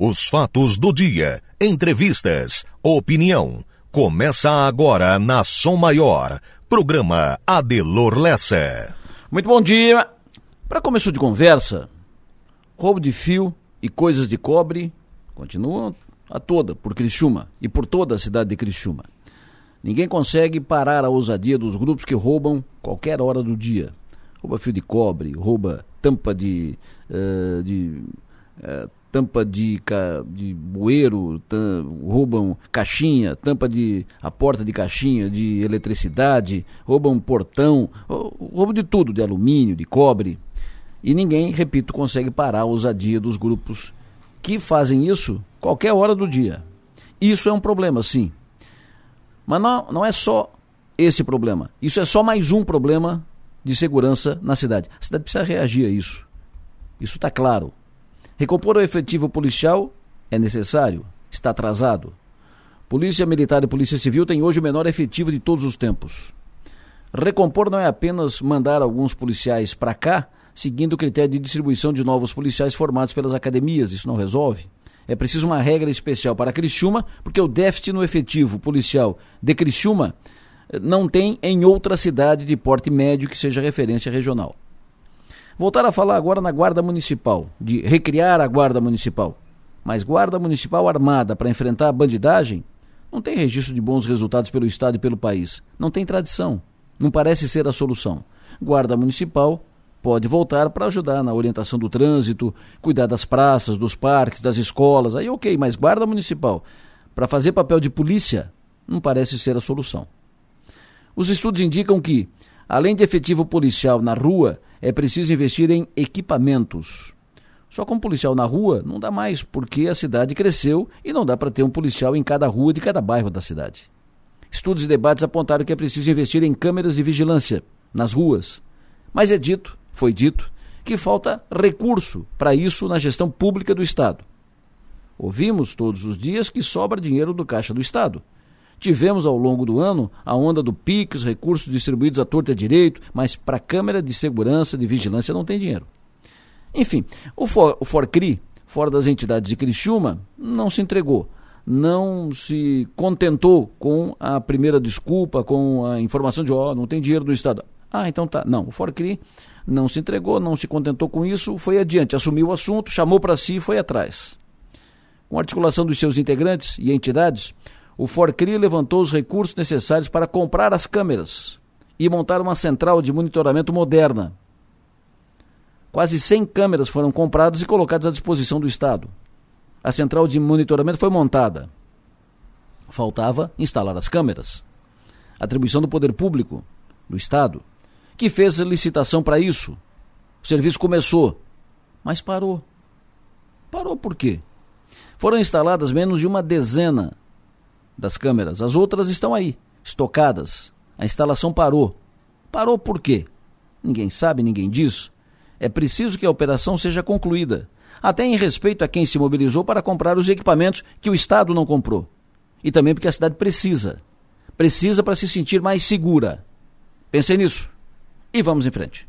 Os fatos do dia, entrevistas, opinião. Começa agora na Som Maior. Programa Adelor Lessa. Muito bom dia. Para começo de conversa, roubo de fio e coisas de cobre continuam a toda por Criciúma e por toda a cidade de Criciúma. Ninguém consegue parar a ousadia dos grupos que roubam qualquer hora do dia. Rouba fio de cobre, rouba tampa de, uh, de uh, tampa de, de bueiro, roubam caixinha, tampa de a porta de caixinha de eletricidade, roubam portão, roubam de tudo, de alumínio, de cobre. E ninguém, repito, consegue parar a ousadia dos grupos que fazem isso qualquer hora do dia. Isso é um problema, sim. Mas não, não é só esse problema. Isso é só mais um problema de segurança na cidade. A cidade precisa reagir a isso. Isso está claro. Recompor o efetivo policial é necessário, está atrasado. Polícia Militar e Polícia Civil têm hoje o menor efetivo de todos os tempos. Recompor não é apenas mandar alguns policiais para cá, seguindo o critério de distribuição de novos policiais formados pelas academias. Isso não resolve. É preciso uma regra especial para Criciúma, porque o déficit no efetivo policial de Criciúma eh, não tem em outra cidade de porte médio que seja referência regional. Voltar a falar agora na Guarda Municipal, de recriar a Guarda Municipal. Mas Guarda Municipal armada para enfrentar a bandidagem não tem registro de bons resultados pelo Estado e pelo país. Não tem tradição. Não parece ser a solução. Guarda Municipal pode voltar para ajudar na orientação do trânsito, cuidar das praças, dos parques, das escolas. Aí ok, mas Guarda Municipal, para fazer papel de polícia, não parece ser a solução. Os estudos indicam que, além de efetivo policial na rua, é preciso investir em equipamentos. Só com policial na rua não dá mais, porque a cidade cresceu e não dá para ter um policial em cada rua de cada bairro da cidade. Estudos e debates apontaram que é preciso investir em câmeras de vigilância nas ruas. Mas é dito, foi dito, que falta recurso para isso na gestão pública do Estado. Ouvimos todos os dias que sobra dinheiro do Caixa do Estado. Tivemos ao longo do ano a onda do PIX, recursos distribuídos à torta direito, mas para a câmera de segurança, de vigilância, não tem dinheiro. Enfim, o, For, o Forcri, fora das entidades de Criciúma, não se entregou. Não se contentou com a primeira desculpa, com a informação de, ó, oh, não tem dinheiro do Estado. Ah, então tá. Não, o Forcri não se entregou, não se contentou com isso, foi adiante, assumiu o assunto, chamou para si e foi atrás. Com a articulação dos seus integrantes e entidades, o Forcri levantou os recursos necessários para comprar as câmeras e montar uma central de monitoramento moderna. Quase 100 câmeras foram compradas e colocadas à disposição do Estado. A central de monitoramento foi montada. Faltava instalar as câmeras. Atribuição do poder público, do Estado, que fez a licitação para isso. O serviço começou, mas parou. Parou por quê? Foram instaladas menos de uma dezena das câmeras. As outras estão aí, estocadas. A instalação parou. Parou por quê? Ninguém sabe, ninguém diz. É preciso que a operação seja concluída, até em respeito a quem se mobilizou para comprar os equipamentos que o Estado não comprou. E também porque a cidade precisa. Precisa para se sentir mais segura. Pensei nisso. E vamos em frente.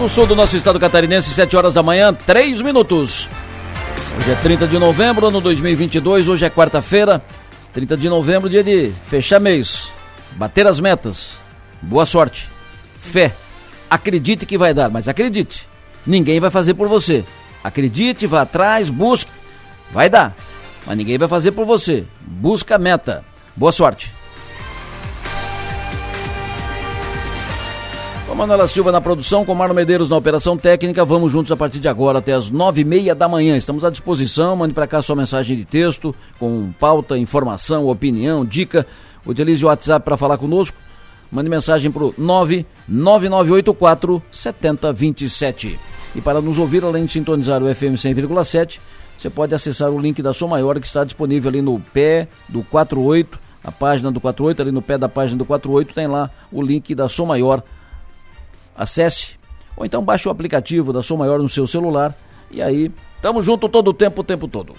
No sul do nosso estado catarinense, 7 horas da manhã, 3 minutos. Hoje é 30 de novembro, ano 2022. Hoje é quarta-feira, 30 de novembro, dia de fechar mês, bater as metas. Boa sorte, fé. Acredite que vai dar, mas acredite, ninguém vai fazer por você. Acredite, vá atrás, busque. Vai dar, mas ninguém vai fazer por você. Busca a meta. Boa sorte. Com a Manuela Silva na produção, com Marlon Medeiros na operação técnica, vamos juntos a partir de agora até as nove e meia da manhã. Estamos à disposição, mande para cá sua mensagem de texto, com pauta, informação, opinião, dica. Utilize o WhatsApp para falar conosco. Mande mensagem para o 99984 7027. E para nos ouvir, além de sintonizar o FM 100,7, você pode acessar o link da Som Maior que está disponível ali no pé do 48, a página do 48, ali no pé da página do 48 tem lá o link da Som Maior acesse ou então baixe o aplicativo da Som Maior no seu celular e aí tamo junto todo o tempo, o tempo todo.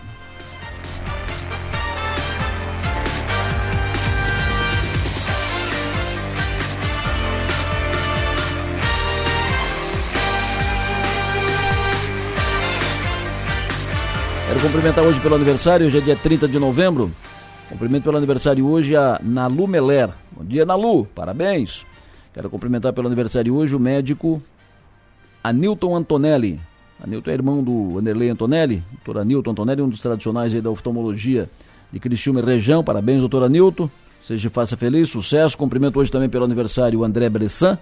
Quero cumprimentar hoje pelo aniversário, hoje é dia 30 de novembro. Cumprimento pelo aniversário hoje a Nalu Meler. Bom dia, Nalu, parabéns. Quero cumprimentar pelo aniversário hoje o médico Anilton Antonelli. Anilton é irmão do Anderley Antonelli, doutor Anilton Antonelli, um dos tradicionais da oftalmologia de Criciúma e região. Parabéns, doutor Anilton. Seja faça feliz, sucesso. Cumprimento hoje também pelo aniversário o André Bressan.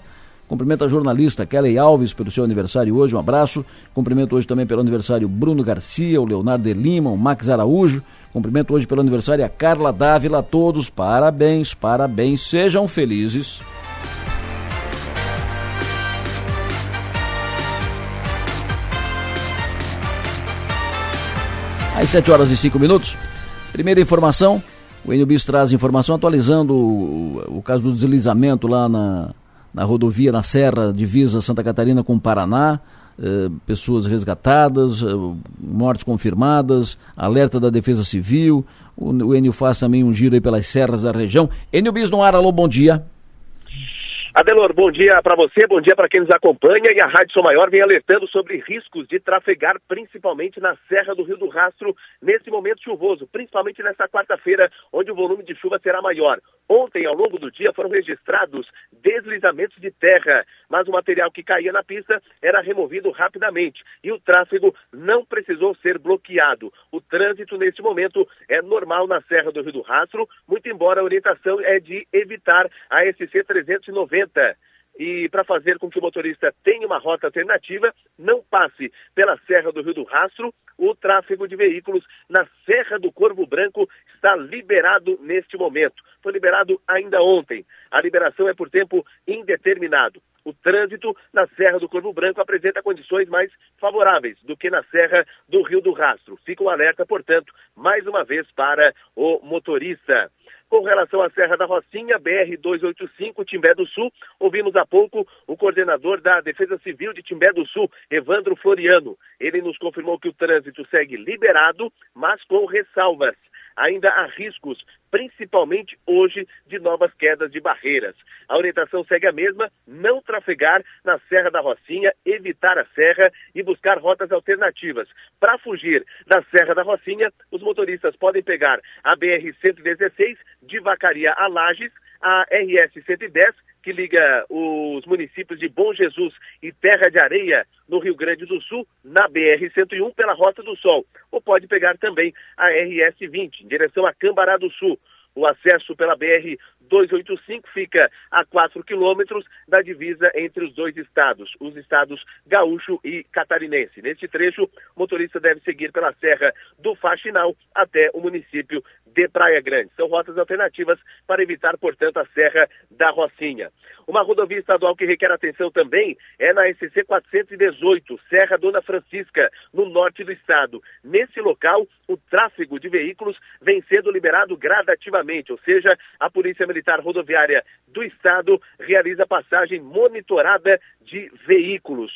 Cumprimento a jornalista Kelly Alves pelo seu aniversário hoje, um abraço. Cumprimento hoje também pelo aniversário Bruno Garcia, o Leonardo de Lima, o Max Araújo. Cumprimento hoje pelo aniversário a Carla Dávila. Todos parabéns, parabéns, sejam felizes. Às 7 horas e 5 minutos. Primeira informação, o Enio traz informação atualizando o, o, caso do deslizamento lá na, na rodovia, na Serra, divisa Santa Catarina com o Paraná. Eh, pessoas resgatadas, eh, mortes confirmadas, alerta da Defesa Civil. O, o Enio faz também um giro aí pelas serras da região. Enio Bis no ar, alô, bom dia. Adelor, bom dia para você, bom dia para quem nos acompanha. E a Rádio São Maior vem alertando sobre riscos de trafegar, principalmente na Serra do Rio do Rastro, nesse momento chuvoso, principalmente nesta quarta-feira, onde o volume de chuva será maior. Ontem, ao longo do dia, foram registrados deslizamentos de terra, mas o material que caía na pista era removido rapidamente e o tráfego não precisou ser bloqueado. O trânsito, neste momento, é normal na Serra do Rio do Rastro, muito embora a orientação é de evitar a SC 390 e para fazer com que o motorista tenha uma rota alternativa, não passe pela Serra do Rio do Rastro, o tráfego de veículos na Serra do Corvo Branco está liberado neste momento. Foi liberado ainda ontem. A liberação é por tempo indeterminado. O trânsito na Serra do Corvo Branco apresenta condições mais favoráveis do que na Serra do Rio do Rastro. Fica um alerta, portanto, mais uma vez para o motorista. Com relação à Serra da Rocinha, BR-285, Timbé do Sul, ouvimos há pouco o coordenador da Defesa Civil de Timbé do Sul, Evandro Floriano. Ele nos confirmou que o trânsito segue liberado, mas com ressalvas ainda há riscos, principalmente hoje, de novas quedas de barreiras. A orientação segue a mesma: não trafegar na Serra da Rocinha, evitar a serra e buscar rotas alternativas. Para fugir da Serra da Rocinha, os motoristas podem pegar a BR-116 de Vacaria a Lages, a RS-110 que liga os municípios de Bom Jesus e Terra de Areia, no Rio Grande do Sul, na BR-101 pela Rota do Sol. Ou pode pegar também a RS-20, em direção a Cambará do Sul. O acesso pela BR 285 fica a 4 quilômetros da divisa entre os dois estados, os estados gaúcho e catarinense. Neste trecho, o motorista deve seguir pela Serra do Faxinal até o município de Praia Grande. São rotas alternativas para evitar, portanto, a Serra da Rocinha. Uma rodovia estadual que requer atenção também é na SC 418, Serra Dona Francisca, no norte do estado. Nesse local, o tráfego de veículos vem sendo liberado gradativamente, ou seja, a Polícia Militar Rodoviária do Estado realiza passagem monitorada de veículos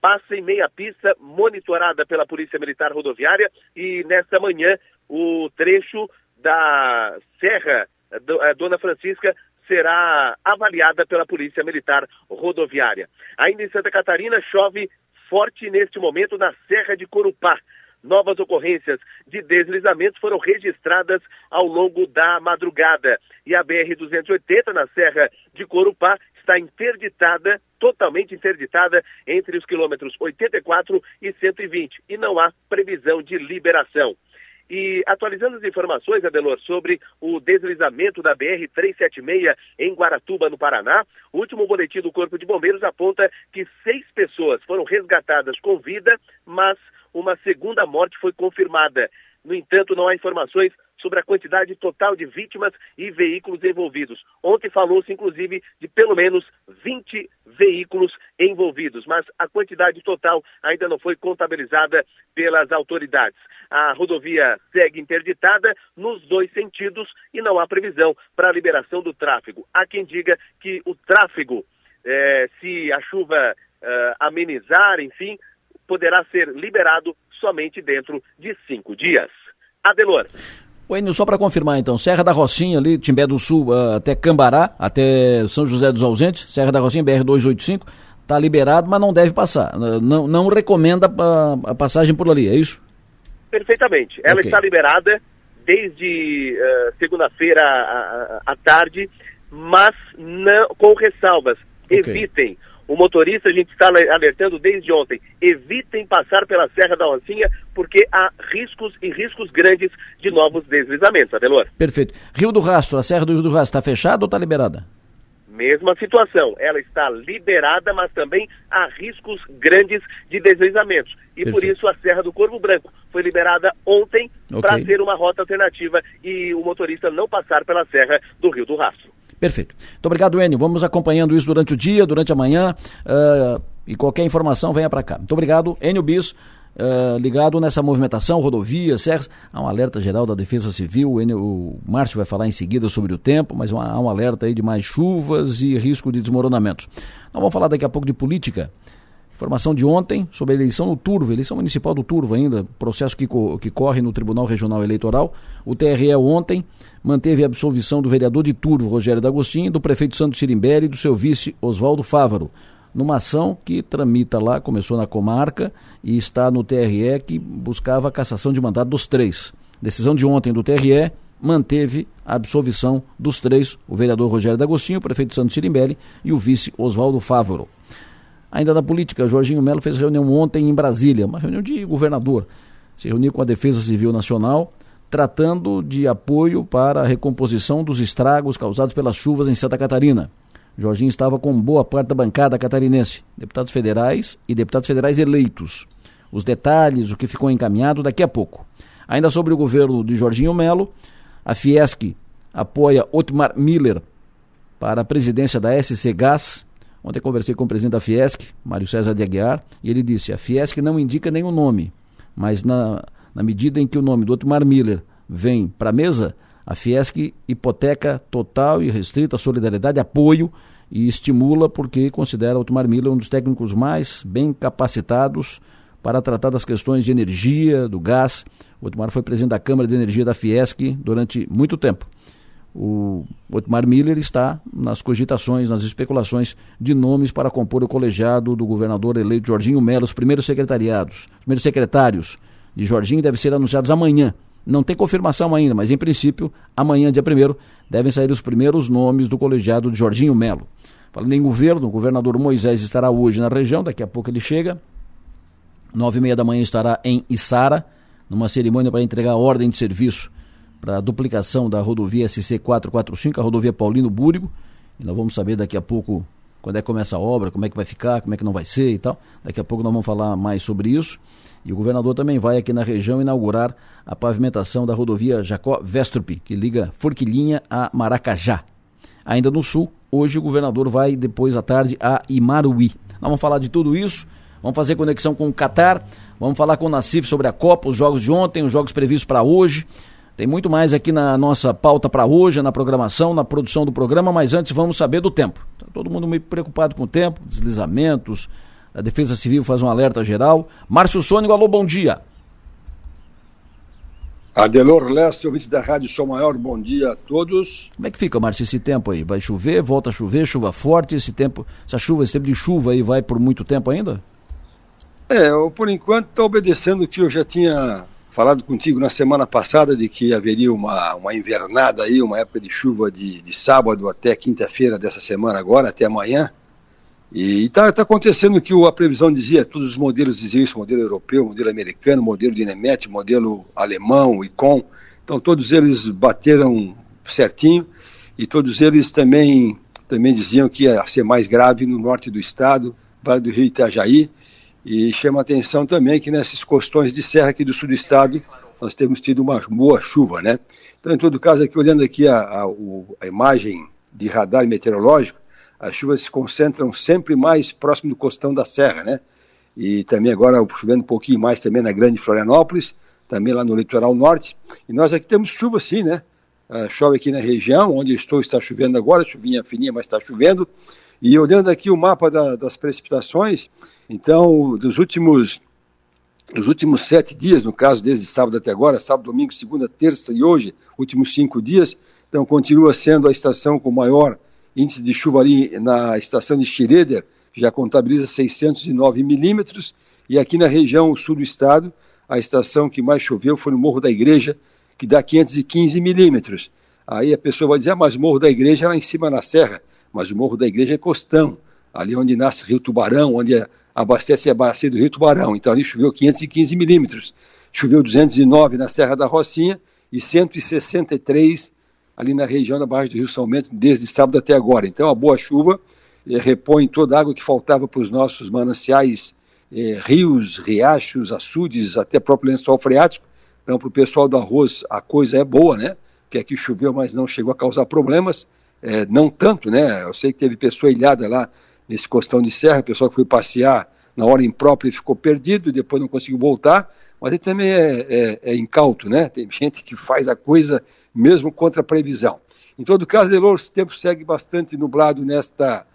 passa em meia pista, monitorada pela Polícia Militar Rodoviária, e nesta manhã o trecho da Serra eh, Dona Francisca será avaliada pela Polícia Militar Rodoviária. Ainda em Santa Catarina, chove forte neste momento na Serra de Corupá. Novas ocorrências de deslizamentos foram registradas ao longo da madrugada. E a BR-280, na Serra de Corupá, está interditada, totalmente interditada, entre os quilômetros 84 e 120. E não há previsão de liberação. E atualizando as informações, Adelor, sobre o deslizamento da BR-376 em Guaratuba, no Paraná, o último boletim do Corpo de Bombeiros aponta que seis pessoas foram resgatadas com vida, mas uma segunda morte foi confirmada. No entanto, não há informações sobre a quantidade total de vítimas e veículos envolvidos. Ontem falou-se, inclusive, de pelo menos 20 veículos envolvidos, mas a quantidade total ainda não foi contabilizada pelas autoridades. A rodovia segue interditada nos dois sentidos e não há previsão para a liberação do tráfego. Há quem diga que o tráfego, eh, se a chuva eh, amenizar, enfim, poderá ser liberado somente dentro de cinco dias. Adelor. O Enio, só para confirmar então, Serra da Rocinha ali, Timbé do Sul uh, até Cambará, até São José dos Ausentes, Serra da Rocinha, BR-285, está liberado, mas não deve passar. Uh, não, não recomenda a, a, passagem por ali, é isso? Perfeitamente. Ela okay. está liberada desde uh, segunda-feira à, à, tarde, mas não, com ressalvas. Okay. Evitem o motorista, a gente está alertando desde ontem, evitem passar pela Serra da Oncinha, porque há riscos e riscos grandes de novos deslizamentos, Adelor. Perfeito. Rio do Rastro, a Serra do Rio do Rastro está fechada ou está liberada? Mesma situação, ela está liberada, mas também há riscos grandes de deslizamentos. E Perfeito. por isso a Serra do Corvo Branco foi liberada ontem okay. para ser uma rota alternativa e o motorista não passar pela Serra do Rio do Rastro. Perfeito. Muito obrigado, Enio. Vamos acompanhando isso durante o dia, durante a manhã. Uh, e qualquer informação, venha para cá. Muito obrigado, Enio Bis. Uh, ligado nessa movimentação, rodovias, serras, há um alerta geral da Defesa Civil, o, Enio, o Márcio vai falar em seguida sobre o tempo, mas há um alerta aí de mais chuvas e risco de desmoronamentos. Nós vamos falar daqui a pouco de política, Informação de ontem sobre a eleição no Turvo, eleição municipal do Turvo ainda, processo que, que corre no Tribunal Regional Eleitoral. O TRE ontem manteve a absolvição do vereador de Turvo, Rogério D'Agostinho, do prefeito Santos Sirimberi e do seu vice Oswaldo Fávaro, numa ação que tramita lá, começou na comarca e está no TRE que buscava a cassação de mandato dos três. Decisão de ontem do TRE manteve a absolvição dos três, o vereador Rogério D'Agostinho, o prefeito Santos Sirimbelli e o vice Oswaldo Fávaro. Ainda na política, Jorginho Melo fez reunião ontem em Brasília, uma reunião de governador. Se reuniu com a Defesa Civil Nacional, tratando de apoio para a recomposição dos estragos causados pelas chuvas em Santa Catarina. Jorginho estava com boa parte da bancada catarinense, deputados federais e deputados federais eleitos. Os detalhes, o que ficou encaminhado daqui a pouco. Ainda sobre o governo de Jorginho Melo, a Fiesc apoia Otmar Miller para a presidência da SC Gás Ontem conversei com o presidente da Fiesc, Mário César de Aguiar, e ele disse: a Fiesc não indica nenhum nome, mas na, na medida em que o nome do Otmar Miller vem para a mesa, a Fiesc hipoteca total e restrita solidariedade, apoio e estimula porque considera Otmar Miller um dos técnicos mais bem capacitados para tratar das questões de energia, do gás. O Otmar foi presidente da Câmara de Energia da Fiesc durante muito tempo o Otmar Miller está nas cogitações, nas especulações de nomes para compor o colegiado do governador eleito Jorginho Melo, os primeiros secretariados, os primeiros secretários de Jorginho devem ser anunciados amanhã. Não tem confirmação ainda, mas em princípio, amanhã, dia 1 devem sair os primeiros nomes do colegiado de Jorginho Melo. Falando em governo, o governador Moisés estará hoje na região, daqui a pouco ele chega. Nove e meia da manhã estará em Içara, numa cerimônia para entregar a ordem de serviço para a duplicação da rodovia SC445, a rodovia Paulino Búrigo. E nós vamos saber daqui a pouco quando é que começa a obra, como é que vai ficar, como é que não vai ser e tal. Daqui a pouco nós vamos falar mais sobre isso. E o governador também vai aqui na região inaugurar a pavimentação da rodovia Jacó Vestrup, que liga Forquilinha a Maracajá. Ainda no sul, hoje o governador vai depois à tarde a Imaruí. Nós vamos falar de tudo isso, vamos fazer conexão com o Catar, vamos falar com o Nassif sobre a Copa, os jogos de ontem, os jogos previstos para hoje. Tem muito mais aqui na nossa pauta para hoje, na programação, na produção do programa, mas antes vamos saber do tempo. Tá todo mundo meio preocupado com o tempo, deslizamentos, a Defesa Civil faz um alerta geral. Márcio Sônico, alô, bom dia. Adelor Leste, ouvinte da Rádio Sol Maior, bom dia a todos. Como é que fica, Márcio, esse tempo aí? Vai chover, volta a chover, chuva forte, esse tempo, essa chuva, esse tempo de chuva aí vai por muito tempo ainda? É, eu, por enquanto estou obedecendo o que eu já tinha falado contigo na semana passada de que haveria uma, uma invernada aí, uma época de chuva de, de sábado até quinta-feira dessa semana agora, até amanhã. E está tá acontecendo que a previsão dizia, todos os modelos diziam isso, modelo europeu, modelo americano, modelo de Nemet, modelo alemão, ICOM, então todos eles bateram certinho e todos eles também, também diziam que ia ser mais grave no norte do estado, Vale do Rio Itajaí, e chama atenção também que nesses costões de serra aqui do sul do estado nós temos tido uma boa chuva, né? Então, em todo caso, aqui olhando aqui a, a, a imagem de radar meteorológico, as chuvas se concentram sempre mais próximo do costão da serra, né? E também agora chovendo um pouquinho mais também na Grande Florianópolis, também lá no litoral norte. E nós aqui temos chuva sim, né? Uh, chove aqui na região, onde estou está chovendo agora, chuvinha fininha, mas está chovendo. E olhando aqui o mapa da, das precipitações, então, dos últimos, dos últimos sete dias, no caso desde sábado até agora, sábado, domingo, segunda, terça e hoje, últimos cinco dias, então continua sendo a estação com maior índice de chuva ali na estação de Schroeder, já contabiliza 609 milímetros, e aqui na região sul do estado, a estação que mais choveu foi no Morro da Igreja, que dá 515 milímetros. Aí a pessoa vai dizer, ah, mas o Morro da Igreja é lá em cima na serra, mas o Morro da Igreja é costão, ali onde nasce Rio Tubarão, onde abastece a bacia do Rio Tubarão. Então ali choveu 515 milímetros. Choveu 209 na Serra da Rocinha e 163 ali na região da Barra do Rio São Bento, desde sábado até agora. Então, a boa chuva eh, repõe toda a água que faltava para os nossos mananciais, eh, rios, riachos, açudes, até próprio lençol freático. Então, para o pessoal do arroz, a coisa é boa, né? Que aqui choveu, mas não chegou a causar problemas. Eh, não tanto, né? Eu sei que teve pessoa ilhada lá nesse costão de serra, pessoal que foi passear na hora imprópria ficou perdido, e depois não conseguiu voltar. Mas ele também é, é, é incauto, né? Tem gente que faz a coisa mesmo contra a previsão. Em todo caso, Delor, o tempo segue bastante nublado nesta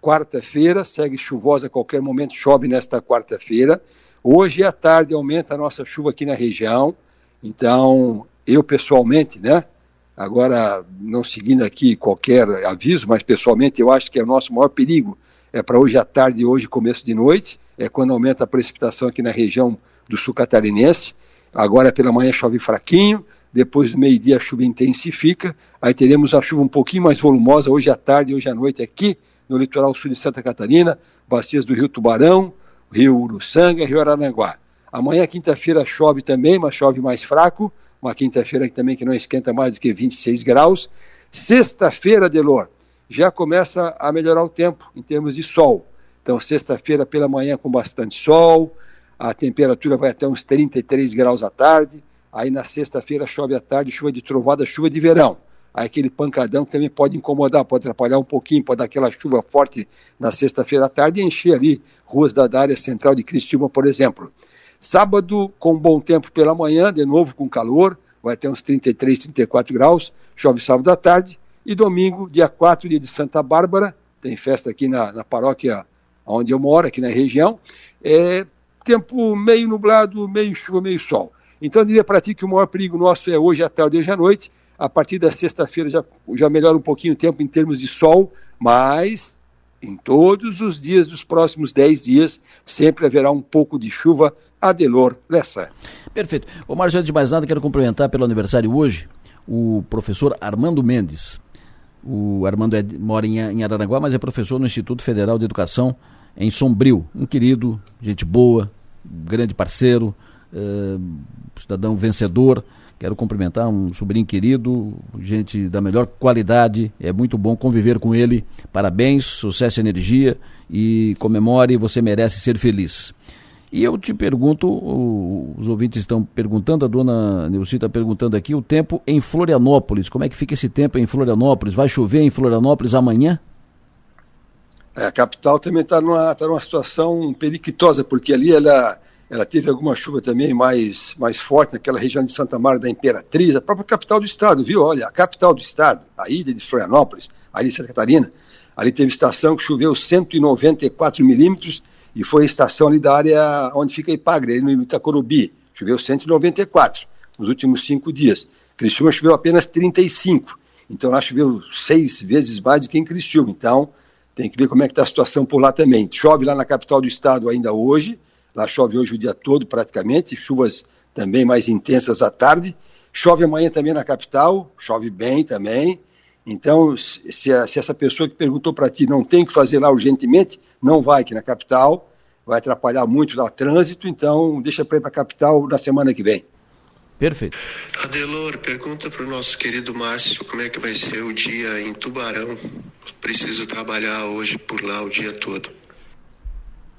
quarta-feira, segue chuvosa a qualquer momento, chove nesta quarta-feira. Hoje à tarde aumenta a nossa chuva aqui na região, então eu pessoalmente, né, agora não seguindo aqui qualquer aviso, mas pessoalmente eu acho que é o nosso maior perigo é para hoje à tarde e hoje começo de noite, é quando aumenta a precipitação aqui na região do sul catarinense. Agora pela manhã chove fraquinho, depois do meio-dia a chuva intensifica, aí teremos a chuva um pouquinho mais volumosa hoje à tarde e hoje à noite aqui no litoral sul de Santa Catarina, bacias do Rio Tubarão, Rio Uruçanga, Rio Araranguá. Amanhã, quinta-feira, chove também, mas chove mais fraco, uma quinta-feira também que não esquenta mais do que 26 graus. Sexta-feira, Delor, já começa a melhorar o tempo em termos de sol. Então, sexta-feira pela manhã com bastante sol, a temperatura vai até uns 33 graus à tarde, Aí na sexta-feira chove à tarde, chuva de trovada, chuva de verão. Aí aquele pancadão que também pode incomodar, pode atrapalhar um pouquinho, pode dar aquela chuva forte na sexta-feira à tarde e encher ali ruas da, área central de Cristina, por exemplo. Sábado, com bom tempo pela manhã, de novo com calor, vai ter uns 33, 34 graus, chove sábado à tarde. E domingo, dia 4, dia de Santa Bárbara, tem festa aqui na, na paróquia onde eu moro, aqui na região. É tempo meio nublado, meio chuva, meio sol. Então eu diria para ti que o maior perigo nosso é hoje à tarde e hoje à noite. A partir da sexta-feira já, já melhora um pouquinho o tempo em termos de sol, mas em todos os dias dos próximos 10 dias sempre haverá um pouco de chuva. Adelor Lessa. Perfeito. Ô Marcos, antes de mais nada, quero cumprimentar pelo aniversário hoje o professor Armando Mendes. O Armando é, mora em, em Araranguá, mas é professor no Instituto Federal de Educação em Sombrio. Um querido, gente boa, grande parceiro, uh, cidadão vencedor. Quero cumprimentar um sobrinho querido, gente da melhor qualidade. É muito bom conviver com ele. Parabéns, sucesso e energia e comemore, você merece ser feliz. E eu te pergunto, os ouvintes estão perguntando, a dona Neuci está perguntando aqui, o tempo em Florianópolis. Como é que fica esse tempo em Florianópolis? Vai chover em Florianópolis amanhã? É, a capital também está numa, tá numa situação periquitosa, porque ali ela ela teve alguma chuva também mais, mais forte naquela região de Santa Maria da Imperatriz, a própria capital do estado, viu? Olha, a capital do estado, a ilha de Florianópolis, ali de Santa Catarina, ali teve estação que choveu 194 milímetros e foi a estação ali da área onde fica Ipagre, ali no Itacorubi, choveu 194 nos últimos cinco dias. Criciúma choveu apenas 35, então lá choveu seis vezes mais do que em Criciúma, então tem que ver como é que está a situação por lá também. Chove lá na capital do estado ainda hoje, Lá chove hoje o dia todo praticamente, chuvas também mais intensas à tarde. Chove amanhã também na capital, chove bem também. Então, se, a, se essa pessoa que perguntou para ti não tem que fazer lá urgentemente, não vai aqui na capital, vai atrapalhar muito lá o trânsito, então deixa para ir para a capital na semana que vem. Perfeito. Adelor, pergunta para o nosso querido Márcio como é que vai ser o dia em Tubarão. Preciso trabalhar hoje por lá o dia todo.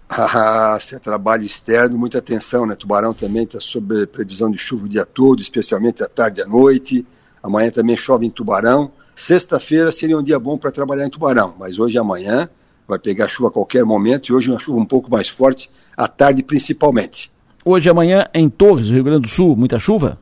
Ah, se é trabalho externo, muita atenção, né? Tubarão também está sob previsão de chuva o dia todo, especialmente à tarde e à noite. Amanhã também chove em Tubarão. Sexta-feira seria um dia bom para trabalhar em Tubarão, mas hoje e amanhã vai pegar chuva a qualquer momento e hoje uma chuva um pouco mais forte, à tarde principalmente. Hoje e amanhã em Torres, Rio Grande do Sul, muita chuva?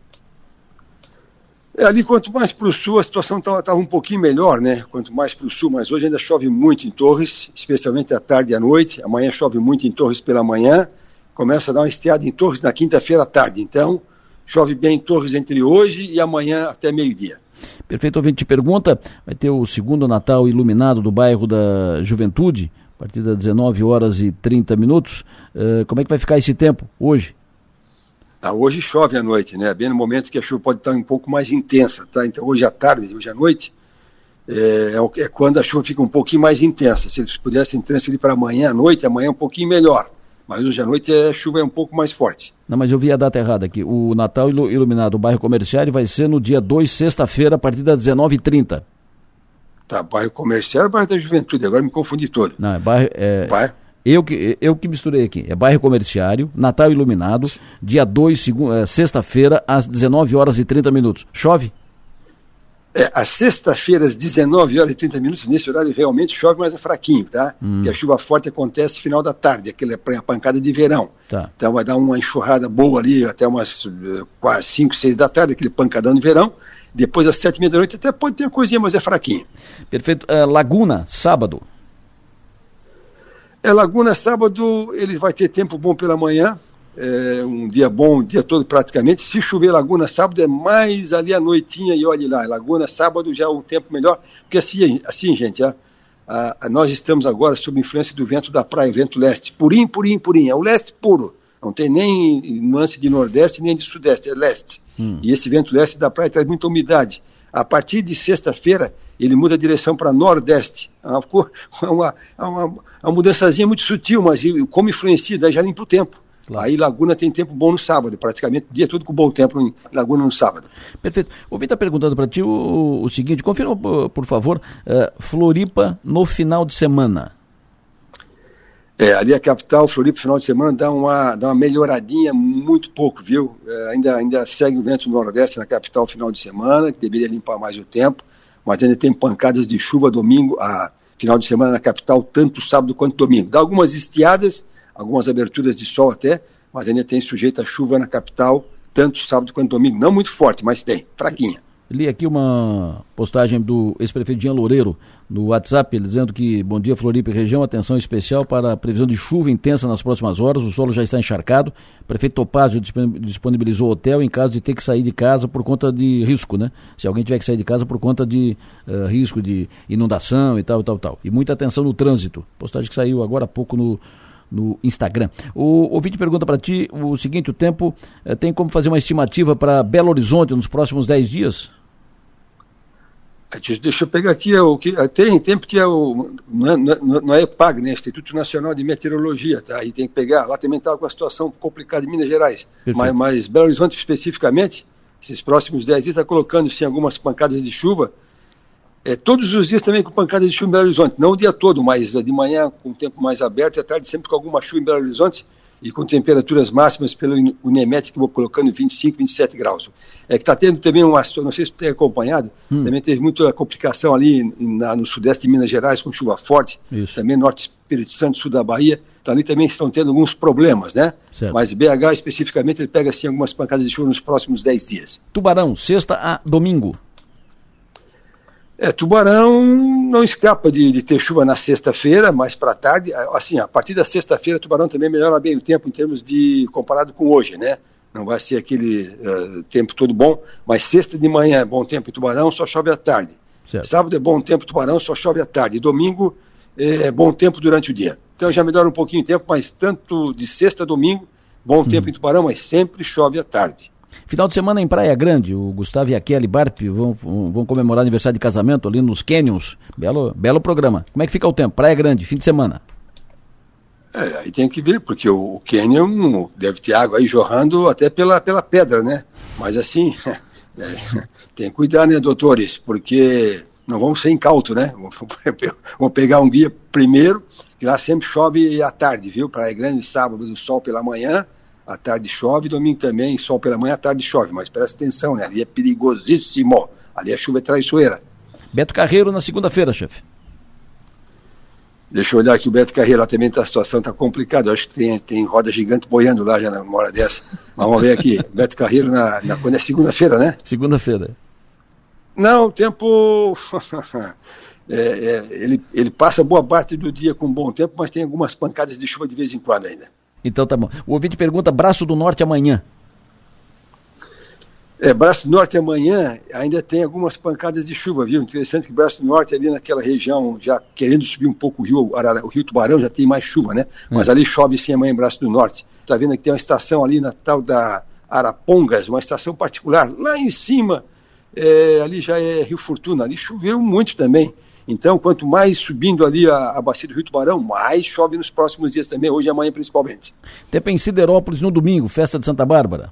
É, ali, quanto mais para o sul, a situação estava um pouquinho melhor, né? Quanto mais para o sul, mas hoje ainda chove muito em Torres, especialmente à tarde e à noite. Amanhã chove muito em Torres pela manhã. Começa a dar uma estiada em Torres na quinta-feira à tarde. Então, chove bem em Torres entre hoje e amanhã até meio-dia. Perfeito, ouvinte te pergunta, vai ter o segundo Natal iluminado do bairro da Juventude, a partir das 19 horas e 30 minutos. Uh, como é que vai ficar esse tempo hoje? Tá, hoje chove à noite, né? Bem no momento que a chuva pode estar um pouco mais intensa, tá? Então hoje à tarde, hoje à noite, é, é, é quando a chuva fica um pouquinho mais intensa. Se eles pudessem transferir para amanhã à noite, amanhã é um pouquinho melhor. Mas hoje à noite a chuva é um pouco mais forte. Não, mas eu vi a data errada aqui. O Natal Iluminado, o bairro comercial, vai ser no dia 2, sexta-feira, a partir das 19h30. Tá, bairro comercial e bairro da juventude, agora me confundi todo. Não, é bairro. É... bairro eu que, eu que misturei aqui. É bairro comerciário, Natal Iluminado, dia 2, é, sexta-feira, às 19 horas e 30 minutos. Chove? É, às sexta-feira, às 19 horas e 30 minutos, nesse horário realmente chove, mas é fraquinho, tá? Hum. Porque a chuva forte acontece no final da tarde, aquela é a pancada de verão. Tá. Então vai dar uma enxurrada boa ali até umas quase 5, 6 da tarde, aquele pancadão de verão. Depois às 7 e meia da noite até pode ter uma coisinha, mas é fraquinho. Perfeito. Uh, Laguna, sábado. É, Laguna, sábado, ele vai ter tempo bom pela manhã, é, um dia bom, o dia todo praticamente. Se chover Laguna, sábado é mais ali à noitinha e olhe lá. Laguna, sábado já é um tempo melhor, porque assim, assim gente, a, a, nós estamos agora sob influência do vento da praia, vento leste, purinho, purinho, purinho, é o leste puro. Não tem nem nuance de nordeste nem de sudeste, é leste. Hum. E esse vento leste da praia traz muita umidade. A partir de sexta-feira, ele muda a direção para nordeste. É uma, uma, uma, uma mudançazinha muito sutil, mas como influencia, daí já limpa o tempo. Claro. Aí Laguna tem tempo bom no sábado, praticamente o dia todo com bom tempo em Laguna no sábado. Perfeito. O Vitor está perguntando para ti o, o, seguinte, confirma por favor, uh, Floripa no final de semana. É, ali a capital, Floripa, final de semana, dá uma, dá uma melhoradinha muito pouco, viu? É, ainda, ainda segue o vento nordeste na capital final de semana, que deveria limpar mais o tempo, mas ainda tem pancadas de chuva domingo, a final de semana na capital, tanto sábado quanto domingo. Dá algumas estiadas, algumas aberturas de sol até, mas ainda tem sujeito a chuva na capital, tanto sábado quanto domingo. Não muito forte, mas tem, fraquinha. Li aqui uma postagem do ex-prefeito Jean Loureiro no WhatsApp, dizendo que bom dia Floripa região, atenção especial para a previsão de chuva intensa nas próximas horas, o solo já está encharcado. O prefeito Topazio disponibilizou hotel em caso de ter que sair de casa por conta de risco, né? Se alguém tiver que sair de casa por conta de uh, risco de inundação e tal, tal, tal. E muita atenção no trânsito. Postagem que saiu agora há pouco no, no Instagram. O ouvinte pergunta para ti o seguinte: o tempo eh, tem como fazer uma estimativa para Belo Horizonte nos próximos 10 dias? Deixa eu pegar aqui, é o que tem tempo que é o não é, não é EPAG, né? Instituto Nacional de Meteorologia, tá? Aí tem que pegar. Lá também está com a situação complicada em Minas Gerais. Mas, mas, Belo Horizonte especificamente, esses próximos 10 dias está colocando sim algumas pancadas de chuva. É, todos os dias também com pancadas de chuva em Belo Horizonte, não o dia todo, mas de manhã com o tempo mais aberto e à tarde sempre com alguma chuva em Belo Horizonte e com temperaturas máximas pelo Unemet que vou colocando 25, 27 graus. É que está tendo também uma não sei se você tem acompanhado, hum. também teve muita complicação ali na, no sudeste de Minas Gerais com chuva forte, Isso. também norte Espírito Santo, sul da Bahia, então, ali também estão tendo alguns problemas, né? Certo. Mas BH especificamente ele pega assim algumas pancadas de chuva nos próximos 10 dias. Tubarão, sexta a domingo. É, Tubarão não escapa de, de ter chuva na sexta-feira, mas para tarde, assim, a partir da sexta-feira, Tubarão também melhora bem o tempo em termos de comparado com hoje, né? Não vai ser aquele uh, tempo todo bom, mas sexta de manhã é bom tempo em Tubarão, só chove à tarde. Certo. Sábado é bom tempo em Tubarão, só chove à tarde. Domingo é, é bom tempo durante o dia. Então já melhora um pouquinho o tempo, mas tanto de sexta a domingo, bom tempo hum. em Tubarão, mas sempre chove à tarde. Final de semana em Praia Grande, o Gustavo e a Kelly Barp vão, vão comemorar aniversário de casamento ali nos Canyons. Belo, belo programa. Como é que fica o tempo? Praia Grande, fim de semana. É, aí tem que ver, porque o, o Canyon deve ter água aí jorrando até pela, pela pedra, né? Mas assim, é, tem que cuidar, né, doutores? Porque não vamos ser incautos, né? Vamos pegar um guia primeiro, que lá sempre chove à tarde, viu? Praia Grande, sábado, do sol pela manhã, à tarde chove, domingo também, sol pela manhã, à tarde chove. Mas presta atenção, né? Ali é perigosíssimo. Ali a chuva é traiçoeira. Beto Carreiro na segunda-feira, chefe. Deixa eu olhar aqui, o Beto Carreiro lá também tá, a situação está complicada. Acho que tem, tem roda gigante boiando lá já numa hora dessa. Mas vamos ver aqui. Beto Carreiro na, na quando é segunda-feira, né? Segunda-feira. Não, o tempo. é, é, ele, ele passa boa parte do dia com bom tempo, mas tem algumas pancadas de chuva de vez em quando ainda. Então tá bom. O ouvinte pergunta: Braço do Norte amanhã. É, Braço do Norte amanhã ainda tem algumas pancadas de chuva, viu? Interessante que Braço do Norte ali naquela região, já querendo subir um pouco o rio, o rio Tubarão, já tem mais chuva, né? Hum. Mas ali chove sim amanhã em Braço do Norte. Tá vendo que tem uma estação ali na tal da Arapongas, uma estação particular, lá em cima, é, ali já é Rio Fortuna, ali choveu muito também. Então, quanto mais subindo ali a, a bacia do Rio Tubarão, mais chove nos próximos dias também, hoje e amanhã principalmente. Tem em Siderópolis no domingo, festa de Santa Bárbara.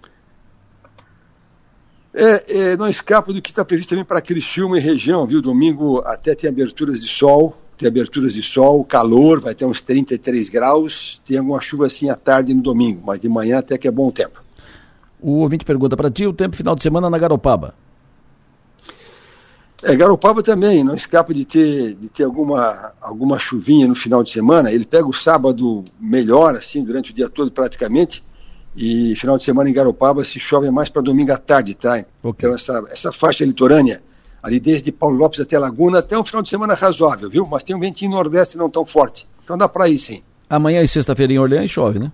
É, é, não escapa do que está previsto também para Criciúma e região, viu? Domingo até tem aberturas de sol, tem aberturas de sol, calor, vai ter uns 33 graus, tem alguma chuva assim à tarde no domingo, mas de manhã até que é bom tempo. O ouvinte pergunta para ti o tempo final de semana na Garopaba. É, Garopaba também, não escapa de ter, de ter alguma, alguma chuvinha no final de semana. Ele pega o sábado melhor, assim, durante o dia todo praticamente, e final de semana em Garopaba se chove mais para domingo à tarde, tá? Okay. Então essa, essa faixa litorânea, ali desde Paulo Lopes até Laguna, até um final de semana razoável, viu? Mas tem um ventinho nordeste não tão forte. Então dá para ir sim. Amanhã e sexta-feira em Orleans chove, né?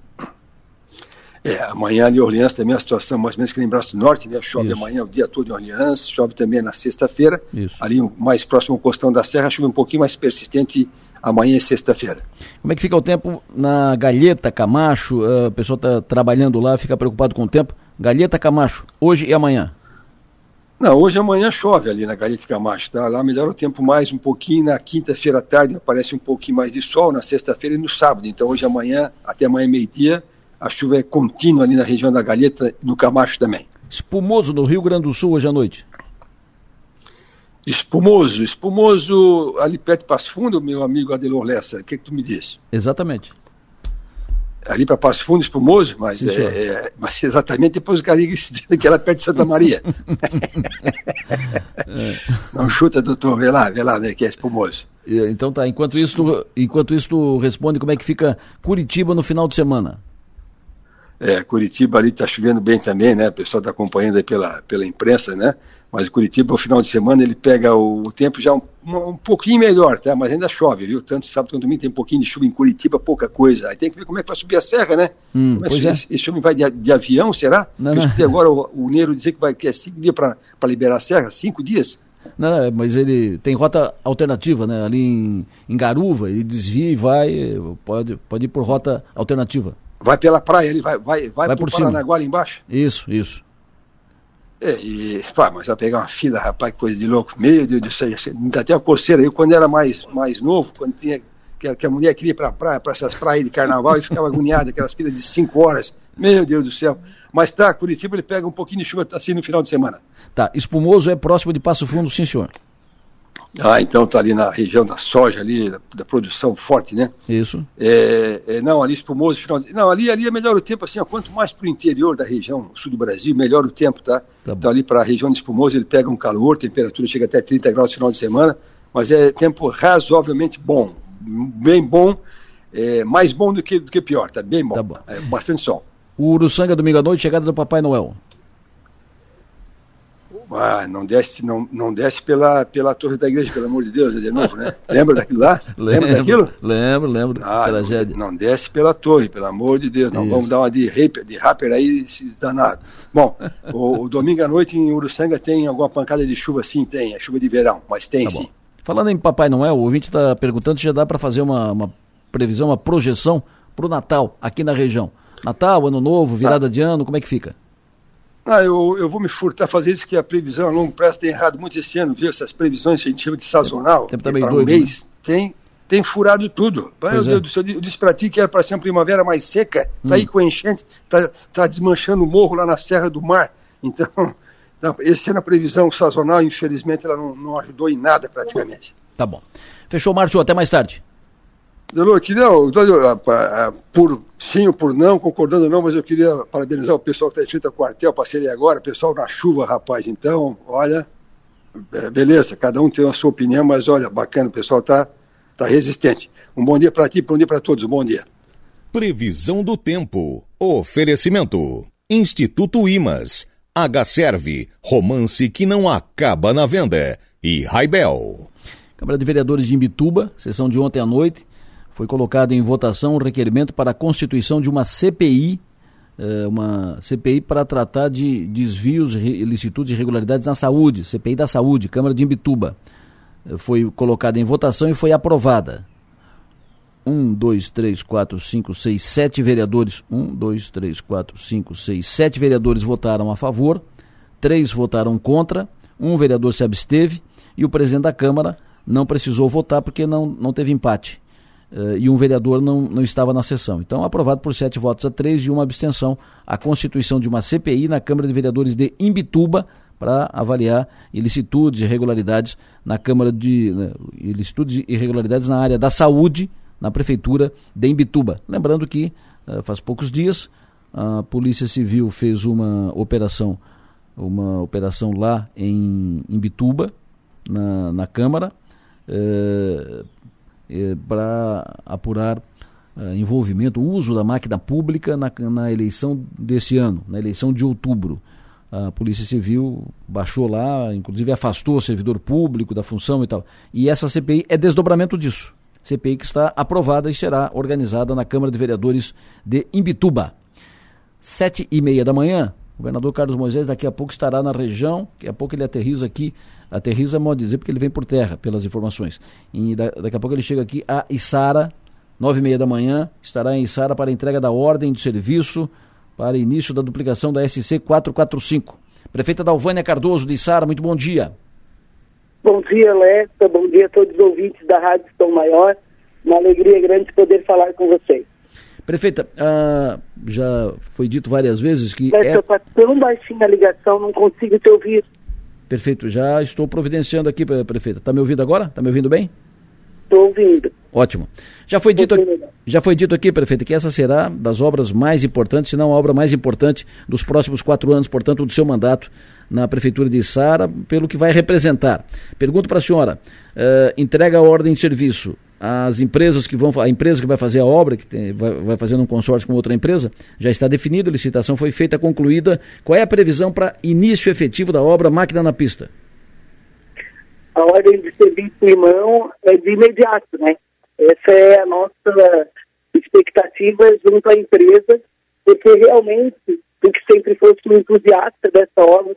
É, amanhã em Orleans também a situação mais ou menos que em Braço do Norte, né? Chove Isso. amanhã o dia todo em Orleans, chove também na sexta-feira. Ali mais próximo ao costão da serra, chove um pouquinho mais persistente amanhã e sexta-feira. Como é que fica o tempo na Galheta, Camacho? A pessoa está trabalhando lá, fica preocupado com o tempo. Galheta, Camacho, hoje e amanhã? Não, hoje e amanhã chove ali na Galheta Camacho, tá? Lá melhora o tempo mais um pouquinho, na quinta-feira à tarde aparece um pouquinho mais de sol, na sexta-feira e no sábado. Então hoje e amanhã, até amanhã meio-dia, a chuva é contínua ali na região da Galheta, no Camacho também. Espumoso no Rio Grande do Sul hoje à noite? Espumoso, espumoso ali perto de Passo Fundo, meu amigo Adelor Lessa, o que, que tu me diz? Exatamente. Ali para Passo Fundo, espumoso, mas, Sim, é, é, mas exatamente depois cara dizendo que era perto de Santa Maria. é. Não chuta, doutor, vê lá, vê lá, né, que é espumoso. Então tá, enquanto isso, tu, enquanto isso tu responde como é que fica Curitiba no final de semana. É, Curitiba ali está chovendo bem também, né? O pessoal está acompanhando aí pela, pela imprensa, né? Mas Curitiba, no final de semana, ele pega o, o tempo já um, um, pouquinho melhor, tá? Mas ainda chove, viu? Tanto sábado quanto domingo tem um pouquinho de chuva em Curitiba, pouca coisa. Aí tem que ver como é que vai subir a serra, né? Hum, é que é. esse, homem vai de, de avião, será? Não, Eu não. agora o, o Neiro dizer que vai ter cinco dias para liberar a serra, cinco dias? Não, mas ele tem rota alternativa, né? Ali em, em Garuva, ele desvia e vai, pode, pode ir por rota alternativa. Vai pela praia, ele vai, vai, vai, Vai por por Paranaguá ali embaixo? Isso, isso. É, e, pá, mas vai pegar uma fila, rapaz, coisa de louco. Meu Deus do céu, me dá até uma coceira. Eu, quando era mais, mais novo, quando tinha, que, a- que a mulher queria ir pra praia, para essas praias de carnaval, e ficava agoniada, aquelas filas de 5 horas. Meu Deus do céu. Mas tá, Curitiba ele pega um pouquinho de chuva assim no final de semana. Tá, Espumoso é próximo de Passo Fundo, sim senhor. Ah, então tá ali na região da soja, ali, da, da produção forte, né? Isso. É, é, não, ali espumoso, final de... Não, ali, ali é melhor o tempo, assim, ó, quanto mais pro interior da região, sul do Brasil, melhor o tempo, tá? Tá então ali para a região de espumoso, ele pega um calor, temperatura chega até 30 graus no final de semana, mas é tempo razoavelmente bom, bem bom, é, mais bom do que, do que pior, tá bem bom, Tá bom. É, bastante sol. O Uruçanga, domingo à noite, chegada do Papai Noel. Ah, não desce, não, não desce pela, pela torre da igreja, pelo amor de Deus, é de novo, né? Lembra daquilo lá? Lembra daquilo? Lembro, lembro. Ah, Tragédia. não, não desce pela torre, pelo amor de Deus. Não Isso. vamos dar uma de rapper, de rapper aí, se danado. Bom, o, o domingo à noite em Uruçanga tem alguma pancada de chuva, sim, tem. É chuva de verão, mas tem Tá sim. bom. Falando em Papai Noel, o ouvinte está perguntando se já dá para fazer uma, uma previsão, uma projeção para o Natal aqui na região. Natal, Ano Novo, virada de ano, como é que fica? Ah, eu, eu vou me furtar a fazer isso, que a previsão a longo prazo tem errado muito esse ano, viu? Essas previsões que a gente chama de sazonal, Tempo para também um doido, mês, né? tem, tem furado tudo. Meu Pois Deus é. do céu, eu disse para ti que era para ser uma primavera mais seca, tá Hum. aí com enchente, tá, tá desmanchando o morro lá na Serra do Mar. Então, esse ano a previsão sazonal, infelizmente, ela não, não ajudou em nada praticamente. Tá bom. Fechou, Márcio. Até mais tarde. Delor, eu tô, ah, ah, por sim ou por não, concordando ou não, mas eu queria parabenizar o pessoal que está em frente ao quartel, ali agora, pessoal na chuva, rapaz. Então, olha, beleza, cada um tem a sua opinião, mas olha, bacana, o pessoal tá, tá resistente. Um bom dia para ti, bom dia para todos, um bom dia. Previsão do tempo. Oferecimento. Instituto Imas. H-Serve. Romance que não acaba na venda. E Raibel. Câmara de Vereadores de Imbituba, sessão de ontem à noite, foi colocado em votação um requerimento para a constituição de uma CPI, eh, uma CPI para tratar de desvios, ilicitudes e irregularidades na saúde, CPI da saúde, Câmara de Imbituba. Eh, Foi colocada em votação e foi aprovada. Um, dois, três, quatro, cinco, seis, sete vereadores. Um, dois, três, quatro, cinco, seis, sete vereadores votaram a favor, três votaram contra, um vereador se absteve e o presidente da Câmara não precisou votar porque não, não teve empate. Eh, e um vereador não, não estava na sessão. Então, aprovado por sete votos a três e uma abstenção, a constituição de uma CPI na Câmara de Vereadores de Imbituba para avaliar ilicitudes e irregularidades na Câmara de. né, ilicitudes e irregularidades na área da saúde na Prefeitura de Imbituba. Lembrando que eh, faz poucos dias a Polícia Civil fez uma operação, uma operação lá em Imbituba, na, na Câmara, para apurar eh, envolvimento, uso da máquina pública na, na eleição desse ano, na eleição de outubro. A Polícia Civil baixou lá, inclusive afastou o servidor público da função e tal. E essa CPI é desdobramento disso. CPI que está aprovada e será organizada na Câmara de Vereadores de Imbituba. Sete e meia da manhã, governador Carlos Moisés daqui a pouco estará na região, daqui a pouco ele aterriza aqui, aterriza, modo dizer, porque ele vem por terra, pelas informações. E da- daqui a pouco ele chega aqui a Içara, nove e meia da manhã, estará em Içara para entrega da ordem de serviço para início da duplicação da SC 445. Prefeita Dalvânia Cardoso de Içara, muito bom dia. Bom dia, Lesta. Bom dia a todos os ouvintes da Rádio São Maior. Uma alegria grande poder falar com vocês. Prefeita, ah, já foi dito várias vezes que Lesta, é... está tão baixinha a ligação, não consigo te ouvir. Perfeito, já estou providenciando aqui, pre- prefeita. Está me ouvindo agora? Está me ouvindo bem? Estou ouvindo. Ótimo. Já foi dito, já foi dito aqui, prefeito, que essa será das obras mais importantes, se não a obra mais importante dos próximos quatro anos, portanto, do seu mandato na Prefeitura de Sara, pelo que vai representar. Pergunto para a senhora, eh, entrega a ordem de serviço às empresas que vão, a empresa que vai fazer a obra, que tem- vai, vai fazer um consórcio com outra empresa, já está definido, a licitação foi feita, concluída. Qual é a previsão para início efetivo da obra Máquina na Pista? A ordem de serviço em mão é de imediato, né? Essa é a nossa expectativa junto à empresa, porque realmente, tu que sempre fosse um entusiasta dessa obra,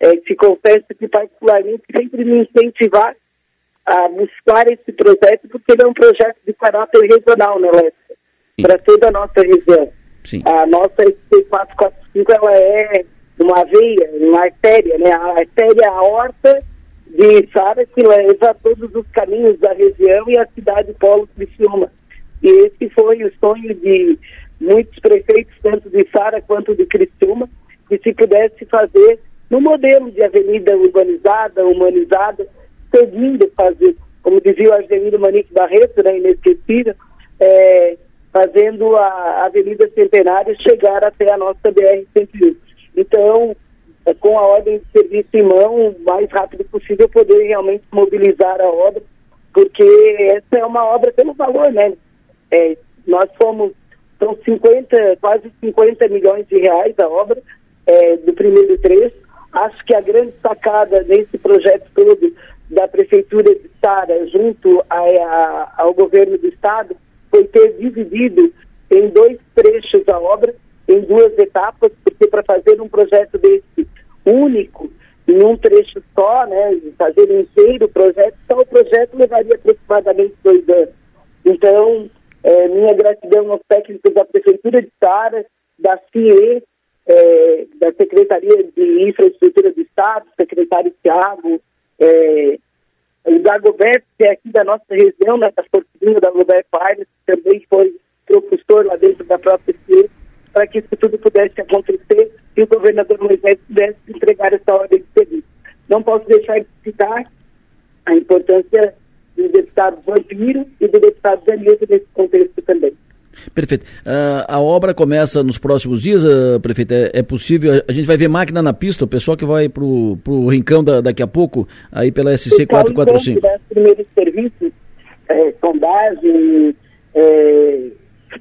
é, te confesso que particularmente sempre me incentivar a buscar esse projeto, porque ele é um projeto de caráter regional, né, Lester? Para toda a nossa região. Sim. A nossa SC445, ela é uma veia, uma artéria, né? A artéria aorta de Sara que leva todos os caminhos da região e a cidade polo Criciúma. E esse foi o sonho de muitos prefeitos, tanto de Sara quanto de Criciúma, que se pudesse fazer no modelo de avenida urbanizada, humanizada, seguindo fazer, como dizia o Argemiro Manique Barreto, né, inesquecível, é, fazendo a Avenida Centenário chegar até a nossa BR-101. Então, é, com a ordem de serviço em mão, o mais rápido possível poder realmente mobilizar a obra, porque essa é uma obra pelo valor, né? É, nós fomos, são 50, quase 50 milhões de reais a obra é, do primeiro trecho. Acho que a grande sacada nesse projeto todo da Prefeitura de Sara junto a, a, ao governo do Estado foi ter dividido em dois trechos a obra, em duas etapas, porque para fazer um projeto desse único, em um trecho só, né, fazer inteiro projeto, só o projeto levaria aproximadamente dois anos. Então, é, minha gratidão aos técnicos da Prefeitura de Sara, da CIE, é, da Secretaria de Infraestrutura do Estado, secretário Tiago, é, o Dagoberto, que é aqui da nossa região, né, da Fortuna da Roberto Aires, também foi propulsor lá dentro da própria CIE, para que isso tudo pudesse acontecer e o governador Moisés pudesse entregar essa ordem de serviço. Não posso deixar de citar a importância do deputado Vampiro e do deputado Danilo nesse contexto também. Perfeito. Uh, a obra começa nos próximos dias, uh, prefeito? É, é, possível? A gente vai ver máquina na pista, o pessoal que vai para o Rincão da, daqui a pouco, aí pela SC 445. Então, né, primeiros serviços, é, sondagem, é,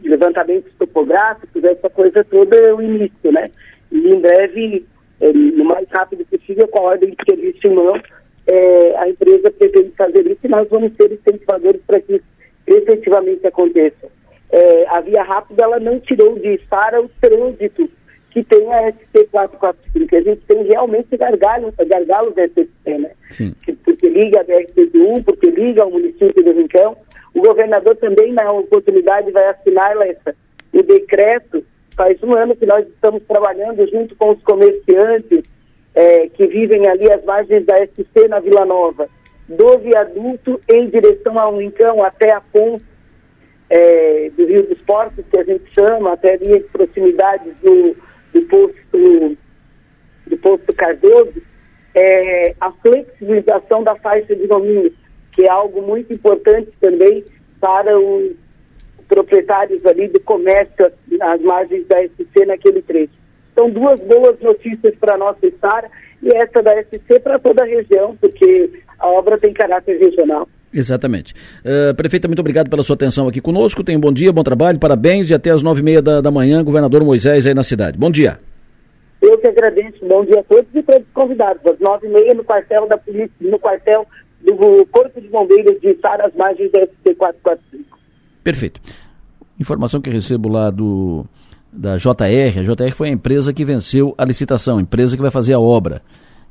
levantamentos topográficos, essa coisa toda é o início, né? E em breve, é, no mais rápido possível, com a ordem de serviço em mão, é, a empresa pretende fazer isso e nós vamos ser incentivadores para que isso efetivamente aconteça é, a via rápida ela não tirou de para o trânsito que tem a ST445. A gente tem realmente gargalos, gargalos da ST, né? Sim. Porque liga a BR-101, porque liga ao município do Rincão. O governador também, na oportunidade, vai assinar essa, o decreto. Faz um ano que nós estamos trabalhando junto com os comerciantes é, que vivem ali às margens da SC na Vila Nova, do viaduto em direção ao Rincão até a ponte é, do Rio dos Portos, que a gente chama, até ali em proximidades do, do posto do posto Cardoso, é, a flexibilização da faixa de domínio, que é algo muito importante também para os proprietários ali do comércio às margens da SC naquele trecho. São duas boas notícias para a nossa estar e essa da SC para toda a região, porque a obra tem caráter regional. Exatamente. Uh, prefeita, muito obrigado pela sua atenção aqui conosco. Tenha um bom dia, bom trabalho, parabéns e até às nove e meia da, da manhã, governador Moisés aí na cidade. Bom dia. Eu que agradeço. Bom dia a todos e todos os convidados. Às nove e meia no quartel da polícia, no quartel do Corpo de Bombeiros de Sara, às margens da SC 445. Perfeito. Informação que recebo lá do da JR. A JR foi a empresa que venceu a licitação, a empresa que vai fazer a obra.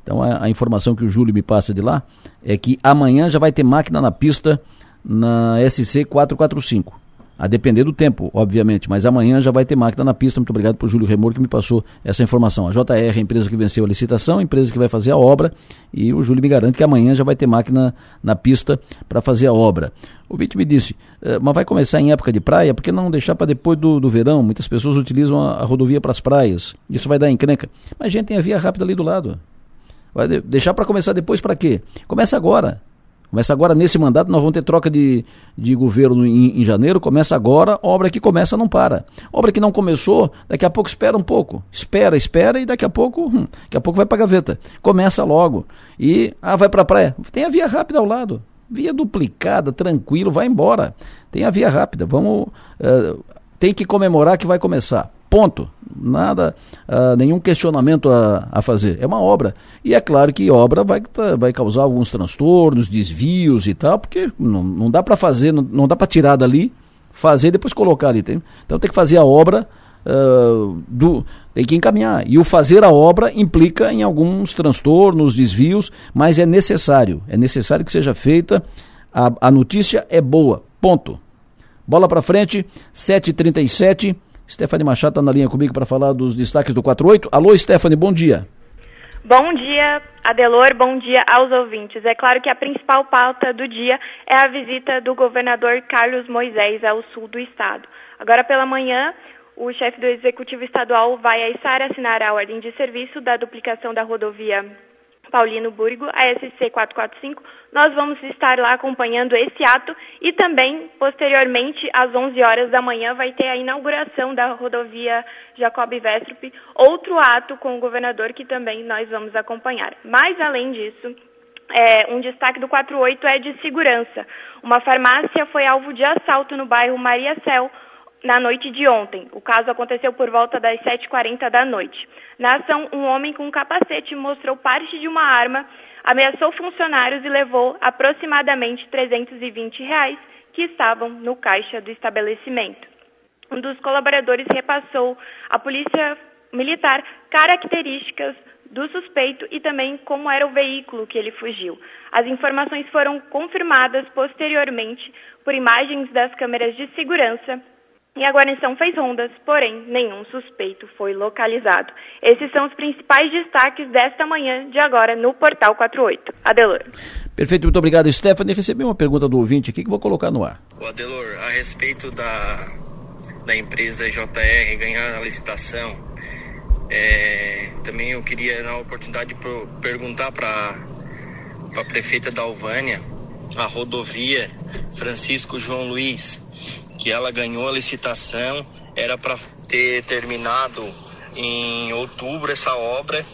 Então a, a, informação que o Júlio me passa de lá é que amanhã já vai ter máquina na pista na SC 445. A depender do tempo, obviamente, mas amanhã já vai ter máquina na pista. Muito obrigado por Júlio Remor que me passou essa informação. A JR é a empresa que venceu a licitação, a empresa que vai fazer a obra, e o Júlio me garante que amanhã já vai ter máquina na pista para fazer a obra. O Vítor me disse, eh, mas vai começar em época de praia, por que não deixar para depois do, do verão? Muitas pessoas utilizam a, a rodovia para as praias, isso vai dar encrenca. Mas a gente tem a via rápida ali do lado. Vai deixar para começar depois para quê? Começa agora. Começa agora nesse mandato, nós vamos ter troca de, de governo em, em, janeiro, começa agora, obra que começa não para. Obra que não começou, daqui a pouco espera um pouco. Espera, espera e daqui a pouco, hum, daqui a pouco vai para gaveta. Começa logo. E, ah, vai para a praia. Tem a via rápida ao lado. Via duplicada, tranquilo, vai embora. Tem a via rápida. Vamos. Uh, tem que comemorar que vai começar. Ponto. Nada, uh, nenhum questionamento a, a, fazer. É uma obra. E é claro que obra vai, vai causar alguns transtornos, desvios e tal, porque não, não dá para fazer, não, não dá para tirar dali, fazer e depois colocar ali. Tem? Então tem que fazer a obra. Uh, do, tem que encaminhar. E o fazer a obra implica em alguns transtornos, desvios, mas é necessário. É necessário que seja feita. A, a notícia é boa. Ponto. Bola para frente, 7h37. Stephanie Machado está na linha comigo para falar dos destaques do 48. Alô, Stephanie, bom dia. Bom dia, Adelor, bom dia aos ouvintes. É claro que a principal pauta do dia é a visita do governador Carlos Moisés ao sul do estado. Agora pela manhã, o chefe do Executivo Estadual vai a Içara assinar a ordem de serviço da duplicação da rodovia Paulino Burgo, a SC 445. Nós vamos estar lá acompanhando esse ato e também, posteriormente, às 11 horas da manhã, vai ter a inauguração da rodovia Jacob Vestrup, outro ato com o governador que também nós vamos acompanhar. Mas, além disso, é, um destaque do 48 é de segurança. Uma farmácia foi alvo de assalto no bairro Maria Céu, na noite de ontem. O caso aconteceu por volta das 7h40 da noite. Na ação, um homem com um capacete mostrou parte de uma arma, ameaçou funcionários e levou aproximadamente 320 reais que estavam no caixa do estabelecimento. Um dos colaboradores repassou à polícia militar características do suspeito e também como era o veículo que ele fugiu. As informações foram confirmadas posteriormente por imagens das câmeras de segurança e a guarnição fez rondas, porém nenhum suspeito foi localizado. Esses são os principais destaques desta manhã de agora no Portal 48. Adelor. Perfeito, muito obrigado, Stephanie. Recebi uma pergunta do ouvinte aqui que vou colocar no ar. O Adelor, a respeito da, da empresa JR ganhar a licitação, é, também eu queria dar a oportunidade de perguntar para a prefeita da Alvânia, a rodovia Francisco João Luiz que ela ganhou a licitação, era para ter terminado em outubro essa obra.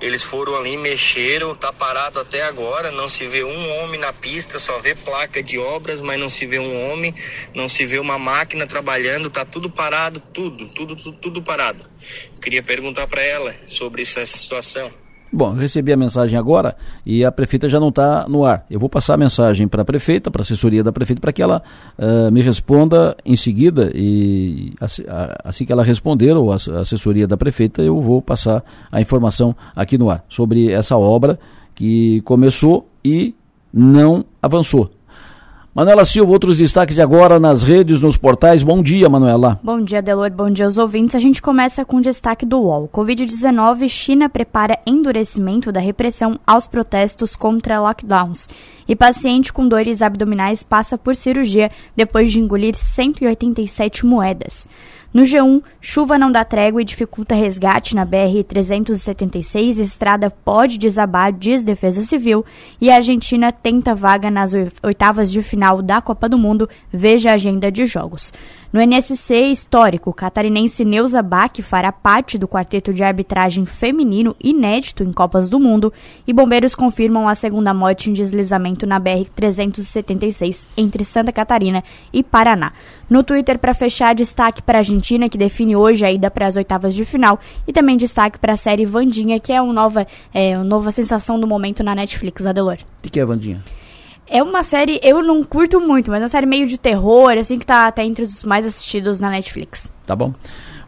Eles foram ali, mexeram, tá parado até agora, não se vê um homem na pista, só vê placa de obras, mas não se vê um homem, não se vê uma máquina trabalhando, tá tudo parado, tudo, tudo, tudo, tudo parado. Queria perguntar para ela sobre essa situação. Bom, recebi a mensagem agora e a prefeita já não está no ar. Eu vou passar a mensagem para a prefeita, para a assessoria da prefeita, para que ela uh, me responda em seguida e assim que ela responder, ou a assessoria da prefeita, eu vou passar a informação aqui no ar sobre essa obra que começou e não avançou. Manuela Silva, outros destaques de agora nas redes, nos portais. Bom dia, Manuela. Bom dia, Delor. Bom dia aos ouvintes. A gente começa com o destaque do UOL. Covid-19, China prepara endurecimento da repressão aos protestos contra lockdowns. E paciente com dores abdominais passa por cirurgia depois de engolir 187 moedas. No G1, chuva não dá trégua e dificulta resgate na BR-376. Estrada pode desabar, diz Defesa Civil. E a Argentina tenta vaga nas oitavas de final da Copa do Mundo. Veja a agenda de jogos. No NSC histórico, catarinense Neuza Bach fará parte do quarteto de arbitragem feminino inédito em Copas do Mundo e bombeiros confirmam a segunda morte em deslizamento na BR-376 entre Santa Catarina e Paraná. No Twitter, para fechar, destaque para a Argentina, que define hoje a ida para as oitavas de final, e também destaque para a série Vandinha, que é uma nova, é, uma nova sensação do momento na Netflix, Adelor. O que é Vandinha? É uma série, eu não curto muito, mas é uma série meio de terror, assim, que tá, tá entre os mais assistidos na Netflix. Tá bom.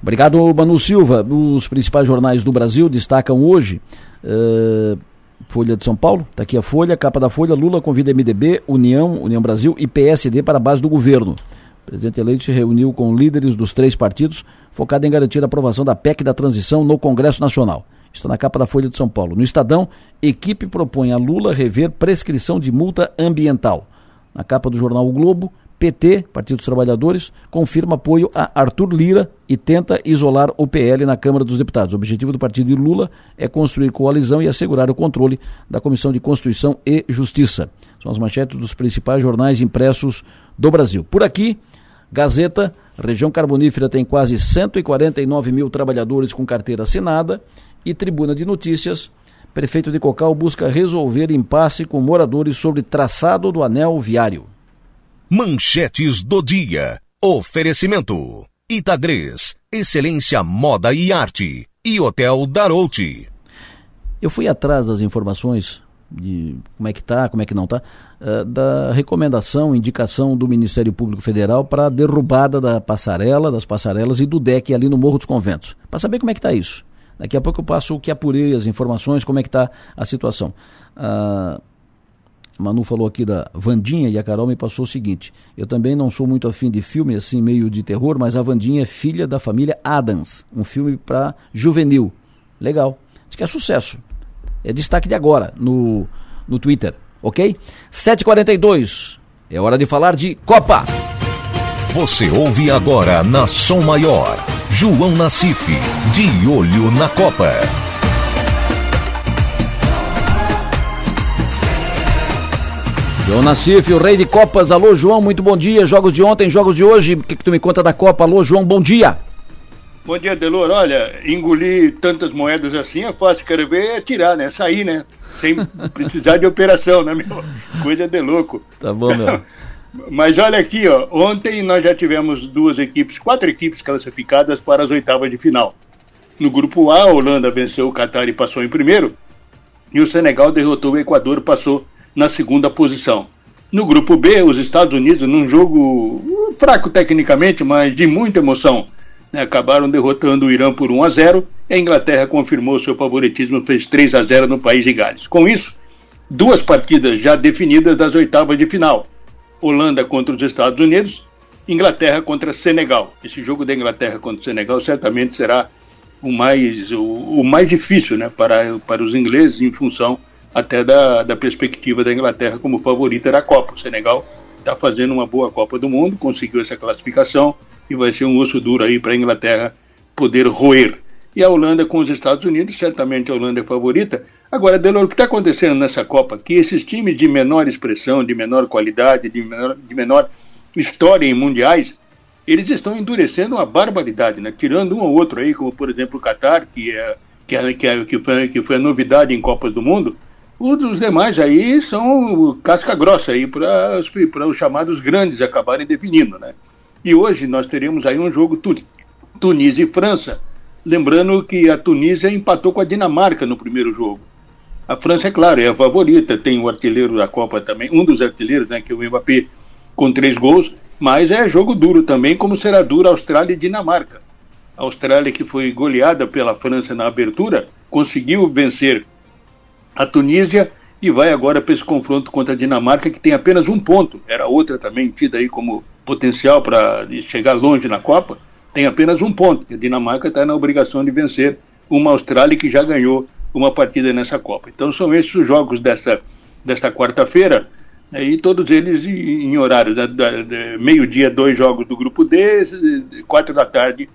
Obrigado, Manu Silva. Os principais jornais do Brasil destacam hoje. Uh, Folha de São Paulo, tá aqui a Folha, capa da Folha, Lula convida MDB, União, União Brasil e PSD para a base do governo. O presidente eleito se reuniu com líderes dos três partidos, focado em garantir a aprovação da PEC da transição no Congresso Nacional. Está na capa da Folha de São Paulo. No Estadão, equipe propõe a Lula rever prescrição de multa ambiental. Na capa do jornal O Globo, PT, Partido dos Trabalhadores, confirma apoio a Arthur Lira e tenta isolar o PL na Câmara dos Deputados. O objetivo do partido de Lula é construir coalizão e assegurar o controle da Comissão de Constituição e Justiça. São as manchetes dos principais jornais impressos do Brasil. Por aqui, Gazeta, região carbonífera tem quase 149 mil trabalhadores com carteira assinada e Tribuna de Notícias, prefeito de Cocal busca resolver impasse com moradores sobre traçado do anel viário. Manchetes do dia. Oferecimento. Itagres, excelência moda e arte. E Hotel Darouti. Eu fui atrás das informações de como é que tá, como é que não tá, uh, da recomendação, indicação do Ministério Público Federal para a derrubada da passarela, das passarelas e do deck ali no Morro dos Conventos. Para saber como é que está isso. Daqui a pouco eu passo o que apurei, as informações, como é que está a situação. A Manu falou aqui da Vandinha e a Carol me passou o seguinte: eu também não sou muito afim de filme assim, meio de terror, mas a Vandinha é filha da família Adams, um filme para juvenil. Legal. Diz que é sucesso. É destaque de agora no, no Twitter, ok? 7h42. É hora de falar de Copa. Você ouve agora na Som Maior. João Nassif, de olho na Copa. João Nassif, o rei de Copas. Alô, João, muito bom dia. Jogos de ontem, jogos de hoje. O que, que tu me conta da Copa? Alô, João, bom dia. Bom dia, Delor. Olha, engolir tantas moedas assim é fácil. Quero ver é tirar, né? Sair, né? Sem precisar de operação, né, meu? Coisa de louco. Tá bom, meu. Mas olha aqui, ó, ontem nós já tivemos duas equipes, quatro equipes classificadas para as oitavas de final. No grupo A, a Holanda venceu o Qatar e passou em primeiro, e o Senegal derrotou o Equador e passou na segunda posição. No grupo B, os Estados Unidos, num jogo fraco tecnicamente, mas de muita emoção, né, acabaram derrotando o Irã por 1 a 0 e a Inglaterra confirmou seu favoritismo, fez 3 a 0 no país de Gales. Com isso, duas partidas já definidas das oitavas de final. Holanda contra os Estados Unidos Inglaterra contra Senegal. Esse jogo da Inglaterra contra Senegal certamente será o mais, o, o, mais difícil né, para, para os ingleses, em função até da, da perspectiva da Inglaterra como favorita da Copa. O Senegal está fazendo uma boa Copa do Mundo, conseguiu essa classificação e vai ser um osso duro aí para a Inglaterra poder roer. E a Holanda com os Estados Unidos, certamente a Holanda é favorita. Agora, Delor, o que está acontecendo nessa Copa? Que esses times de menor expressão, de menor qualidade, de menor, de menor história em mundiais, eles estão endurecendo uma barbaridade, né? Tirando um ou outro aí, como por exemplo o Qatar, que é que, é, que, é, que, foi, que foi a novidade em Copas do Mundo, os demais aí são casca grossa aí para os chamados grandes acabarem definindo, né? E hoje nós teríamos aí um jogo tu, Tunísia e França, lembrando que a Tunísia empatou com a Dinamarca no primeiro jogo. A França, é claro, é a favorita, tem o artilheiro da Copa também, um dos artilheiros, né, que é o Mbappé, com três gols, mas é jogo duro também, como será duro Austrália e Dinamarca. A Austrália, que foi goleada pela França na abertura, conseguiu vencer a Tunísia e vai agora para esse confronto contra a Dinamarca, que tem apenas um ponto. Era outra também tida aí como potencial para chegar longe na Copa, tem apenas um ponto. A Dinamarca está na obrigação de vencer uma Austrália que já ganhou uma partida nessa Copa. Então são esses os jogos dessa, dessa quarta-feira. Né, e todos eles em horário da, da, da meio-dia, dois jogos do grupo D, quatro da tarde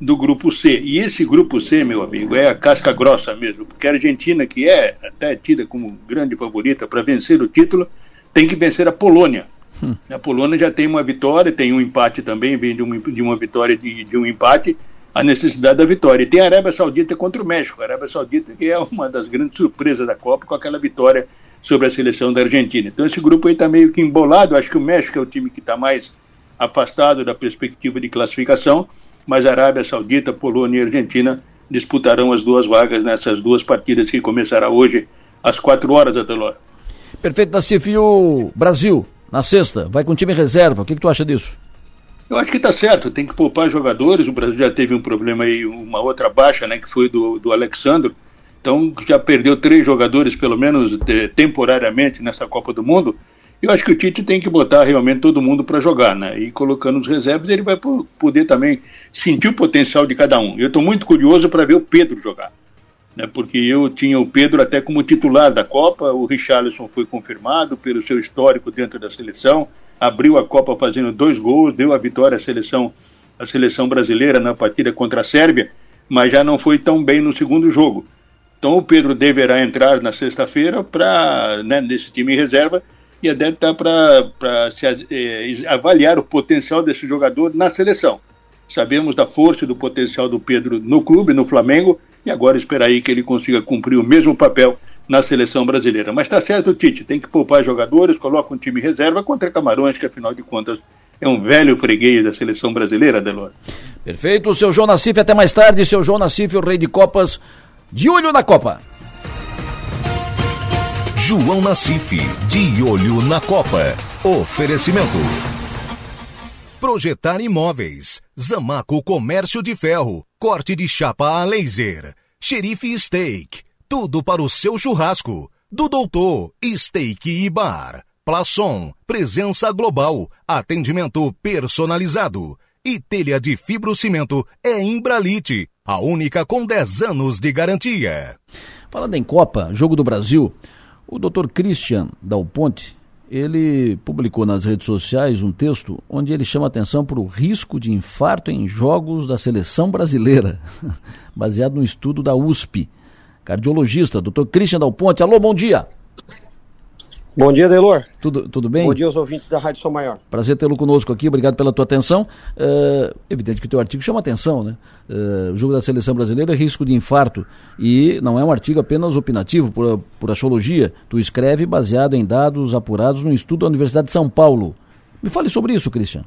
do grupo C. E esse grupo C, meu amigo, é a casca grossa mesmo, porque a Argentina, que é até tida como grande favorita para vencer o título, tem que vencer a Polônia. Hum. A Polônia já tem uma vitória, tem um empate também, vem de, um, de uma vitória de, de um empate, a necessidade da vitória. E tem a Arábia Saudita contra o México. A Arábia Saudita que é uma das grandes surpresas da Copa com aquela vitória sobre a seleção da Argentina. Então esse grupo aí está meio que embolado. Acho que o México é o time que está mais afastado da perspectiva de classificação, mas a Arábia Saudita, Polônia e Argentina disputarão as duas vagas nessas duas partidas que começará hoje às quatro horas, Adelor. Perfeito, Nassif. E o Brasil, na sexta, vai com time reserva. O que, que tu acha disso? Eu acho que está certo, tem que poupar jogadores. O Brasil já teve um problema aí, uma outra baixa, né, que foi do, do Alexandre. Então já perdeu três jogadores, pelo menos de, temporariamente, nessa Copa do Mundo. Eu acho que o Tite tem que botar realmente todo mundo para jogar, né? E colocando os reservas, ele vai poder também sentir o potencial de cada um. Eu estou muito curioso para ver o Pedro jogar, né? Porque eu tinha o Pedro até como titular da Copa, o Richarlison foi confirmado pelo seu histórico dentro da seleção, abriu a Copa fazendo dois gols, deu a vitória à seleção, à seleção brasileira na partida contra a Sérvia, mas já não foi tão bem no segundo jogo. Então o Pedro deverá entrar na sexta-feira para né, nesse time reserva e deve estar para é, avaliar o potencial desse jogador na seleção. Sabemos da força e do potencial do Pedro no clube, no Flamengo, e agora esperar aí que ele consiga cumprir o mesmo papel na seleção brasileira. Mas está certo, Tite, tem que poupar jogadores, coloca um time reserva contra Camarões, que afinal de contas é um velho freguês da seleção brasileira, Delor. Perfeito, seu João Nassif, até mais tarde, seu João Nassif, o rei de Copas. De olho na Copa. João Nassif, de olho na Copa. Oferecimento. Projetar imóveis. Zamaco Comércio de Ferro. Corte de chapa a laser. Xerife Steak. Tudo para o seu churrasco. Do Doutor Steak e Bar. Plaçom. Presença global. Atendimento personalizado. E telha de fibrocimento é Imbralite a única com 10 anos de garantia. Falando em Copa, Jogo do Brasil, o Dr. Christian Dal Ponte, ele publicou nas redes sociais um texto onde ele chama atenção para o risco de infarto em jogos da seleção brasileira, baseado no estudo da USP. Cardiologista, Dr. Christian Dal Ponte, alô, bom dia. Bom dia, Delor. Tudo, tudo bem? Bom dia aos ouvintes da Rádio São Maior. Prazer tê-lo conosco aqui, obrigado pela tua atenção. Uh, evidente que o teu artigo chama atenção, né? Uh, o jogo da seleção brasileira é risco de infarto. E não é um artigo apenas opinativo, por, por astrologia. Tu escreve baseado em dados apurados no estudo da Universidade de São Paulo. Me fale sobre isso, Christian.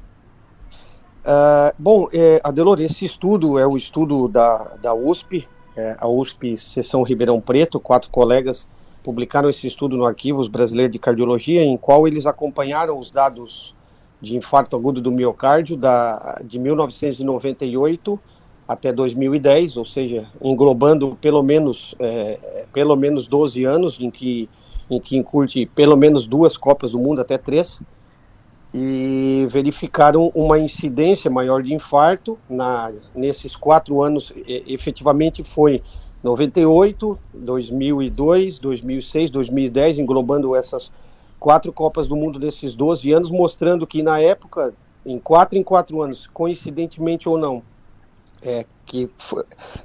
Uh, bom, é, Adelor, esse estudo é o estudo da, da USP, é, a USP Seção Ribeirão Preto, quatro colegas publicaram esse estudo no Arquivos Brasileiro de Cardiologia, em qual eles acompanharam os dados de infarto agudo do miocárdio da, de 1998 até 2010, ou seja, englobando pelo menos, é, pelo menos 12 anos, em que, em que incute pelo menos duas Copas do Mundo, até três. E verificaram uma incidência maior de infarto na, nesses quatro anos. efetivamente foi 98, 2002, 2006, 2010, englobando essas quatro Copas do Mundo desses 12 anos, mostrando que na época, em quatro em quatro anos, coincidentemente ou não, é, que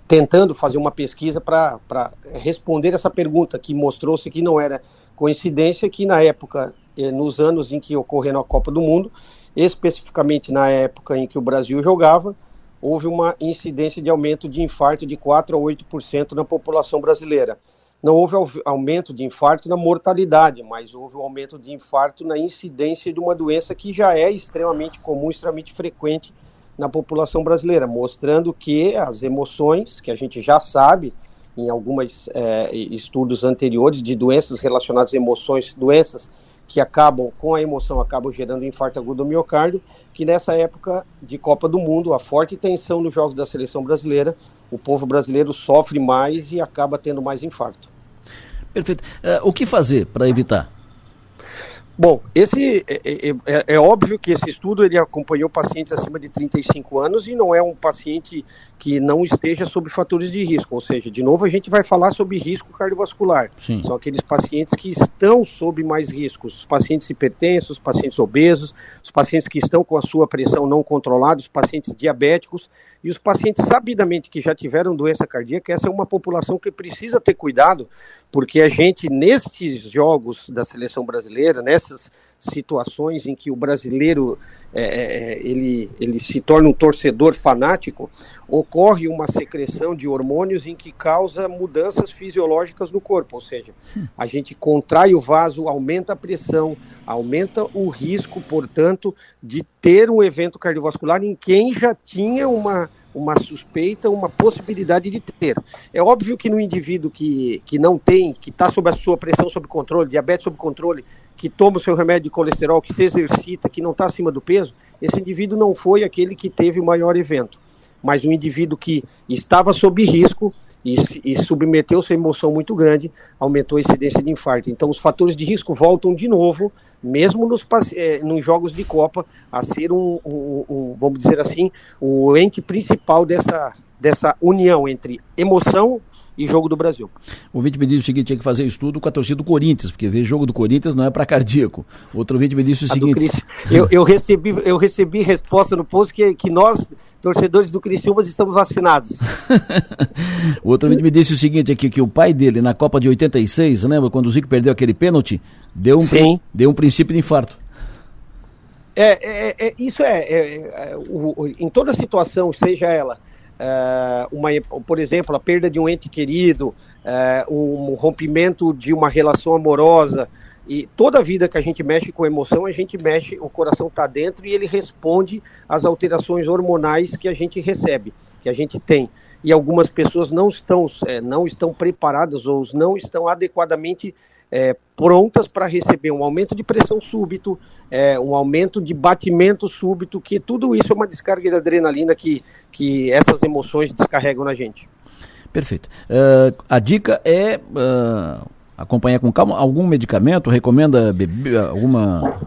tentando fazer uma pesquisa para responder essa pergunta, que mostrou-se que não era coincidência, que na época, eh, nos anos em que ocorreu a Copa do Mundo, especificamente na época em que o Brasil jogava, houve uma incidência de aumento de infarto de 4 a 8% na população brasileira. Não houve aumento de infarto na mortalidade, mas houve um aumento de infarto na incidência de uma doença que já é extremamente comum, extremamente frequente na população brasileira, mostrando que as emoções, que a gente já sabe em alguns é, estudos anteriores de doenças relacionadas a emoções, doenças que acabam com a emoção acabam gerando infarto agudo do miocárdio, que nessa época de Copa do Mundo, a forte tensão nos jogos da seleção brasileira, o povo brasileiro sofre mais e acaba tendo mais infarto. Perfeito. Uh, o que fazer para evitar? Bom, esse é, é, é, é, óbvio que esse estudo ele acompanhou pacientes acima de 35 anos e não é um paciente que não esteja sob fatores de risco, ou seja, de novo a gente vai falar sobre risco cardiovascular. Sim. São aqueles pacientes que estão sob mais riscos, os pacientes hipertensos, os pacientes obesos, os pacientes que estão com a sua pressão não controlada, os pacientes diabéticos e os pacientes sabidamente que já tiveram doença cardíaca, essa é uma população que precisa ter cuidado, porque a gente, nesses jogos da seleção brasileira, nessas situações em que o brasileiro é, é, é, ele, ele se torna um torcedor fanático, ocorre uma secreção de hormônios em que causa mudanças fisiológicas no corpo, ou seja, a gente contrai o vaso, aumenta a pressão, aumenta o risco, portanto, de ter um evento cardiovascular em quem já tinha uma, uma suspeita, uma possibilidade de ter. É óbvio que no indivíduo que, que não tem, que está sob a sua pressão sob controle, diabetes sob controle, que toma o seu remédio de colesterol, que se exercita, que não está acima do peso, esse indivíduo não foi aquele que teve o maior evento. Mas um indivíduo que estava sob risco e, e submeteu sua emoção muito grande, aumentou a incidência de infarto. Então, os fatores de risco voltam de novo, mesmo nos, eh, nos jogos de Copa, a ser um, um, um, vamos dizer assim, o ente principal dessa, dessa união entre emoção e jogo do Brasil. O ouvinte me disse o seguinte, tinha que fazer estudo com a torcida do Corinthians, porque ver jogo do Corinthians não é para cardíaco. Outro ouvinte me disse o a seguinte... Eu, eu, recebi, eu recebi resposta no post que, que nós, torcedores do Criciúma, estamos vacinados. o outro ouvinte me disse o seguinte aqui, que o pai dele, na Copa de 86, lembra, quando o Zico perdeu aquele pênalti, deu um, Sim. deu um princípio de infarto. É, é, é isso é, é, é o, em toda situação, seja ela uma, por exemplo, a perda de um ente querido, uh, um rompimento de uma relação amorosa. E toda a vida que a gente mexe com emoção, a gente mexe, o coração está dentro e ele responde às alterações hormonais que a gente recebe, que a gente tem. E algumas pessoas não estão, é, não estão preparadas ou não estão adequadamente é, prontas para receber um aumento de pressão súbito, é, um aumento de batimento súbito, que tudo isso é uma descarga de adrenalina que, que essas emoções descarregam na gente. Perfeito. Uh, a dica é uh, acompanhar com calma algum medicamento, recomenda beber alguma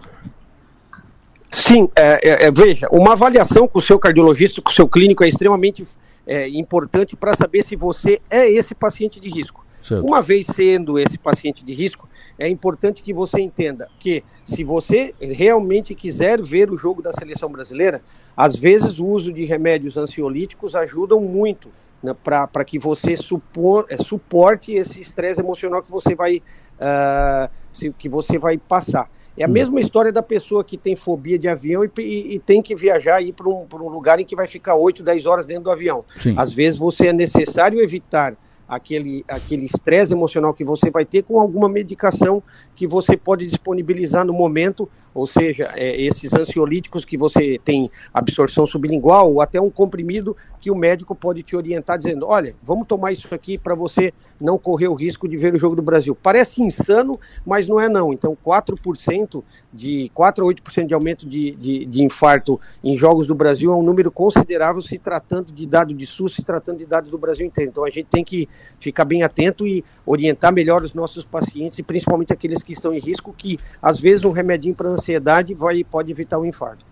Sim, é, é, veja, uma avaliação com o seu cardiologista, com o seu clínico é extremamente é, importante para saber se você é esse paciente de risco. Certo. Uma vez sendo esse paciente de risco, é importante que você entenda que se você realmente quiser ver o jogo da seleção brasileira, às vezes o uso de remédios ansiolíticos ajudam muito né, para que você supor, é, suporte esse estresse emocional que você vai uh, que você vai passar. É a hum. mesma história da pessoa que tem fobia de avião e, e, e tem que viajar ir para um, um, lugar em que vai ficar 8, 10 horas dentro do avião. Sim. Às vezes você é necessário evitar aquele aquele estresse emocional que você vai ter com alguma medicação que você pode disponibilizar no momento ou seja, é, esses ansiolíticos que você tem absorção sublingual ou até um comprimido que o médico pode te orientar dizendo, olha, vamos tomar isso aqui para você não correr o risco de ver o jogo do Brasil. Parece insano, mas não é não. Então, 4% de 4 a 8% de aumento de, de, de, infarto em jogos do Brasil é um número considerável se tratando de dado de SUS, se tratando de dados do Brasil inteiro. Então, a gente tem que ficar bem atento e orientar melhor os nossos pacientes e principalmente aqueles que estão em risco, que às vezes um remedinho para ansiedade vai, pode evitar o infarto.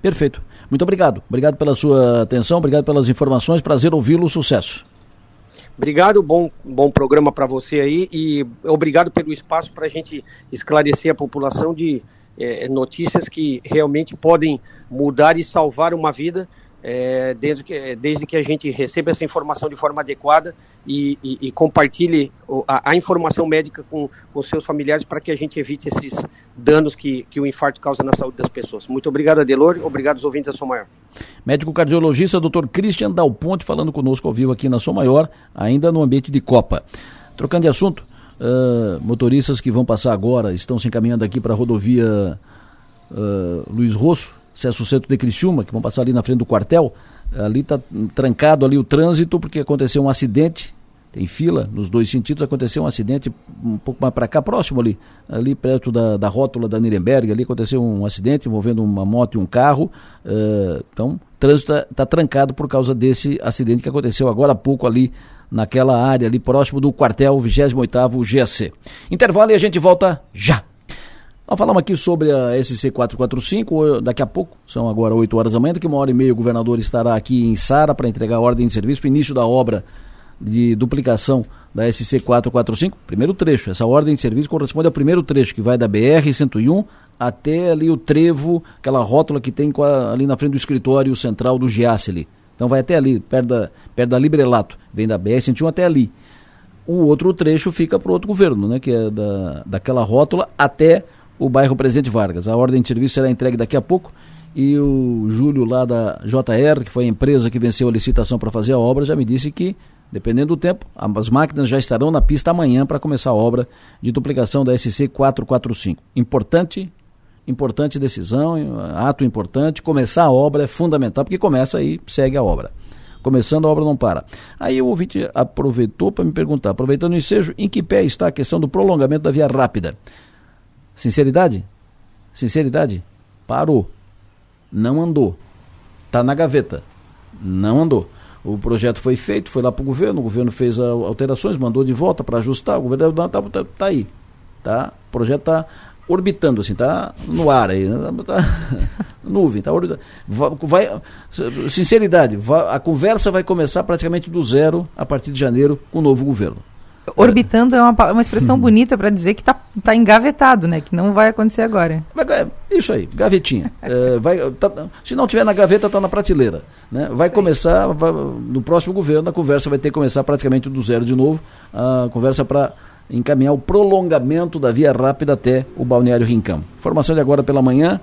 Perfeito. Muito obrigado. Obrigado pela sua atenção, obrigado pelas informações. Prazer ouvi-lo. Sucesso. Obrigado, bom, bom programa para você aí e obrigado pelo espaço para a gente esclarecer a população de é, notícias que realmente podem mudar e salvar uma vida é, desde, que, desde que a gente receba essa informação de forma adequada e, e, e compartilhe a, a, informação médica com, com seus familiares para que a gente evite esses danos que, que o infarto causa na saúde das pessoas. Muito obrigado, Adelor. Obrigado aos ouvintes da Som Maior. Médico cardiologista Dr. Christian Dalponte falando conosco ao vivo aqui na Som Maior, ainda no ambiente de Copa. Trocando de assunto, uh, motoristas que vão passar agora estão se encaminhando aqui para a rodovia uh, Luiz Rosso, acesso centro de Criciúma, que vão passar ali na frente do quartel. Ali está trancado ali o trânsito porque aconteceu um acidente. Tem fila nos dois sentidos. Aconteceu um acidente um pouco mais para cá, próximo ali, ali perto da, da rótula da Nuremberg. Ali aconteceu um acidente envolvendo uma moto e um carro. Uh, então, trânsito está tá trancado por causa desse acidente que aconteceu agora há pouco ali naquela área ali próximo do quartel 28º GAC. Intervalo e a gente volta já. Nós falamos aqui sobre a SC445, daqui a pouco, são agora 8 horas da manhã, daqui uma hora e meia o governador estará aqui em Sara para entregar a ordem de serviço para início da obra de duplicação da SC445, primeiro trecho. Essa ordem de serviço corresponde ao primeiro trecho, que vai da BR-101 até ali o trevo, aquela rótula que tem ali na frente do escritório central do Giasse Então vai até ali, perto da, perto da Librelato, vem da BR-101 até ali. O outro trecho fica para outro governo, né, que é da, daquela rótula até o bairro Presidente Vargas. A ordem de serviço será entregue daqui a pouco e o Júlio lá da JR, que foi a empresa que venceu a licitação para fazer a obra, já me disse que, dependendo do tempo, as máquinas já estarão na pista amanhã para começar a obra de duplicação da SC 445. Importante, importante decisão, ato importante, começar a obra é fundamental, porque começa e segue a obra. Começando a obra não para. Aí o ouvinte aproveitou para me perguntar, aproveitando o ensejo, em que pé está a questão do prolongamento da via rápida? Sinceridade? Sinceridade? Parou. Não andou. Está na gaveta. Não andou. O projeto foi feito, foi lá para o governo, o governo fez alterações, mandou de volta para ajustar, o governo está tá, tá aí. Tá? O projeto está orbitando, assim, tá no ar aí, né? tá, nuvem, tá orbitando. Vai, sinceridade, a conversa vai começar praticamente do zero a partir de janeiro com o novo governo. Orbitando é uma, uma expressão uhum. bonita para dizer que está tá engavetado, né? Que não vai acontecer agora. É, isso aí, gavetinha. é, vai, tá, se não tiver na gaveta, está na prateleira. Né? Vai Sim. começar, vai, no próximo governo, a conversa vai ter que começar praticamente do zero de novo. A conversa para encaminhar o prolongamento da via rápida até o Balneário Rincão. Informação de agora pela manhã.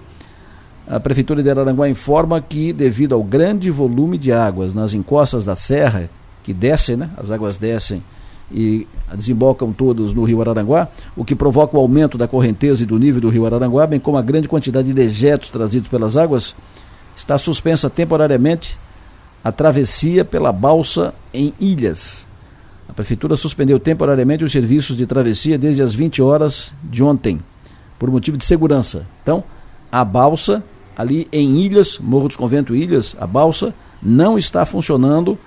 A Prefeitura de Araranguá informa que, devido ao grande volume de águas nas encostas da serra, que descem, né? As águas descem e desembocam todos no rio Araranguá, o que provoca o aumento da correnteza e do nível do rio Araranguá, bem como a grande quantidade de dejetos trazidos pelas águas, está suspensa temporariamente a travessia pela balsa em Ilhas. A prefeitura suspendeu temporariamente os serviços de travessia desde as 20 horas de ontem, por motivo de segurança. Então, a balsa ali em Ilhas, Morro dos Convento Ilhas, a balsa não está funcionando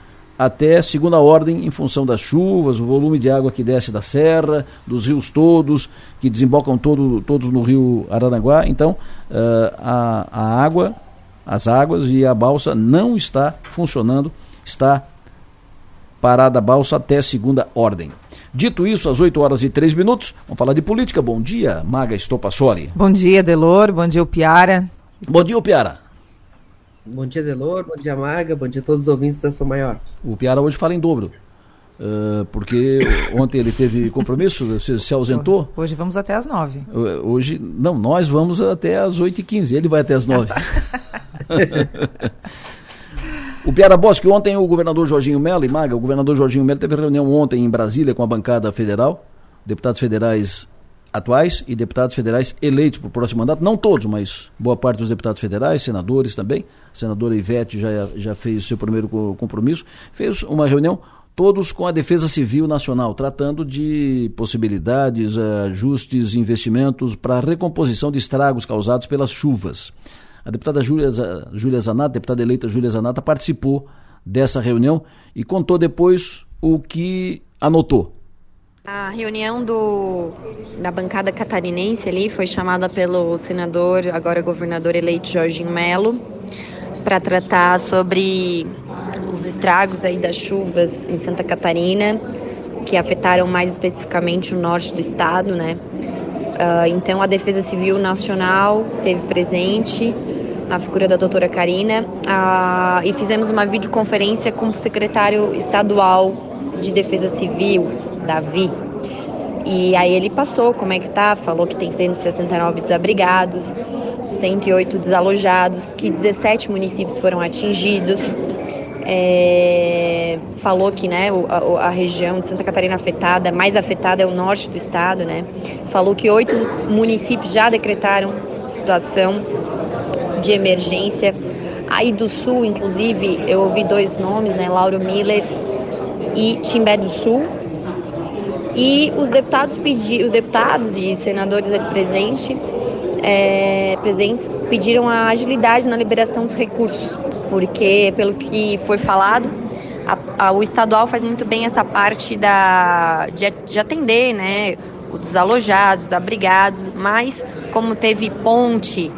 até segunda ordem em função das chuvas, o volume de água que desce da serra, dos rios todos, que desembocam todo, todos no rio Araranguá. Então, uh, a, a água, as águas e a balsa não está funcionando, está parada a balsa até segunda ordem. Dito isso, às 8 horas e 3 minutos, vamos falar de política. Bom dia, Maga Estopassoli. Bom dia, Delor. Bom dia, Piara. Bom dia, Piara. Bom dia, Delor. Bom dia, Maga. Bom dia a todos os ouvintes da São Maior. O Piara hoje fala em dobro. Uh, porque ontem ele teve compromisso, se, se ausentou. Hoje vamos até às nove. Hoje, não, nós vamos até às oito e quinze, ele vai até às nove. o Piara Bosque, ontem o governador Jorginho Mello, e Maga, o governador Jorginho Mello teve reunião ontem em Brasília com a bancada federal, deputados federais atuais e deputados federais eleitos para o próximo mandato, não todos, mas boa parte dos deputados federais, senadores também. A senadora Ivete já, já fez seu primeiro compromisso, fez uma reunião todos com a Defesa Civil Nacional, tratando de possibilidades, ajustes, investimentos para recomposição de estragos causados pelas chuvas. A deputada Júlia, Júlia Zanata, deputada eleita Júlia Zanata, participou dessa reunião e contou depois o que anotou A reunião do, da bancada catarinense ali foi chamada pelo senador, agora governador eleito Jorginho Melo, para tratar sobre os estragos aí das chuvas em Santa Catarina, que afetaram mais especificamente o norte do estado, né? Uh, então a Defesa Civil Nacional esteve presente na figura da doutora Karina uh, e fizemos uma videoconferência com o secretário estadual de Defesa Civil, Davi. E aí ele passou como é que tá, falou que tem 169 desabrigados, 108 desalojados, que 17 municípios foram atingidos. É, falou que né, a, a, região de Santa Catarina afetada, mais afetada é o norte do estado, né? Falou que oito municípios já decretaram situação de emergência. Aí do sul, inclusive, eu ouvi dois nomes, né? Lauro Miller e Timbé do Sul, e os deputados, pedi, os deputados e senadores ali presente, é, presentes pediram a agilidade na liberação dos recursos, porque, pelo que foi falado, a, a, o estadual faz muito bem essa parte da, de, de atender né, os desalojados, os abrigados, mas como teve ponte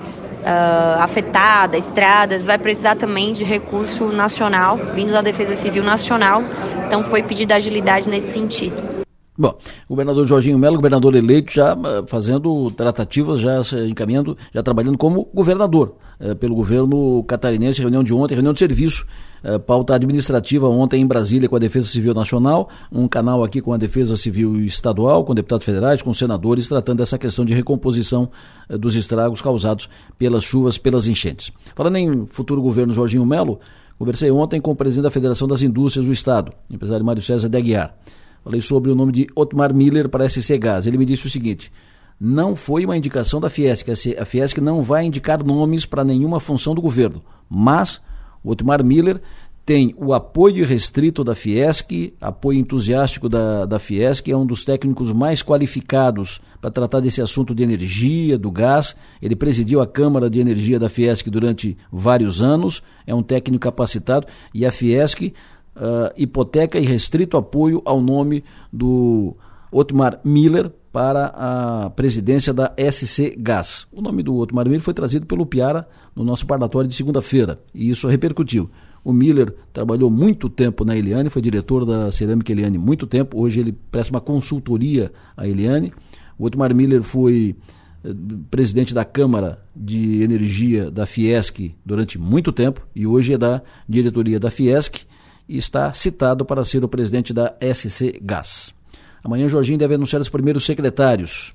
uh, afetada, estradas, vai precisar também de recurso nacional, vindo da Defesa Civil Nacional, então foi pedida agilidade nesse sentido. Bom, governador Jorginho Melo, governador eleito, já eh, fazendo tratativas, já se encaminhando, já trabalhando como governador eh, pelo governo catarinense, reunião de ontem, reunião de serviço, eh, pauta administrativa ontem em Brasília com a Defesa Civil Nacional, um canal aqui com a Defesa Civil Estadual, com deputados federais, com senadores, tratando dessa questão de recomposição dos estragos causados pelas chuvas, pelas enchentes. Falando em futuro governo Jorginho Melo, conversei ontem com o presidente da Federação das Indústrias do Estado, empresário Mário César de Aguiar. Falei sobre o nome de Otmar Miller para SC Gás. Ele me disse o seguinte: não foi uma indicação da Fiesc. A Fiesc não vai indicar nomes para nenhuma função do governo, mas o Otmar Miller tem o apoio restrito da Fiesc, apoio entusiástico da, da Fiesc, é um dos técnicos mais qualificados para tratar desse assunto de energia, do gás. Ele presidiu a Câmara de Energia da Fiesc durante vários anos, é um técnico capacitado e a Fiesc uh, hipoteca e restrito apoio ao nome do Otmar Miller para a presidência da SC Gás. O nome do Otmar Miller foi trazido pelo Piara no nosso parlatório de segunda-feira e isso repercutiu. O Miller trabalhou muito tempo na Eliane, foi diretor da Cerâmica Eliane muito tempo. Hoje ele presta uma consultoria à Eliane. O Otmar Miller foi eh, presidente da Câmara de Energia da Fiesc durante muito tempo e hoje é da diretoria da Fiesc e está citado para ser o presidente da SC Gás. Amanhã Jorginho deve anunciar os primeiros secretários.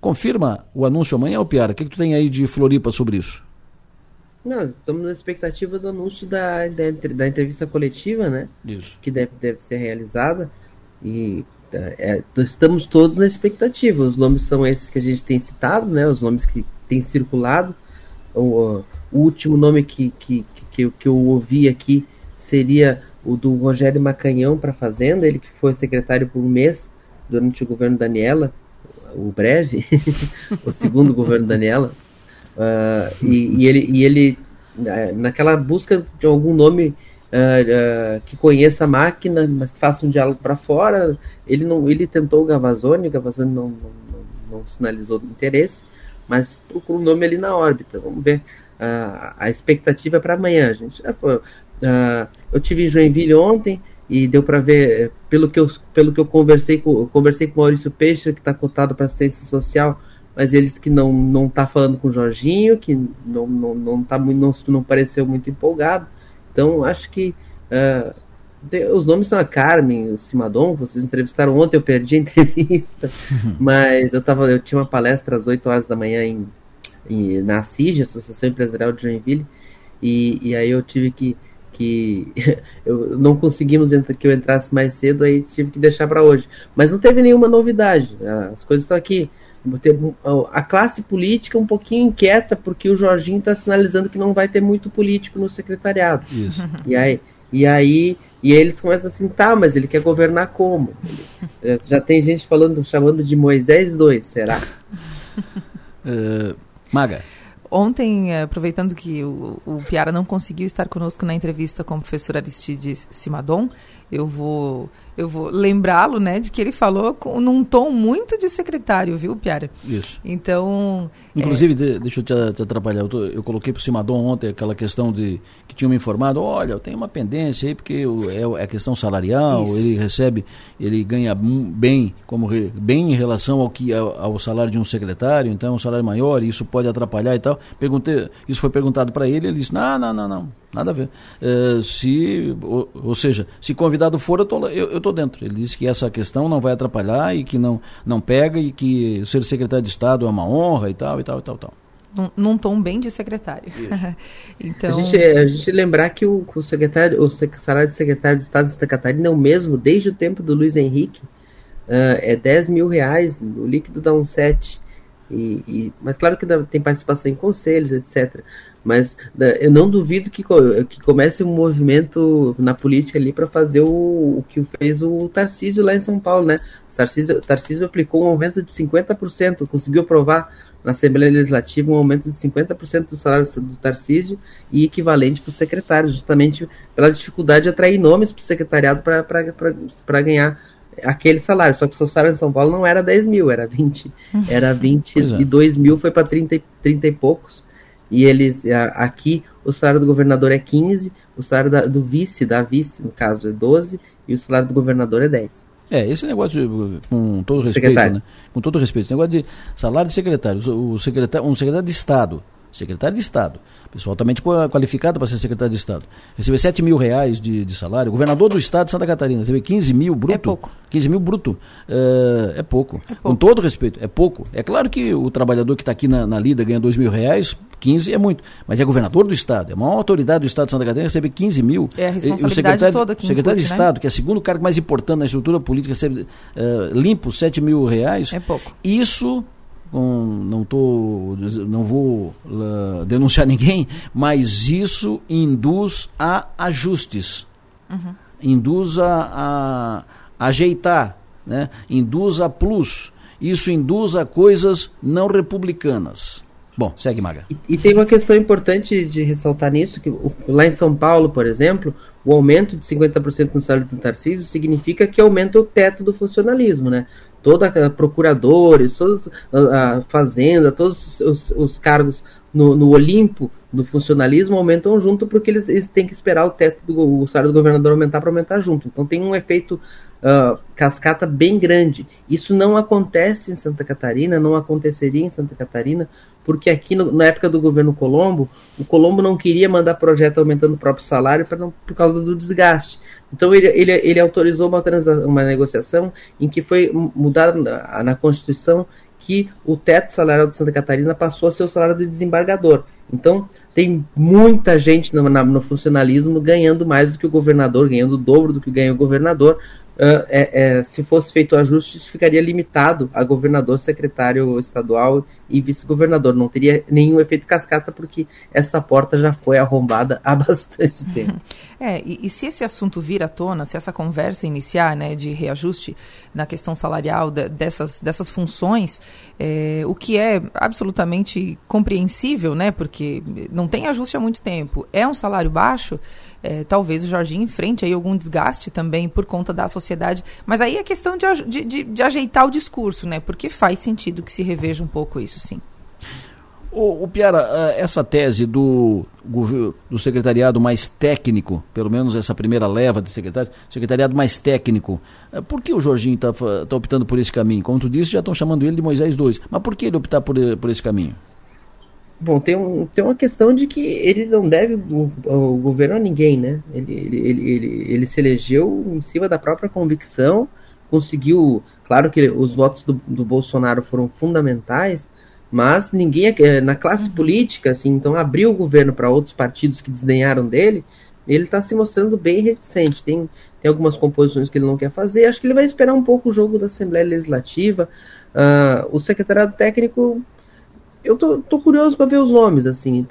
Confirma o anúncio amanhã, Piara? O que, que tu tem aí de Floripa sobre isso? Não, estamos na expectativa do anúncio da, da, da entrevista coletiva, né? Isso. Que deve, deve ser realizada. E é, estamos todos na expectativa. Os nomes são esses que a gente tem citado, né? Os nomes que têm circulado. O, o último nome que, que, que, que eu ouvi aqui seria o do Rogério Macanhão para Fazenda, ele que foi secretário por um mês durante o governo Daniela, o breve, o segundo governo Daniela, uh, e, e, ele, e ele naquela busca de algum nome uh, uh, que conheça a máquina, mas que faça um diálogo para fora, ele não, ele tentou o Gavazoni, o Gavazoni não, não, não, não sinalizou interesse, mas procurou um nome ali na órbita. Vamos ver. A expectativa é para amanhã, gente. Uh, eu tive em Joinville ontem e deu para ver, pelo que eu, pelo que eu conversei com, eu conversei com o Maurício Peixe, que está cotado para assistência social, mas eles que não não tá falando com o Jorginho, que não não não tá muito não, não pareceu muito empolgado. Então acho que uh, os nomes são a Carmen, o Simadon, vocês entrevistaram ontem, eu perdi a entrevista, mas eu tava eu tinha uma palestra às 8 horas da manhã em, em na CIG, Associação Empresarial de Joinville, e, e aí eu tive que que eu não conseguimos que eu entrasse mais cedo, aí tive que deixar para hoje. Mas não teve nenhuma novidade. As coisas estão aqui. A classe política um pouquinho inquieta porque o Jorginho está sinalizando que não vai ter muito político no secretariado. Isso. E aí, e aí, e aí eles começam assim, tá, mas ele quer governar como? Já tem gente falando, chamando de Moisés 2, será? Uh, Maga. Ontem, eh, aproveitando que o, o Piara não conseguiu estar conosco na entrevista com o professor Aristides Simadon, eu vou eu vou lembrá-lo, né, de que ele falou com, num tom muito de secretário, viu, Piara? Isso. Então. Inclusive, é... de, deixa eu te, te atrapalhar. Eu, tô, eu, coloquei por cima Dom ontem aquela questão de que tinham me informado: olha, eu tenho uma pendência aí, porque o, é, é questão salarial, Isso. ele recebe, ele ganha bem, como bem em relação ao, que, ao, ao, salário de um secretário, então é um salário maior, e isso pode atrapalhar e tal. Perguntei, isso foi perguntado para ele, ele disse: não, não, não, não Nada a ver. Uh, se, ou, ou, seja, se convidado for, eu tô, eu, eu tô dentro. Ele disse que essa questão não vai atrapalhar e que não, não pega e que ser secretário de Estado é uma honra e tal, e tal, e tal, e tal. Num, num tom bem de secretário. então... a, gente, a gente lembrar que o, o secretário, o salário de secretário de Estado de Santa Catarina é o mesmo desde o tempo do Luiz Henrique. Uh, é 10 mil reais, o líquido dá um 7. E, e, mas claro que tem participação em conselhos, etc. Mas né, eu não duvido que, que comece um movimento na política ali para fazer o, o, que fez o Tarcísio lá em São Paulo, né? O Tarcísio, Tarcísio aplicou um aumento de 50%, conseguiu aprovar na Assembleia Legislativa um aumento de 50% do salário do Tarcísio e equivalente para o secretário, justamente pela dificuldade de atrair nomes para o secretariado para ganhar aquele salário. Só que o seu salário em São Paulo não era 10 mil, era 20. Uhum. Era 22 é. mil, foi para 30, 30 e poucos e eles aqui o salário do governador é 15, o salário da, do vice, da vice, no caso, é 12, e o salário do governador é 10. É, esse negócio, com todo respeito, né? com todo respeito, esse negócio de salário de secretário, o secretário, um secretário de Estado, secretário de Estado, pessoal altamente qualificado para ser secretário de Estado, receber 7 mil reais de, de salário, o governador do Estado de Santa Catarina receber 15 mil bruto. É pouco. 15 mil bruto. Uh, é, pouco. é, pouco. Com todo respeito, é pouco. É claro que o trabalhador que está aqui na, na lida ganha 2 mil reais, 15 é muito. Mas é governador do Estado, é a maior autoridade do Estado de Santa Catarina, receber 15 mil. É a responsabilidade o secretário, toda aqui secretário de né? Estado, que é o segundo cargo mais importante na estrutura política, recebe uh, limpo 7 mil reais. É pouco. Isso com, não tô, não vou uh, denunciar ninguém, mas isso induz a ajustes, uhum. induz a, a, ajeitar, né? induz a plus, isso induz a coisas não republicanas. Bom, segue, Maga. E, e, tem uma questão importante de ressaltar nisso, que o, lá em São Paulo, por exemplo, o aumento de 50% no salário do Tarcísio significa que aumenta o teto do funcionalismo, né? Toda procuradores, toda a fazenda, todos os, os cargos no, no, Olimpo do funcionalismo aumentam junto porque eles, eles têm que esperar o teto do o salário do governador aumentar para aumentar junto. Então tem um efeito uh, cascata bem grande. Isso não acontece em Santa Catarina, não aconteceria em Santa Catarina, porque aqui no, na época do governo Colombo, o Colombo não queria mandar projeto aumentando o próprio salário não, por causa do desgaste. Então ele, ele, ele autorizou uma, uma negociação em que foi mudada na, na Constituição que o teto salarial de Santa Catarina passou a ser o salário do desembargador. Então, tem muita gente no, na, no funcionalismo ganhando mais do que o governador, ganhando o dobro do que ganha o governador, uh, é, é, se fosse feito o ajuste, ficaria limitado a governador, secretário estadual e vice-governador. Não teria nenhum efeito cascata, porque essa porta já foi arrombada há bastante tempo. É, e, e, se esse assunto vir à tona, se essa conversa iniciar né, de reajuste na questão salarial de, dessas, dessas funções, é, o que é absolutamente compreensível, né, porque não tem ajuste há muito tempo, é um salário baixo é, talvez o Jorginho enfrente aí algum desgaste também por conta da sociedade. Mas aí é questão de, de, de, de ajeitar o discurso, né? Porque faz sentido que se reveja um pouco isso, sim. O, o Piara, eh, essa tese do, do secretariado mais técnico, pelo menos essa primeira leva de secretário, secretariado mais técnico, eh, por que o Jorginho está tá optando por esse caminho? Como tu disse, já estão chamando ele de Moisés II. Mas por que ele optar por, por esse caminho? Bom, tem, um, tem uma questão de que ele não deve o, o governo a ninguém, né? Ele, ele, ele, ele, ele se elegeu em cima da própria convicção, conseguiu. Claro que os votos do, do Bolsonaro foram fundamentais, mas ninguém é, na classe política, assim, então abriu o governo para outros partidos que desdenharam dele, ele está se mostrando bem reticente. Tem, tem algumas composições que ele não quer fazer. Acho que ele vai esperar um pouco o jogo da Assembleia Legislativa. Uh, o secretariado técnico eu tô, tô curioso para ver os nomes, assim.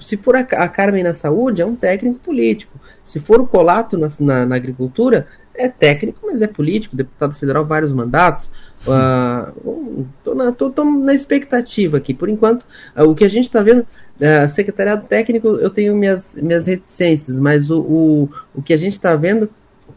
Se for a, a, Carmen na saúde, é um técnico político. Se for o Colato na, na, na agricultura, é técnico, mas é político, deputado federal, vários mandatos. Uh, tô, na, tô, tô, na expectativa aqui. Por enquanto, uh, o que a gente está vendo, uh, secretariado técnico, eu tenho minhas, minhas reticências, mas o, o, o que a gente está vendo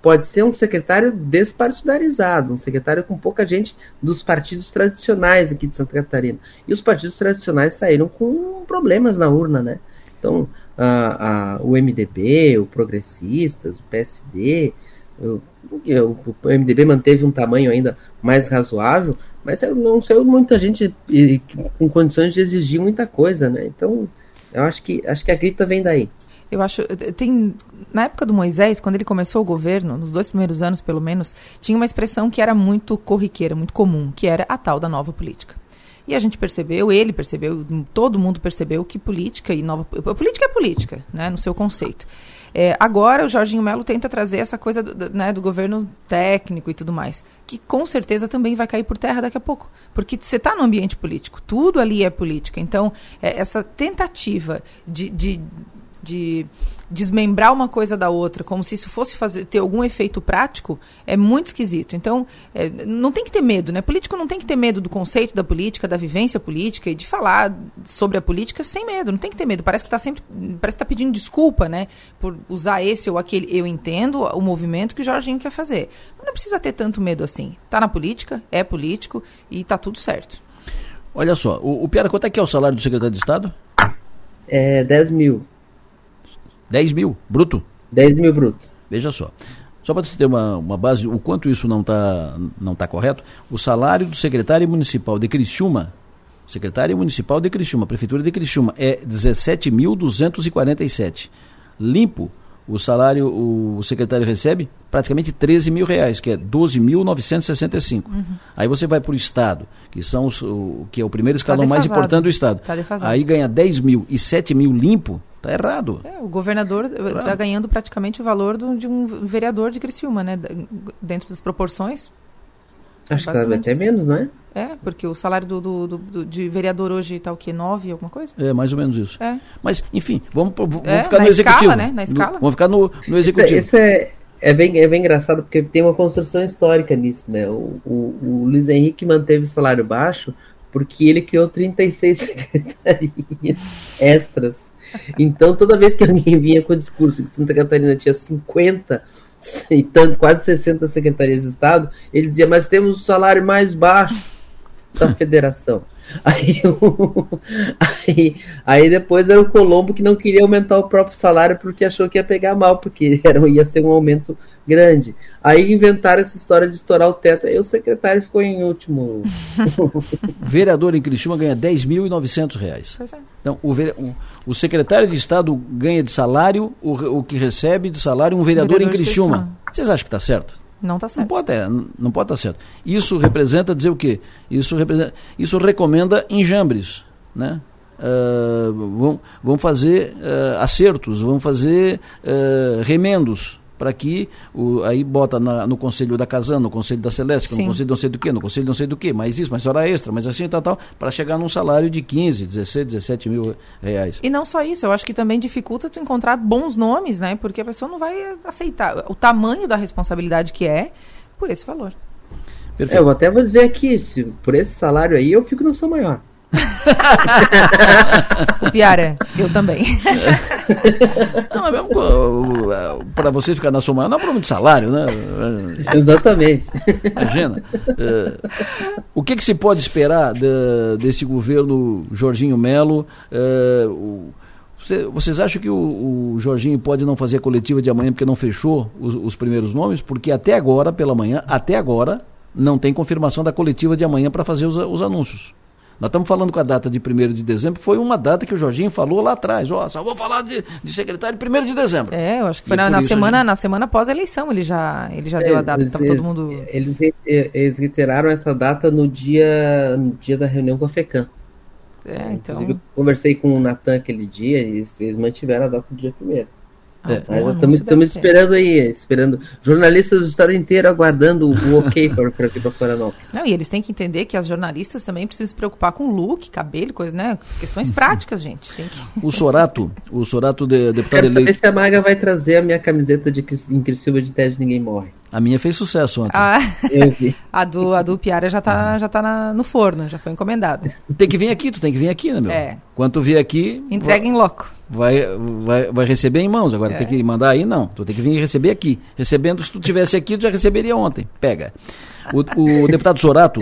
pode ser um secretário despartidarizado, um secretário com pouca gente dos partidos tradicionais aqui de Santa Catarina. E os partidos tradicionais saíram com problemas na urna, né? Então, a, a, o MDB, o Progressistas, o PSD, o, o MDB manteve um tamanho ainda mais razoável, mas não saiu muita gente com condições de exigir muita coisa, né? Então, eu acho que acho que a grita vem daí. Eu acho. Tem. Na época do Moisés, quando ele começou o governo, nos dois primeiros anos pelo menos, tinha uma expressão que era muito corriqueira, muito comum, que era a tal da nova política. E a gente percebeu, ele percebeu, todo mundo percebeu que política e nova. Política é política, né, no seu conceito. É, agora o Jorginho Melo tenta trazer essa coisa do, né, do governo técnico e tudo mais, que com certeza também vai cair por terra daqui a pouco. Porque você está no ambiente político, tudo ali é política. Então, é, essa tentativa de, de de desmembrar uma coisa da outra, como se isso fosse fazer, ter algum efeito prático, é muito esquisito. Então, é, não tem que ter medo, né? Político não tem que ter medo do conceito da política, da vivência política e de falar sobre a política sem medo. Não tem que ter medo. Parece que está sempre, parece que tá pedindo desculpa, né? Por usar esse ou aquele. Eu entendo o movimento que o Jorginho quer fazer. Mas não precisa ter tanto medo assim. Tá na política, é político e tá tudo certo. Olha só, o, o Piara, quanto é que é o salário do secretário de Estado? É 10 mil. 10 mil, bruto? 10 mil bruto. Veja só. Só para você ter uma, uma base, o quanto isso não está não tá correto, o salário do secretário municipal de Criciúma, secretário municipal de Criciúma, prefeitura de Criciúma, é 17.247. Limpo, o salário, o secretário recebe praticamente 13 mil reais, que é 12.965. Uhum. Aí você vai para o Estado, que, são os, o, que é o primeiro escalão tá mais importante do Estado. Tá Aí ganha 10 mil e 7 mil limpo, Está errado. É, o governador está ganhando praticamente o valor do, de um vereador de Criciúma, né? Dentro das proporções. Acho que até menos, não é? É, porque o salário do, do, do de vereador hoje está o quê? 9, alguma coisa? É, mais ou menos isso. É. Mas, enfim, vamos, vamos é, ficar no executivo. Escala, né? Na escala. No, vamos ficar no, no executivo. Isso, é, isso é, é, bem, é bem engraçado, porque tem uma construção histórica nisso, né? O, o, o Luiz Henrique manteve o salário baixo porque ele criou 36 secretarias extras então, toda vez que alguém vinha com o discurso que Santa Catarina tinha 50 e tanto, quase 60 secretarias de Estado, ele dizia: Mas temos o salário mais baixo da federação. Aí, aí, aí, depois era o Colombo que não queria aumentar o próprio salário porque achou que ia pegar mal, porque era, ia ser um aumento grande. Aí inventaram essa história de estourar o teto, aí o secretário ficou em último. Vereador em Criciúma ganha 10.900 reais. É. Então, o, o, o, secretário de Estado ganha de salário o, o que recebe de salário um vereador, vereador em Criciúma. Vocês acham que está certo? Não está certo. Não pode, é, não pode estar tá certo. Isso representa dizer o quê? Isso, representa, isso recomenda enjambres, né? Uh, vão, vão fazer uh, acertos, vão fazer uh, remendos para que o, aí bota na, no conselho da Casana, no conselho da Celeste, no conselho não sei do que, no conselho não sei do que, mais isso, mais hora extra, mais assim tal, tal, para chegar num salário de 15, 16, 17 mil reais. E não só isso, eu acho que também dificulta tu encontrar bons nomes, né? Porque a pessoa não vai aceitar o tamanho da responsabilidade que é por esse valor. Perfeito. É, eu até vou dizer aqui, por esse salário aí, eu fico no São Maior. o Piara, eu também. não, mas mesmo para você ficar na sua mão, não é problema de salário, né? Exatamente. Imagina. Uh, o que, que, se pode esperar de, desse governo Jorginho Melo? Uh, vocês acham que o, o, Jorginho pode não fazer a coletiva de amanhã porque não fechou os, os primeiros nomes? Porque até agora, pela manhã, até agora, não tem confirmação da coletiva de amanhã para fazer os, os anúncios. Nós estamos falando com a data de 1 de dezembro, foi uma data que o Jorginho falou lá atrás. Ó, oh, só vou falar de, de secretário 1 de dezembro. É, eu acho que foi na, na semana, gente... na semana pós-eleição ele já, ele já é, deu a data para todo mundo. Eles, eles reiteraram essa data no dia, no dia da reunião com a FECAM. É, então... Inclusive, eu conversei com o Natan aquele dia e eles mantiveram a data do dia 1 é. Estamos esperando aí, esperando. Jornalistas do estado inteiro aguardando o ok para aqui para Florianópolis. Não, e eles têm que entender que as jornalistas também precisam se preocupar com look, cabelo, coisa, né? Questões práticas, gente. Que... O Sorato, o Sorato de, deputado Quero eleito. Saber se a Maga vai trazer a minha camiseta de em Criciúma de Ted Ninguém Morre. A minha fez sucesso ontem. Ah, eu vi. a do, a do Piara já tá, já tá na, no forno, já foi encomendada. Tem que vir aqui, tu tem que vir aqui, né, meu? É. Quando tu vier aqui. Entrega em loco. vai, vai, vai receber em mãos. Agora É. tem que mandar aí, não. Tu tem que vir receber aqui. Recebendo, se tu tivesse aqui, tu já receberia ontem. Pega. O, o deputado Sorato,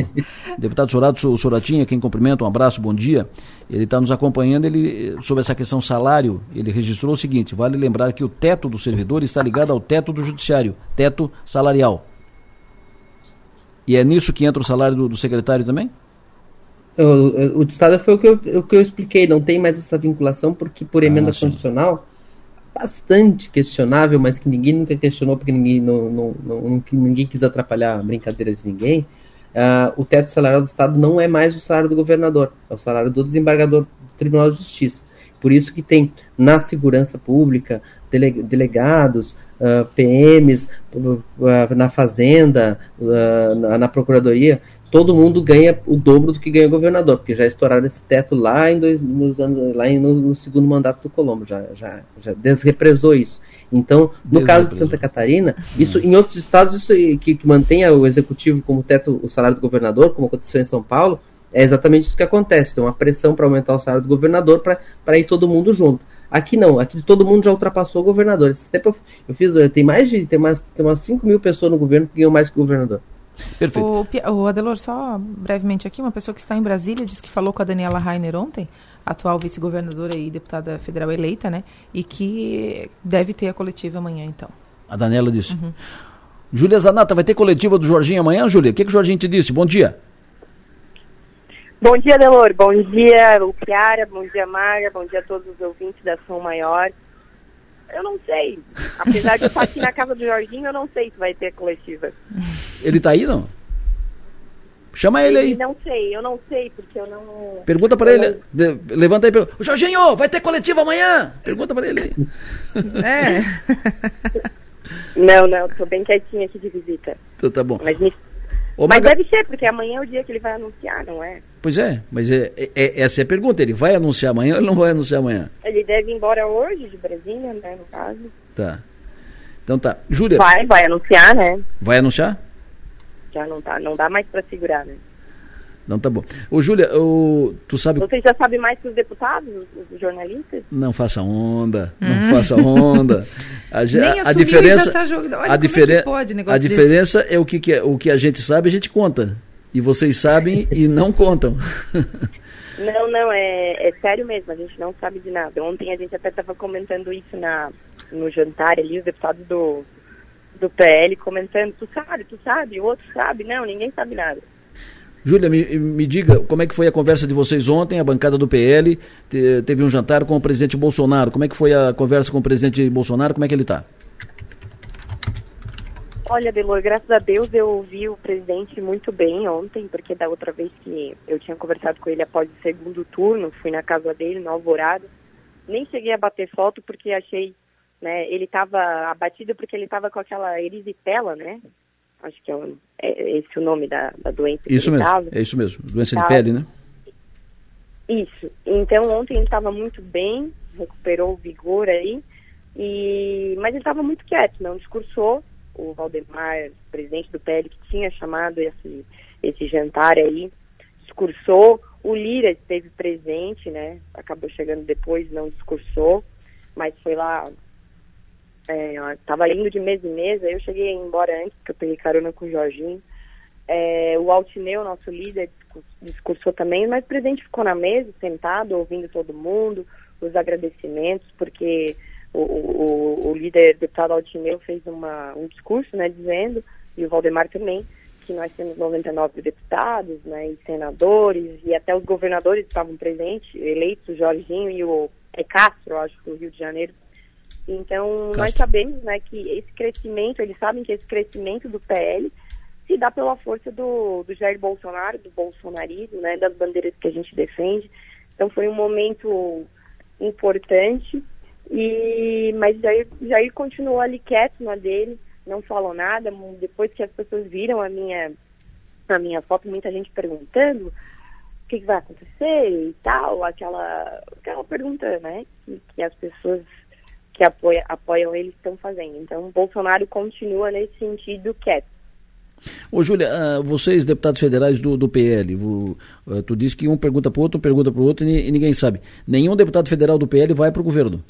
deputado Sorato, Soratinha, quem cumprimenta, um abraço, bom dia. Ele está nos acompanhando, ele, sobre essa questão salário, ele registrou o seguinte, vale lembrar que o teto do servidor está ligado ao teto do judiciário, teto salarial. E é nisso que entra o salário do, do secretário também? O, o de Estado foi o que, eu, o que eu expliquei, não tem mais essa vinculação, porque por emenda Ah, constitucional, bastante questionável, mas que ninguém nunca questionou, porque ninguém, não, não, não, ninguém quis atrapalhar a brincadeira de ninguém. ah, o teto salarial do Estado não é mais o salário do governador, é o salário do desembargador do Tribunal de Justiça. Por isso que tem na segurança pública dele- delegados, ah, PMs, ah, na fazenda, na, na procuradoria, todo mundo ganha o dobro do que ganha o governador, porque já estouraram esse teto lá em dois, nos anos, lá em- no, no segundo mandato do Colombo, já, já, já desrepresou isso. Então, no caso de Santa Catarina, isso em outros estados isso que, que mantenha o executivo como teto o salário do governador, como aconteceu em São Paulo, é exatamente isso que acontece. Tem uma pressão para aumentar o salário do governador para ir todo mundo junto. Aqui não, aqui todo mundo já ultrapassou o governador. Esse tempo eu, eu fiz, eh, tem mais de tem mais, tem umas 5 mil pessoas no governo que ganham mais que o governador. Perfeito. O, o Adelor, só brevemente aqui, uma pessoa que está em Brasília disse que falou com a Daniela Rainer ontem, atual vice-governadora e deputada federal eleita, né? E que deve ter a coletiva amanhã, então. A Daniela disse. Júlia Zanata, vai ter coletiva do Jorginho amanhã, Júlia? O que, que o Jorginho te disse? Bom dia. Bom dia, Delor. Bom dia, Luciara. Bom dia, Maga. Bom dia a todos os ouvintes da São Maior. Eu não sei. Apesar de eu estar aqui na casa do Jorginho, eu não sei se vai ter coletiva. Ele tá aí, não? Chama ele aí. Não sei, eu não sei, porque eu não. Pergunta pra eu ele. de- levanta aí. e pergunta, Jorginho, vai ter coletiva amanhã? Pergunta pra ele aí. É. Não, não, tô bem quietinha aqui de visita. Então tá bom. Mas, me- Ô, mas Maga- deve ser, porque amanhã é o dia que ele vai anunciar, não é? Pois é, mas é, é- é- essa é a pergunta. Ele vai anunciar amanhã ou ele não vai anunciar amanhã? Ele deve ir embora hoje de Brasília, né, no caso. Tá. Então tá. Júlia, Vai, vai anunciar, né? vai anunciar? Já não tá, não dá mais pra segurar, né? Não, tá bom. Ô, Júlia, ô, tu sabe. Você já sabe mais que os deputados, os, jornalistas? Não faça onda, não faça onda. A, Hum. A e diferença, já tá jogando. Olha, a, como é que diferen- pode um negócio a desse? diferença é o que, que é- o que a gente sabe, a gente conta. E vocês sabem e não contam. Não, não, é, é sério mesmo, a gente não sabe de nada. Ontem a gente até estava comentando isso na, no jantar ali, os deputados do, do PL comentando, tu sabe, tu sabe, o outro sabe, não, ninguém sabe nada. Júlia, me, me diga como é que foi a conversa de vocês ontem, a bancada do PL te- teve um jantar com o presidente Bolsonaro. Como é que foi a conversa com o presidente Bolsonaro? Como é que ele está? Olha, Delor, graças a Deus eu ouvi o presidente muito bem ontem, porque da outra vez que eu tinha conversado com ele após o segundo turno, fui na casa dele, no Alvorada, nem cheguei a bater foto porque achei, né, ele estava abatido porque ele estava com aquela erisipela, né? Acho que é, o- é esse o nome da, da doença Isso mesmo, é isso mesmo. Doença de pele, né? Isso. Então ontem ele estava muito bem, recuperou o vigor aí, e mas ele estava muito quieto, não discursou. O Valdemar, presidente do PL, que tinha chamado esse, esse jantar aí, discursou. O Lira esteve presente, né? Acabou chegando depois, não discursou, mas foi lá. Estava indo de mesa em mesa, eu cheguei embora antes, porque eu peguei carona com o Jorginho. É, o Altineu, nosso líder, discur- discursou também, mas o presidente ficou na mesa, sentado, ouvindo todo mundo, os agradecimentos, porque o, o, o- líder, deputado Altineu, fez uma, um discurso, né, dizendo, e o Valdemar também, que nós temos 99 deputados, né, e senadores, e até os governadores estavam presentes, eleitos, o Jorginho e o é Castro, eu acho, do Rio de Janeiro. Então, nós Castro. sabemos, né, que esse crescimento, eles sabem que esse crescimento do PL se dá pela força do, do Jair Bolsonaro, do bolsonarismo, né, das bandeiras que a gente defende. Então foi um momento importante, e mas Jair, Jair continuou ali quieto na dele, não falou nada. Depois que as pessoas viram a minha, a minha foto, muita gente perguntando o que, que vai acontecer e tal, aquela, aquela pergunta, né, que, que as pessoas que apoia, apoiam ele estão fazendo. Então, Bolsonaro continua nesse sentido quieto. Ô, Júlia, uh, vocês, deputados federais do, do PL, o, uh, tu disse que um pergunta para o outro, um pergunta para o outro e, e, ninguém sabe. Nenhum deputado federal do PL vai para o governo?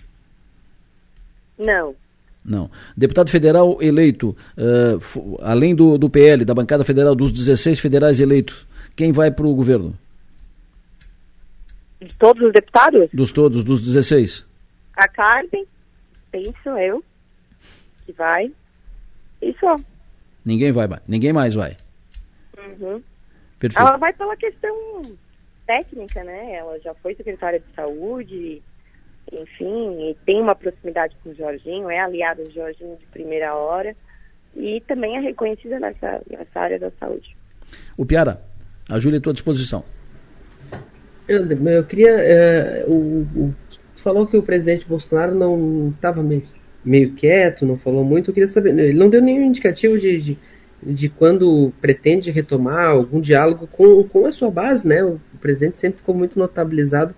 Não. Não. Deputado federal eleito, uh, além do, do PL, da bancada federal, dos 16 federais eleitos, quem vai para o governo? De todos os deputados? Dos todos, dos 16. A Carmen, penso eu, que vai. E só. Ninguém vai, ninguém mais vai. Uhum. Perfeito. Ela vai pela questão técnica, né? Ela já foi secretária de saúde, enfim, e tem uma proximidade com o Jorginho, é aliada do Jorginho de primeira hora e também é reconhecida nessa, nessa área da saúde. O Piara, a Júlia é à tua disposição. Eu, eu queria. É, o, o, falou que o presidente Bolsonaro não estava meio, meio quieto, não falou muito. Eu queria saber. Ele não deu nenhum indicativo de, de, de quando pretende retomar algum diálogo com, com a sua base, né? O, presidente sempre ficou muito notabilizado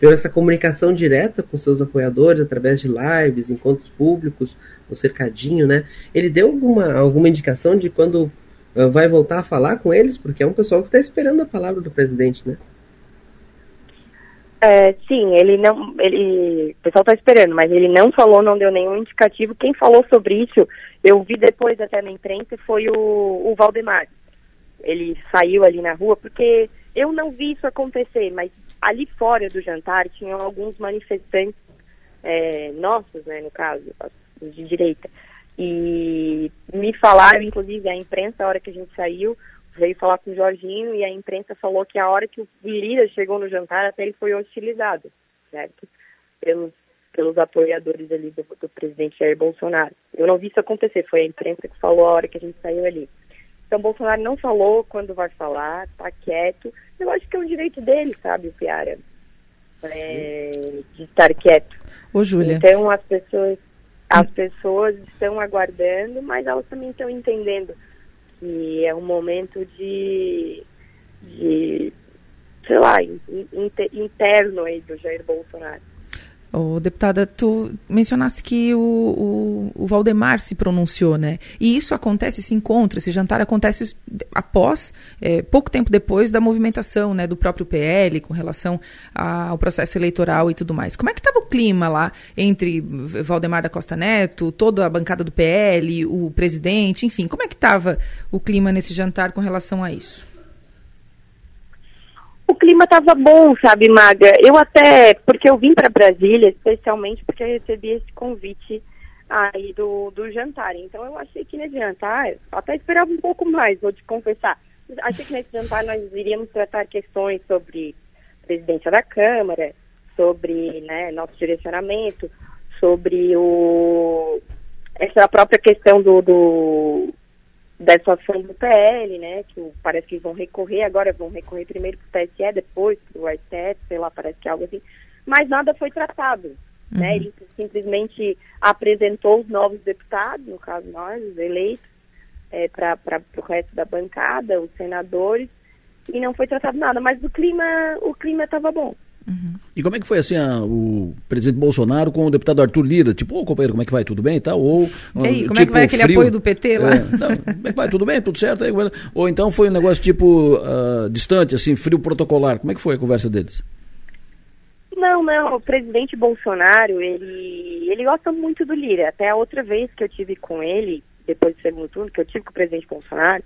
por essa comunicação direta com seus apoiadores através de lives, encontros públicos, o cercadinho, né? Ele deu alguma, alguma indicação de quando uh, vai voltar a falar com eles? Porque é um pessoal que está esperando a palavra do presidente, né? É, sim, ele não, ele, o pessoal está esperando, mas ele não falou, não deu nenhum indicativo. Quem falou sobre isso, eu vi depois até na imprensa, foi o, o Valdemar. Ele saiu ali na rua, porque eu não vi isso acontecer, mas ali fora do jantar tinham alguns manifestantes é, nossos, né, no caso, de direita. E me falaram, inclusive, a imprensa, a hora que a gente saiu, veio falar com o Jorginho e a imprensa falou que a hora que o Lira chegou no jantar, até ele foi hostilizado, certo? Pelos, pelos apoiadores ali do, do presidente Jair Bolsonaro. Eu não vi isso acontecer, foi a imprensa que falou a hora que a gente saiu ali. Então, Bolsonaro não falou quando vai falar, tá quieto. Eu acho que é um direito dele, sabe, o Piara, é, de estar quieto. Ô, Júlia. Então, as pessoas, as pessoas estão aguardando, mas elas também estão entendendo que é um momento de, de sei lá, interno aí do Jair Bolsonaro. Oh, deputada, tu mencionaste que o, o, o, Valdemar se pronunciou, né? E isso acontece, esse encontro, esse jantar acontece após, é, pouco tempo depois da movimentação, né, do próprio PL com relação ao processo eleitoral e tudo mais. Como é que estava o clima lá entre Valdemar da Costa Neto, toda a bancada do PL, o presidente, enfim, como é que estava o clima nesse jantar com relação a isso? O clima estava bom, sabe, Maga? Eu até, porque eu vim para Brasília, especialmente porque eu recebi esse convite aí do, do jantar. Então eu achei que nesse jantar, até esperava um pouco mais, vou te confessar. Achei que nesse jantar nós iríamos tratar questões sobre presidência da Câmara, sobre né, nosso direcionamento, sobre o essa própria questão do, do dessa ação do PL, né, que parece que vão recorrer, agora vão recorrer primeiro para o TSE, depois para o STF, sei lá, parece que é algo assim, mas nada foi tratado, né? uhum. né, ele simplesmente apresentou os novos deputados, no caso nós, os eleitos, é, para o resto da bancada, os senadores, e não foi tratado nada, mas o clima o clima estava bom. Uhum. E como é que foi assim a, o presidente Bolsonaro com o deputado Arthur Lira? Tipo, ô companheiro, como é que vai? Tudo bem e tal? Ou, e aí, como tipo, é que vai aquele frio? apoio do PT lá? É, não, como é que vai? Tudo bem? Tudo certo? Aí, ou então foi um negócio tipo uh, distante, assim, frio protocolar. Como é que foi a conversa deles? Não, não. O presidente Bolsonaro, ele, ele gosta muito do Lira. Até a outra vez que eu tive com ele, depois do segundo turno, que eu tive com o presidente Bolsonaro,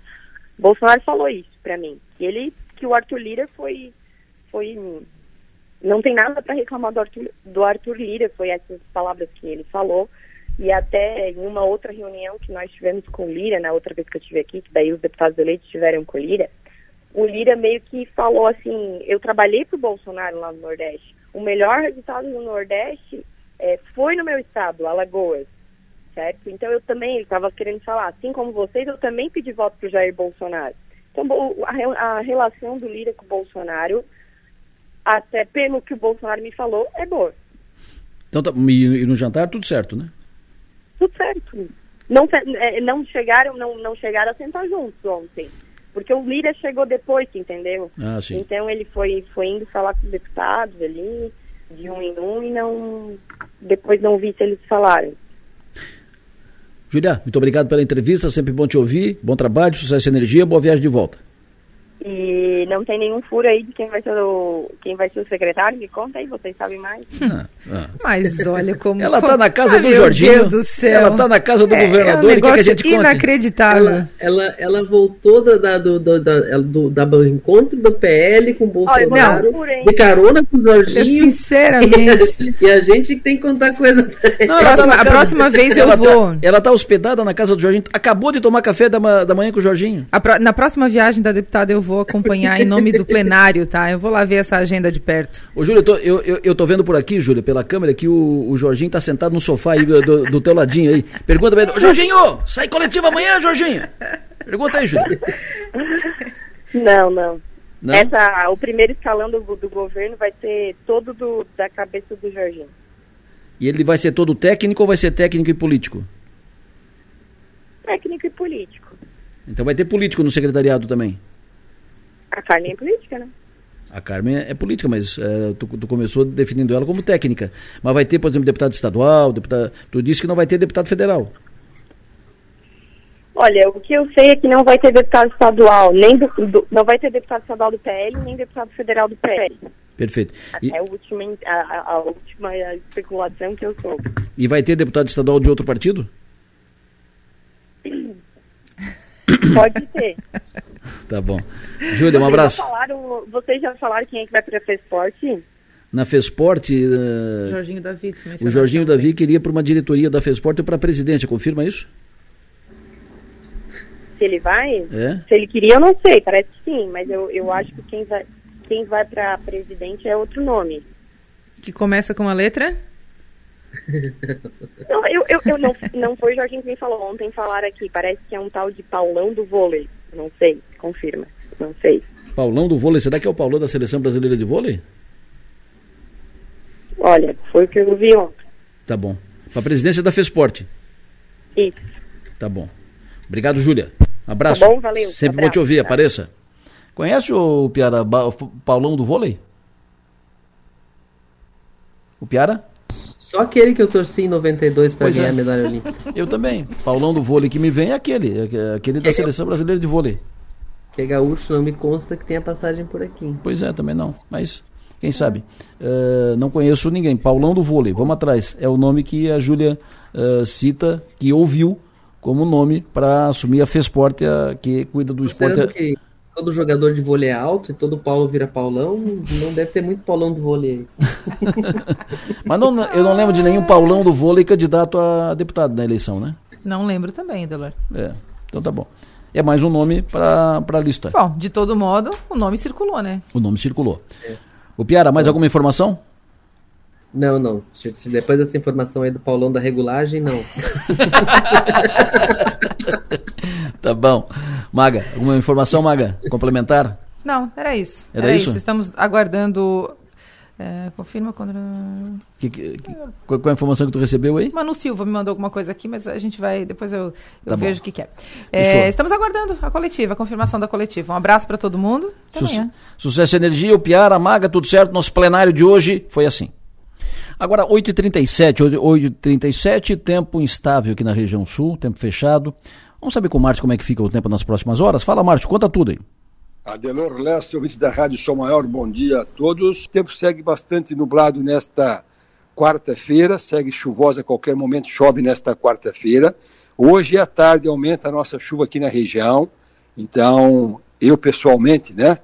Bolsonaro falou isso para mim. Que ele, que o Arthur Lira foi, foi não tem nada para reclamar do Arthur, do Arthur Lira, foi essas palavras que ele falou. E até em uma outra reunião que nós tivemos com o Lira, na outra vez que eu estive aqui, que daí os deputados eleitos tiveram com o Lira, o Lira meio que falou assim, eu trabalhei para o Bolsonaro lá no Nordeste. O melhor resultado no Nordeste é, foi no meu estado, Alagoas, certo? Então eu também, ele estava querendo falar, assim como vocês, eu também pedi voto para o Jair Bolsonaro. Então a, a relação do Lira com o Bolsonaro até pelo que o Bolsonaro me falou, é boa. Então, tá, e, e no jantar tudo certo, né? Tudo certo. Não, é, não chegaram, não, não chegaram a sentar juntos ontem. Porque o Lira chegou depois, entendeu? Ah, sim. Então ele foi, foi indo falar com os deputados ali, de um em um, e não. Depois não vi se eles falaram. Julia, muito obrigado pela entrevista, sempre bom te ouvir, bom trabalho, sucesso e energia, boa viagem de volta. E não tem nenhum furo aí de quem vai ser o, quem vai ser o secretário, me conta aí, vocês sabem mais. Ah, ah. Mas olha como. Ela tá na casa Ah, do meu Jorginho. Deus do céu. Ela tá na casa do É, governador. É um que negócio gente conte? inacreditável. Ela, ela, ela voltou da, da, do, da, ela- do, da- do encontro do PL com o Bolsonaro, não. de carona com o Jorginho. Sinceramente. E a gente que tem que contar coisa. Não, tá próxima- na a casa- próxima vez eu ela vou. Tá, ela tá hospedada na casa do Jorginho. Acabou de tomar café da, da manhã com o Jorginho. A pro- Na próxima viagem da deputada eu vou acompanhar em nome do plenário, tá? Eu vou lá ver essa agenda de perto. Ô, Júlio, eu tô, eu, eu, eu tô vendo por aqui, Júlio, pela câmera, que o, o Jorginho tá sentado no sofá aí do, do, do teu ladinho aí. Pergunta pra ele, "Ô, Jorginho, sai coletiva amanhã, Jorginho? Pergunta aí, Júlio. Não, não. Não? Essa, o primeiro escalão do, do governo vai ser todo do, da cabeça do Jorginho. E ele vai ser todo técnico ou vai ser técnico e político? Técnico e político. Então vai ter político no secretariado também. A carne é política, né? A Carmen é política, mas eh, tu, tu começou definindo ela como técnica. Mas vai ter, por exemplo, deputado estadual, deputado, tu disse que não vai ter deputado federal. Olha, o que eu sei é que não vai ter deputado estadual, nem do, do- não vai ter deputado estadual do PL, nem deputado federal do PL. Perfeito. E, É a última, a- a última especulação que eu soube. e vai ter deputado estadual de outro partido? Pode ter. Tá bom. Júlia, um Vocês abraço. Já falaram, vocês já falaram quem é que vai para a Fesporte? Na Fesporte, eh, Jorginho Davi, o Jorginho. Davi queria para uma diretoria da Fesporte para a presidência, confirma isso? Se ele vai? É? Se ele queria, eu não sei, parece que sim, mas eu, eu acho que quem vai, quem vai para presidente é outro nome. Que começa com a letra? Não, eu, eu, eu não, não foi o Jorginho que me falou ontem, falaram aqui, parece que é um tal de Paulão do vôlei. Não sei, confirma, não sei. Paulão do vôlei, será que é o Paulão da Seleção Brasileira de Vôlei? Olha, foi o que eu vi ontem. Tá bom. Para a presidência da Fesporte. Isso. Tá bom. Obrigado, Júlia. Abraço. Tá bom, valeu. Sempre bom Abraço, te ouvir, apareça. Conhece o Piara, o Paulão do vôlei? O Piara? Só aquele que eu torci em 92 para ganhar é. a medalha olímpica. Eu também. Paulão do vôlei que me vem é aquele, é aquele da Que é Seleção Brasileira de Vôlei. Que é gaúcho, não me consta que tenha passagem por aqui. Pois é, também não. Mas quem sabe? Eh, não conheço ninguém. Paulão do vôlei, vamos atrás. É o nome que a Júlia eh, cita, que ouviu como nome para assumir a Fesporte, a, que cuida do esporte. Que todo jogador de vôlei é alto e todo Paulo vira Paulão, não deve ter muito Paulão do vôlei aí. Mas não, eu não lembro de nenhum Paulão do vôlei candidato a deputado na eleição, né? Não lembro também, Delor. É, então tá bom. É mais um nome para a lista. Bom, de todo modo, o nome circulou, né? O nome circulou. O Piara, mais alguma informação? Não, não. Depois dessa informação aí do Paulão da regulagem, não. Tá bom. Maga, alguma informação, Maga? Complementar? Não, era isso. Era isso? Estamos aguardando. é, confirma quando. Que, que, que- qual, qual a informação que tu recebeu aí? Manu Silva me mandou alguma coisa aqui, mas a gente vai. Depois eu, eu Tá vejo o que, que é. É. Estamos aguardando a coletiva, a confirmação da coletiva. Um abraço para todo mundo. Até Su- amanhã. Sucesso energia, o Piara, a Maga, tudo certo. Nosso plenário de hoje foi assim. Agora, 8h37, 8h37, tempo instável aqui na região sul, tempo fechado. Vamos saber com o Márcio como é que fica o tempo nas próximas horas? Fala, Márcio, conta tudo aí. Adelor Lessa, ouvintes da Rádio Sol Maior, bom dia a todos. O tempo segue bastante nublado nesta quarta-feira, segue chuvosa a qualquer momento, chove nesta quarta-feira. Hoje à tarde aumenta a nossa chuva aqui na região, então eu pessoalmente, né,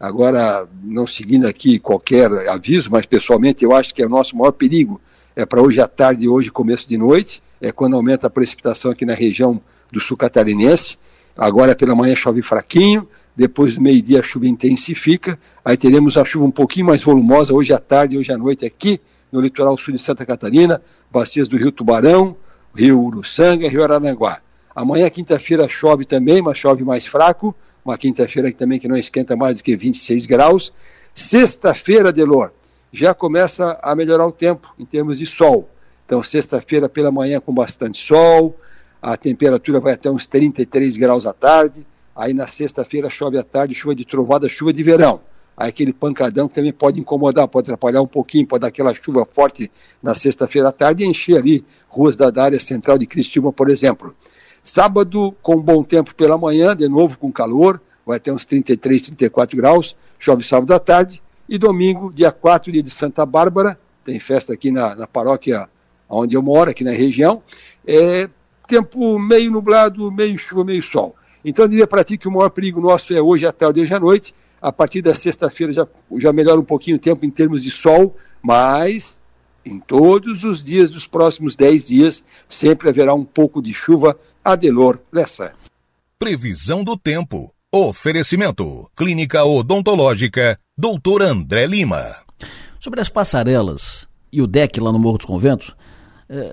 agora não seguindo aqui qualquer aviso, mas pessoalmente eu acho que é o nosso maior perigo é para hoje à tarde e hoje começo de noite, é quando aumenta a precipitação aqui na região do sul catarinense. Agora pela manhã chove fraquinho, depois do meio-dia a chuva intensifica, aí teremos a chuva um pouquinho mais volumosa hoje à tarde e hoje à noite aqui no litoral sul de Santa Catarina, bacias do Rio Tubarão, Rio Uruçanga, Rio Araranguá. Amanhã, quinta-feira, chove também, mas chove mais fraco, uma quinta-feira também que não esquenta mais do que 26 graus. Sexta-feira, Delor, já começa a melhorar o tempo em termos de sol. Então, sexta-feira pela manhã com bastante sol, a temperatura vai até uns 33 graus à tarde. Aí na sexta-feira chove à tarde, chuva de trovada, chuva de verão. aquele pancadão também pode incomodar, pode atrapalhar um pouquinho, pode dar aquela chuva forte na sexta-feira à tarde e encher ali ruas da, da área central de Cristina, por exemplo. Sábado, com bom tempo pela manhã, de novo com calor, vai ter uns 33, 34 graus, chove sábado à tarde, e domingo, dia 4, dia de Santa Bárbara, tem festa aqui na, na paróquia onde eu moro, aqui na região, é tempo meio nublado, meio chuva, meio sol. Então eu diria para ti que o maior perigo nosso é hoje à tarde e hoje à noite, a partir da sexta-feira já, já melhora um pouquinho o tempo em termos de sol, mas em todos os dias dos próximos 10 dias sempre haverá um pouco de chuva. Adelor Lessa. Previsão do tempo. Oferecimento. Clínica Odontológica. Doutor André Lima. Sobre as passarelas e o deck lá no Morro dos Conventos,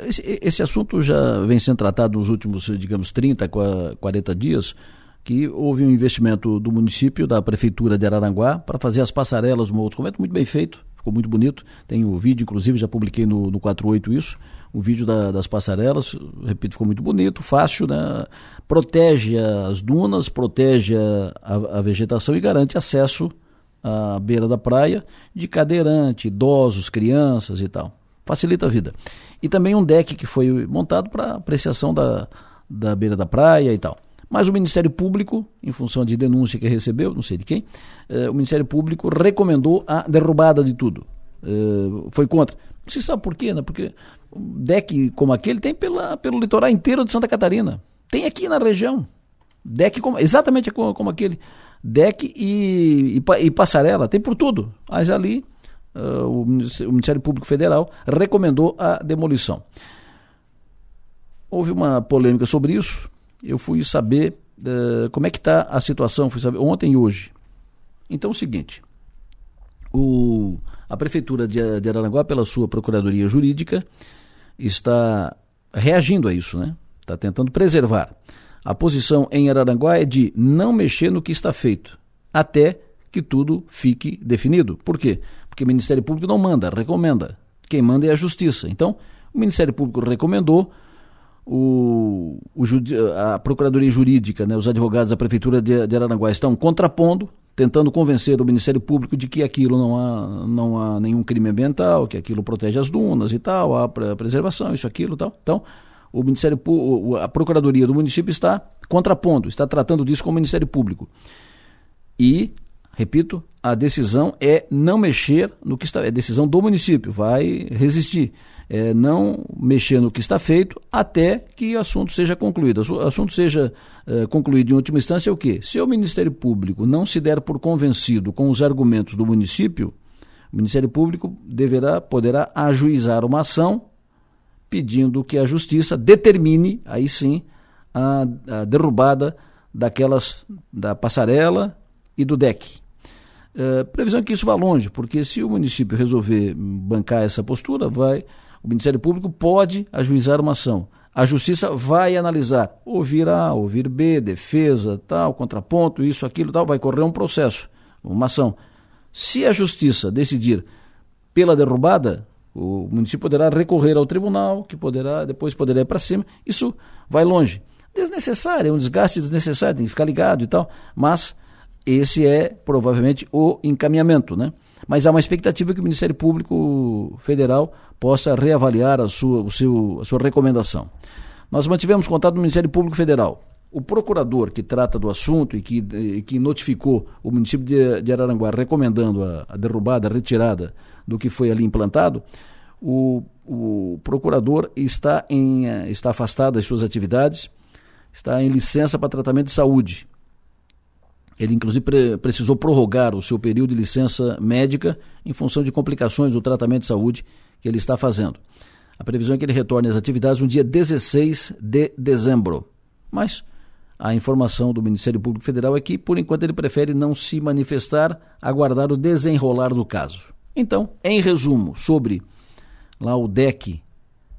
esse, esse, assunto já vem sendo tratado nos últimos, digamos, 30, 40 dias, que houve um investimento do município, da prefeitura de Araranguá, para fazer as passarelas no Morro dos Conventos, muito bem feito, ficou muito bonito. Tem o vídeo, inclusive, já publiquei no, no 48 isso, o vídeo da, das passarelas, repito, ficou muito bonito, fácil, né? Protege as dunas, protege a, a vegetação e garante acesso à beira da praia de cadeirante, idosos, crianças e tal. Facilita a vida. E também um deck que foi montado para apreciação da, da beira da praia e tal. Mas o Ministério Público, em função de denúncia que recebeu, não sei de quem, eh, o Ministério Público recomendou a derrubada de tudo. Eh, foi contra. Não se sabe por quê, né? Porque um deck como aquele tem pela, pelo litoral inteiro de Santa Catarina. Tem aqui na região. Deck como, exatamente como, como aquele. Deck e, e, e, passarela, tem por tudo. Mas ali uh, o, Ministério Público Federal recomendou a demolição. Houve uma polêmica sobre isso eu fui saber uh, como é que está a situação, fui saber ontem e hoje. Então é o seguinte, o, a Prefeitura de, de Araranguá, pela sua Procuradoria Jurídica, está reagindo a isso, né? Está tentando preservar. A posição em Araranguá é de não mexer no que está feito, até que tudo fique definido. Por quê? Porque o Ministério Público não manda, recomenda. Quem manda é a Justiça. Então, o Ministério Público recomendou, o, o, a Procuradoria Jurídica, né, os advogados da Prefeitura de, de Araranguá estão contrapondo, tentando convencer o Ministério Público de que aquilo não há, não há nenhum crime ambiental, que aquilo protege as dunas e tal, há preservação, isso, aquilo tal. Então, o Ministério a Procuradoria do município está contrapondo, está tratando disso com o Ministério Público. E, repito, a decisão é não mexer no que está, é decisão do município, vai resistir é, não mexer no que está feito até que o assunto seja concluído. O assunto seja é, concluído em última instância é o quê? Se o Ministério Público não se der por convencido com os argumentos do município, o Ministério Público deverá, poderá ajuizar uma ação pedindo que a Justiça determine, aí sim, a, a derrubada daquelas, da passarela e do deck. É, previsão é que isso vá longe, porque se o município resolver bancar essa postura, vai o Ministério Público pode ajuizar uma ação. A Justiça vai analisar, ouvir A, ouvir B, defesa, tal, contraponto, isso, aquilo, tal, vai correr um processo, uma ação. Se a Justiça decidir pela derrubada, o município poderá recorrer ao tribunal, que poderá, depois poderá ir para cima. Isso vai longe. Desnecessário, é um desgaste desnecessário, tem que ficar ligado e tal. Mas esse é provavelmente o encaminhamento, né? Mas há uma expectativa que o Ministério Público Federal possa reavaliar a sua, o seu, a sua recomendação. Nós mantivemos contato no Ministério Público Federal. O procurador que trata do assunto e que, que notificou o município de, de Araranguá recomendando a, a, derrubada, a retirada do que foi ali implantado, o, o procurador está, em, está afastado das suas atividades, está em licença para tratamento de saúde. Ele, inclusive, pre precisou prorrogar o seu período de licença médica em função de complicações do tratamento de saúde que ele está fazendo. A previsão é que ele retorne às atividades no dia 16 de dezembro. Mas a informação do Ministério Público Federal é que, por enquanto, ele prefere não se manifestar, aguardar o desenrolar do caso. Então, em resumo, sobre lá o deck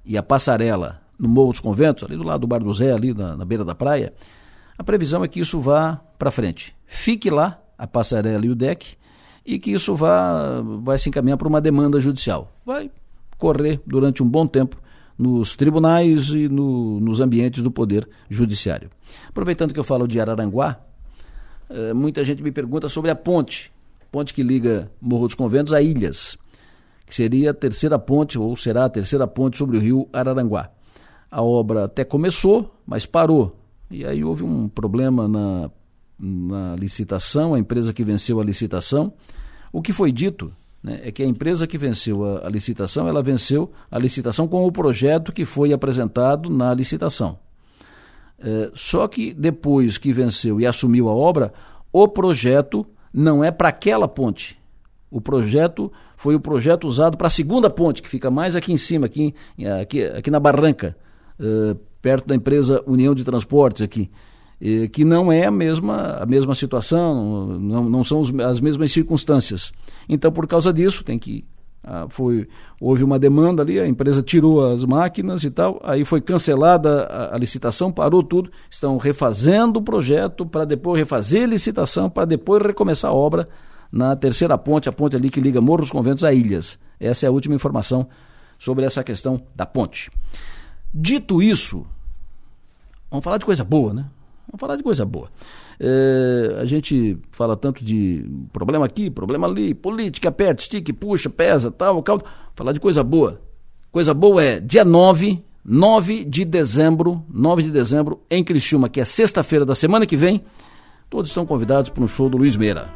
e a passarela no Morro dos Conventos, ali do lado do Bar do Zé, ali na, na beira da praia, a previsão é que isso vá para frente. Fique lá a passarela e o deck e que isso vá vai se encaminhar para uma demanda judicial. Vai correr durante um bom tempo nos tribunais e no, nos ambientes do Poder Judiciário. Aproveitando que eu falo de Araranguá, eh, muita gente me pergunta sobre a ponte ponte que liga Morro dos Conventos a Ilhas, que seria a terceira ponte, ou será a terceira ponte sobre o rio Araranguá. A obra até começou, mas parou. E aí houve um problema na, na licitação, a empresa que venceu a licitação. O que foi dito né, é que a empresa que venceu a, a licitação, ela venceu a licitação com o projeto que foi apresentado na licitação. É, só que depois que venceu e assumiu a obra, o projeto não é para aquela ponte. O projeto foi o projeto usado para a segunda ponte, que fica mais aqui em cima, aqui, aqui, aqui na Barranca, uh, perto da empresa União de Transportes aqui, que não é a mesma, a mesma situação, não, não são as mesmas circunstâncias. Então, por causa disso, tem que ah, foi, houve uma demanda ali, a empresa tirou as máquinas e tal, aí foi cancelada a, a licitação, parou tudo, estão refazendo o projeto para depois refazer a licitação, para depois recomeçar a obra na terceira ponte, a ponte ali que liga Morro dos Conventos a Ilhas. Essa é a última informação sobre essa questão da ponte. Dito isso, vamos falar de coisa boa, né? Vamos falar de coisa boa. É, a gente fala tanto de problema aqui, problema ali, política, aperta, estica, puxa, pesa, tal, caldo. Falar de coisa boa. Coisa boa é dia 9, 9 de dezembro, 9 de dezembro, em Criciúma, que é sexta-feira da semana que vem. Todos estão convidados para um show do Luiz Meira.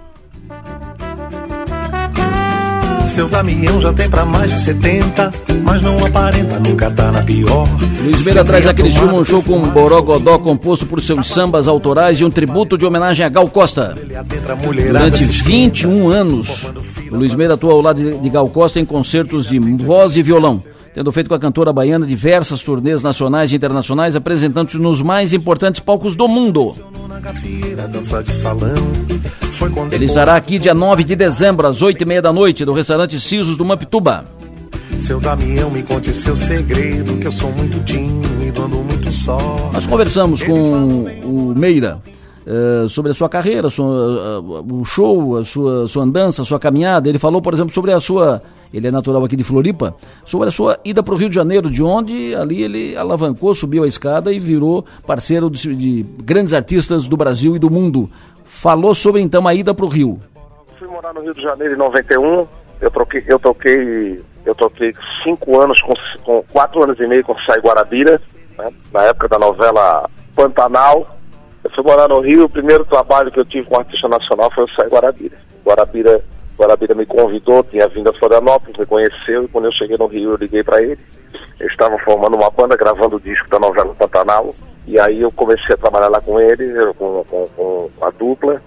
Seu Damião já tem pra mais de 70, mas não aparenta, nunca tá na pior. Luiz Meira traz aquele filme um show com um borogodó composto por seus sambas autorais e um tributo de homenagem a Gal Costa. Durante 21 anos, o Luiz Meira atua ao lado de Gal Costa em concertos de voz e violão tendo feito com a cantora baiana diversas turnês nacionais e internacionais, apresentando-se nos mais importantes palcos do mundo. Ele estará aqui dia 9 de dezembro, às 8 e meia da noite, no restaurante Sisos do Mampituba. Seu Damião, me conte seu segredo, que eu sou muito tímido, ando muito só. Nós conversamos com o Meira uh, sobre a sua carreira, sua, uh, o show, a sua, sua andança, a sua caminhada. Ele falou, por exemplo, sobre a sua. Ele é natural aqui de Floripa, sobre a sua ida para o Rio de Janeiro, de onde ali ele alavancou, subiu a escada e virou parceiro de, de grandes artistas do Brasil e do mundo. Falou sobre então a ida para o Rio. Fui morar no Rio de Janeiro em 91. Eu toquei, eu toquei, eu toquei cinco anos com, com quatro anos e meio com Sai Guarabira, né? na época da novela Pantanal. Eu fui morar no Rio. O primeiro trabalho que eu tive com artista nacional foi o Sai Guarabira. Guarabira, Guarabira me convidou, tinha vindo a Florianópolis, me conheceu e quando eu cheguei no Rio eu liguei para ele. Eles estavam formando uma banda, gravando o disco da novela Pantanal. E aí eu comecei a trabalhar lá com ele, com, com, com a dupla,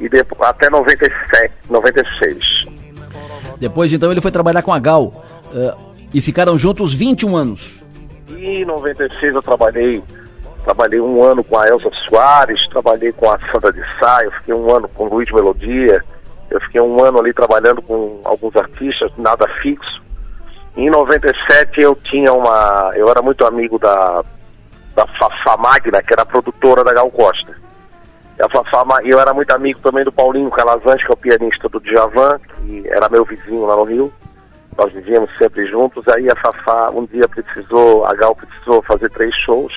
e depois, até 97, 96. Depois então ele foi trabalhar com a Gal uh, e ficaram juntos 21 anos. E em 96 eu trabalhei, trabalhei um ano com a Elza Soares, trabalhei com a Sandra de Sá, eu fiquei um ano com o Luiz Melodia, eu fiquei um ano ali trabalhando com alguns artistas, nada fixo. Em 97 eu tinha uma. Eu era muito amigo da da Fafá Magna, que era produtora da Gal Costa. E a Fafá, eu era muito amigo também do Paulinho Calazans, que é o pianista do Djavan, que era meu vizinho lá no Rio. Nós vivíamos sempre juntos. Aí a Fafá um dia precisou, a Gal precisou fazer três shows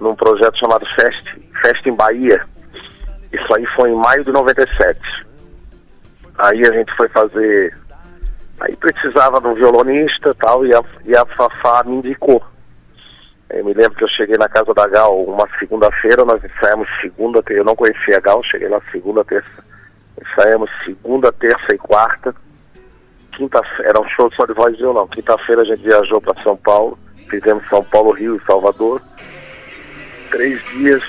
num projeto chamado Fest, Fest em Bahia. Isso aí foi em maio de 97. Aí a gente foi fazer. Aí precisava de um violonista tal, e a, e a Fafá me indicou. Eu me lembro que eu cheguei na casa da Gal uma segunda-feira, nós ensaiamos segunda, eu não conhecia a Gal, cheguei lá segunda, terça, ensaiamos segunda, terça e quarta. Quinta era um show só de voz e violão. Quinta-feira a gente viajou para São Paulo, fizemos São Paulo, Rio e Salvador. Três dias,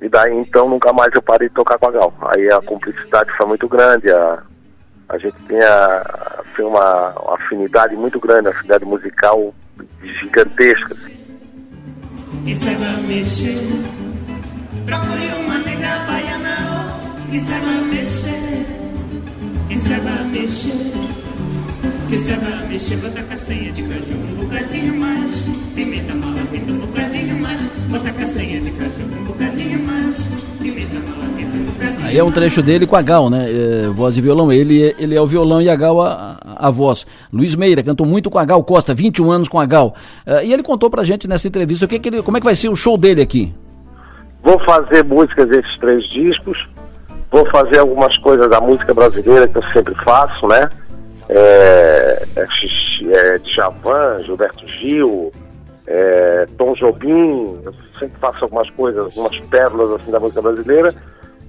e daí então nunca mais eu parei de tocar com a Gal. Aí a cumplicidade foi muito grande, a, a gente tinha assim, uma, uma afinidade muito grande, uma afinidade musical gigantesca. que saiba mexer. Procure uma nega baiana que saiba mexer, que saiba mexer, que saiba mexer. Bota castanha de caju um bocadinho mais, pimenta malagueta um bocadinho mais, bota castanha de caju um bocadinho mais, pimenta malagueta um bocadinho Aí é um trecho dele com a Gal, né? É, voz e violão. Ele, ele é o violão e a Gal a, a, voz. Luiz Meira cantou muito com a Gal Costa, 21 anos com a Gal. Uh, e ele contou pra gente nessa entrevista o que, que ele, como é que vai ser o show dele aqui. Vou fazer músicas desses três discos. vou fazer algumas coisas da música brasileira que eu sempre faço, né? É, é, é Djavan, Gilberto Gil, é, Tom Jobim, eu sempre faço algumas coisas, algumas pérolas assim da música brasileira.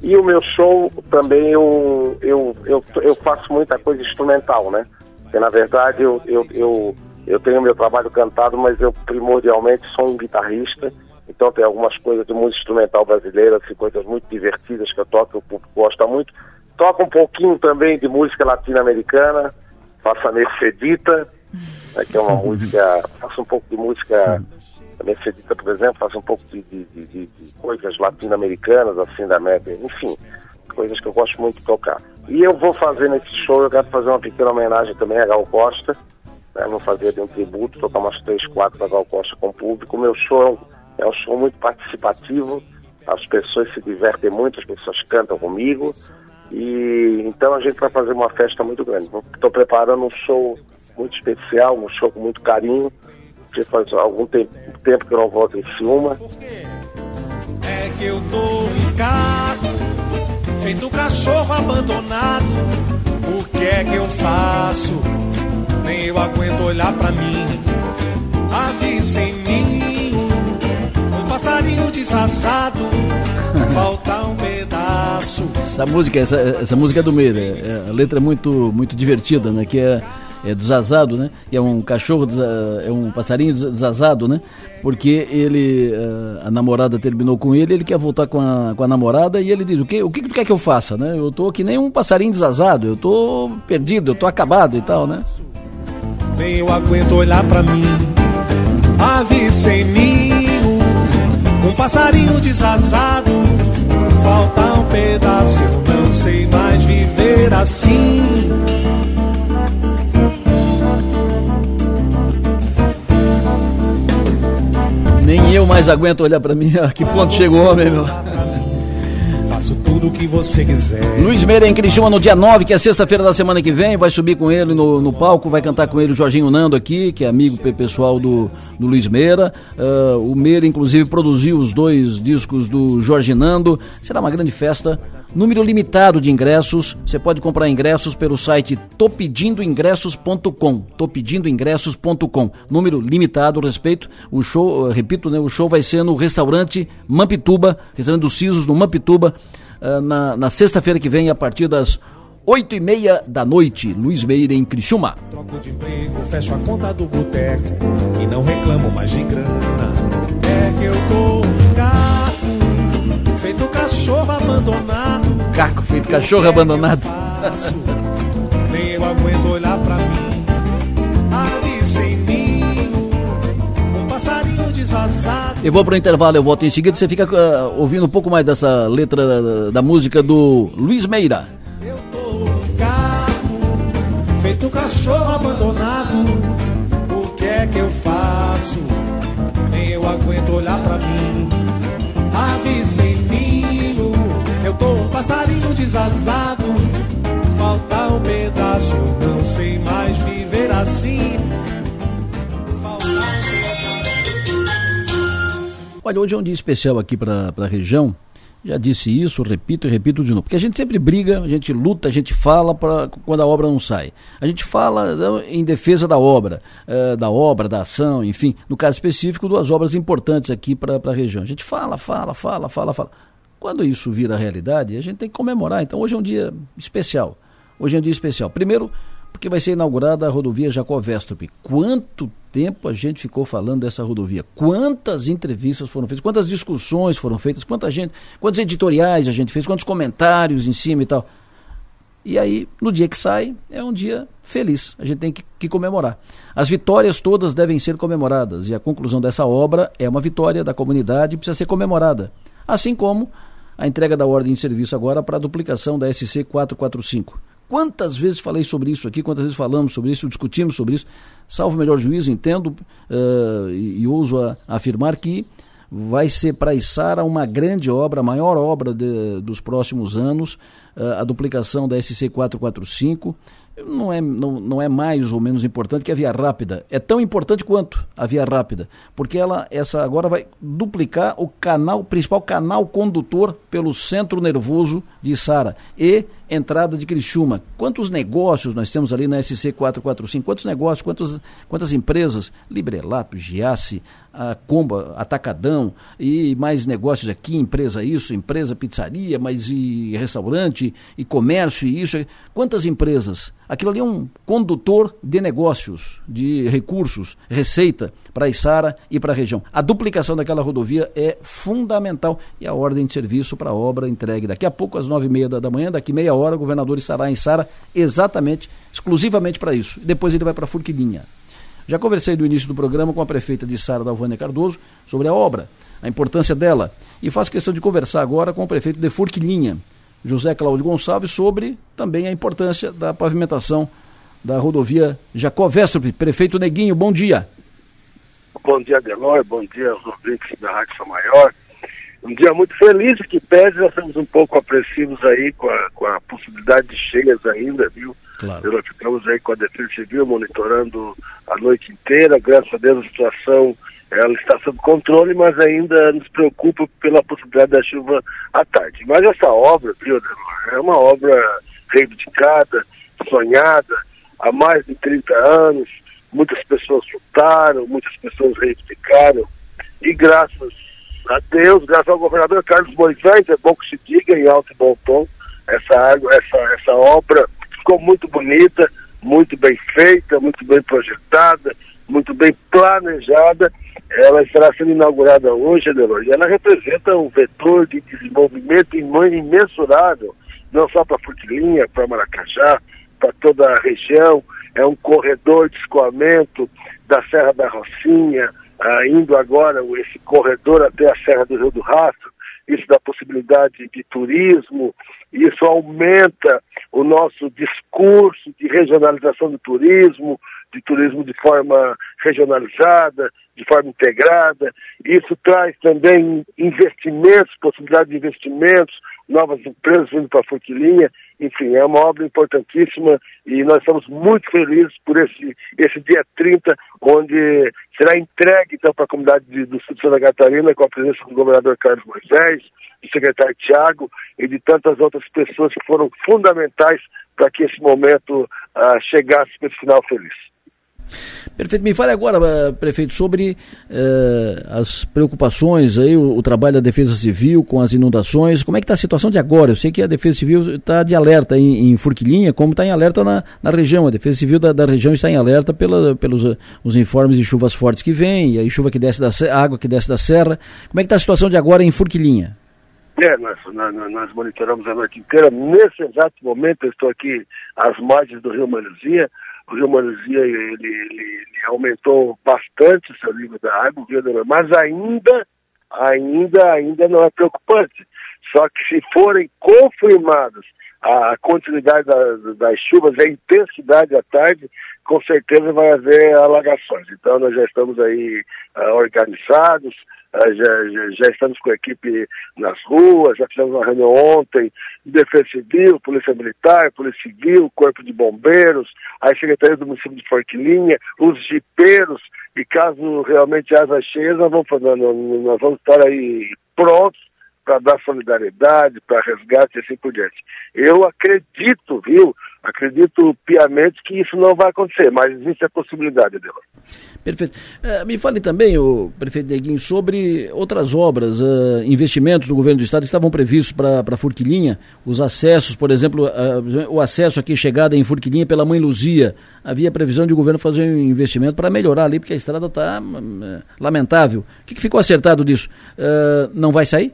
E o meu show também eu, eu, eu, eu faço muita coisa instrumental, né? Porque na verdade eu, eu, eu, eu tenho meu trabalho cantado, mas eu primordialmente sou um guitarrista então tem algumas coisas de música instrumental brasileira, assim, coisas muito divertidas que eu toco, o público gosta muito. Toco um pouquinho também de música latino-americana, faço a Mercedita, né, que é uma música, faço um pouco de música, a Mercedita, por exemplo, faço um pouco de, de, de, de coisas latino-americanas, assim, da América, enfim, coisas que eu gosto muito de tocar. E eu vou fazer nesse show, eu quero fazer uma pequena homenagem também a Gal Costa, né, vou fazer de um tributo, tocar umas três, quatro da Gal Costa com o público. O meu show é um show muito participativo, as pessoas se divertem muito, as pessoas cantam comigo. E então a gente vai fazer uma festa muito grande. Estou preparando um show muito especial, um show com muito carinho. Já faz algum tempo, tempo que eu não volto em Ciúma. É que eu tô ligado, feito um cachorro abandonado. O que é que eu faço? Nem eu aguento olhar pra mim. A vida sem mim passarinho desasado, falta um pedaço. Essa música, essa, essa música é do Meira, é, a letra é muito, muito divertida, né? Que é, é desazado, né? É um cachorro, é um passarinho desazado, né? Porque ele, eh, a namorada terminou com ele, ele quer voltar com a, com a namorada e ele diz, o que, o que tu quer que eu faça, né? Eu tô que nem um passarinho desazado, eu tô perdido, eu tô acabado e tal, né? Nem eu aguento olhar pra mim, ave sem mim um passarinho desazado, falta um pedaço, não sei mais viver assim. Nem eu mais aguento olhar para mim. A que ponto chegou o homem, meu? Faço tudo o que você quiser. Luiz Meira em Criciúma no dia 9, que é sexta-feira da semana que vem. Vai subir com ele no, no palco, vai cantar com ele o Jorginho Nando aqui, que é amigo pessoal do, do Luiz Meira. Uh, o Meira, inclusive, produziu os dois discos do Jorge Nando. Será uma grande festa. Número limitado de ingressos. Você pode comprar ingressos pelo site topedindoingressos.com. Topedindoingressos.com. Número limitado, respeito. O show, repito, né, o show vai ser no restaurante Mampituba, restaurante dos Cisos no Mampituba, uh, na, na sexta-feira que vem, a partir das oito e meia da noite, Luiz Meira em Criciúma. Troco de emprego, fecho a conta do boteco e não reclamo mais de grana. É que eu tô feito cachorro abandonado. Caco, feito cachorro abandonado. Nem eu aguento olhar pra mim. Ali sem ninho, um passarinho desazado. Eu vou pro intervalo, eu volto em seguida. Você fica uh, ouvindo um pouco mais dessa letra da, da música do Luiz Meira. Eu tô carro, feito cachorro abandonado. O que é que eu faço? Nem eu aguento olhar pra mim. Tô um passarinho desazado. Falta um pedaço, não sei mais viver assim. Olha, hoje é um dia especial aqui para a região. Já disse isso, repito e repito de novo. Porque a gente sempre briga, a gente luta, a gente fala pra, quando a obra não sai. A gente fala né, em defesa da obra, uh, da obra, da ação, enfim. No caso específico, duas obras importantes aqui para a região. A gente fala, fala, fala, fala, fala. Quando isso vira realidade, a gente tem que comemorar. Então hoje é um dia especial. Hoje é um dia especial. Primeiro, porque vai ser inaugurada a rodovia Jacó Vestrup. Quanto tempo a gente ficou falando dessa rodovia? Quantas entrevistas foram feitas? Quantas discussões foram feitas? Quanta gente, quantos editoriais a gente fez? Quantos comentários em cima e tal? E aí, no dia que sai, é um dia feliz. A gente tem que, que, comemorar. As vitórias todas devem ser comemoradas. E a conclusão dessa obra é uma vitória da comunidade e precisa ser comemorada. Assim como a entrega da ordem de serviço agora para a duplicação da SC 445. Quantas vezes falei sobre isso aqui, quantas vezes falamos sobre isso, discutimos sobre isso. Salvo o melhor juízo, entendo uh, e, ouso a, afirmar que vai ser para Içara uma grande obra, a maior obra de, dos próximos anos, a duplicação da SC 445 não é, não, não é mais ou menos importante que a via rápida. É tão importante quanto a via rápida, porque ela essa agora vai duplicar o canal, principal canal condutor pelo centro nervoso de Sara e entrada de Criciúma. Quantos negócios nós temos ali na SC 445? Quantos negócios, quantos, quantas empresas? Librelato, Giasse, a Comba, Atacadão e mais negócios aqui, empresa isso, empresa pizzaria, mas e restaurante e comércio e isso. Quantas empresas? Aquilo ali é um condutor de negócios, de recursos, receita para a Isara e para a região. A duplicação daquela rodovia é fundamental e a ordem de serviço para a obra entregue daqui a pouco às nove e meia da manhã, daqui meia hora o governador estará em Sara exatamente, exclusivamente para isso. Depois ele vai para Furquilinha. Já conversei no início do programa com a prefeita de Sara, Dalvânia Cardoso, sobre a obra, a importância dela. E faço questão de conversar agora com o prefeito de Furquilinha, José Cláudio Gonçalves, sobre também a importância da pavimentação da rodovia Jacó Vestrup. Prefeito Neguinho, bom dia. Bom dia, Delor, bom dia aos ouvintes da Rádio São Maior. Um dia muito feliz, que pese nós estamos um pouco apressivos aí com a, com a possibilidade de cheias ainda, viu? Claro. Nós ficamos aí com a Defesa Civil monitorando a noite inteira, graças a Deus a situação ela está sob controle, mas ainda nos preocupa pela possibilidade da chuva à tarde. Mas essa obra, viu, é uma obra reivindicada, sonhada, há mais de 30 anos, muitas pessoas lutaram, muitas pessoas reivindicaram, e graças a Deus, graças ao governador Carlos Moisés, é bom que se diga em alto e bom tom, essa, água, essa, essa obra ficou muito bonita, muito bem feita, muito bem projetada, muito bem planejada. Ela estará sendo inaugurada hoje, Adelor, e ela representa um vetor de desenvolvimento imensurável, não só para Furquilinha, para Maracajá, para toda a região. É um corredor de escoamento da Serra da Rocinha, ah, indo agora esse corredor até a Serra do Rio do Rastro. Isso dá possibilidade de turismo, isso aumenta o nosso discurso de regionalização do turismo, de turismo de forma regionalizada, de forma integrada. Isso traz também investimentos, possibilidade de investimentos, novas empresas vindo para a Forquilinha. Enfim, é uma obra importantíssima e nós estamos muito felizes por esse, esse dia 30, onde será entregue então, para a comunidade de, do sul de Santa Catarina, com a presença do governador Carlos Moisés, do secretário Tiago e de tantas outras pessoas que foram fundamentais para que esse momento uh, chegasse para esse final feliz. Perfeito. Me fale agora, eh, prefeito, sobre uh, as preocupações aí, o, o, trabalho da Defesa Civil com as inundações. Como é que está a situação de agora? Eu sei que a Defesa Civil está de alerta em, em Furquilinha, como está em alerta na, na região. A Defesa Civil da, da região está em alerta pela, pelos uh, os informes de chuvas fortes que vêm, e aí chuva que desce da água que desce da serra. Como é que está a situação de agora em Furquilinha? É, nós, nós, nós, monitoramos a noite inteira. Nesse exato momento, eu estou aqui às margens do Rio Manuzia o rio Manuzia ele, ele, ele, aumentou bastante seu nível da água, mas ainda, ainda, ainda não é preocupante. Só que se forem confirmadas a continuidade das, das chuvas, a intensidade à tarde, com certeza vai haver alagações. Então nós já estamos aí uh, organizados, já, já, já, estamos com a equipe nas ruas, já fizemos uma reunião ontem, Defesa Civil, Polícia Militar, Polícia Civil, Corpo de Bombeiros, a Secretaria do Município de Forquilinha, os jipeiros, e caso realmente haja cheias, nós vamos, nós vamos estar aí prontos para dar solidariedade, para resgate e assim por diante. Eu acredito, viu, acredito piamente que isso não vai acontecer, mas existe a possibilidade dela. Perfeito. Uh, me fale também, o prefeito Neguinho, sobre outras obras, uh, investimentos do governo do estado estavam previstos para Furquilinha, os acessos, por exemplo, uh, o acesso aqui, chegada em Furquilinha pela Mãe Luzia. Havia previsão de o governo fazer um investimento para melhorar ali, porque a estrada está lamentável. O que, que, ficou acertado disso? não vai sair?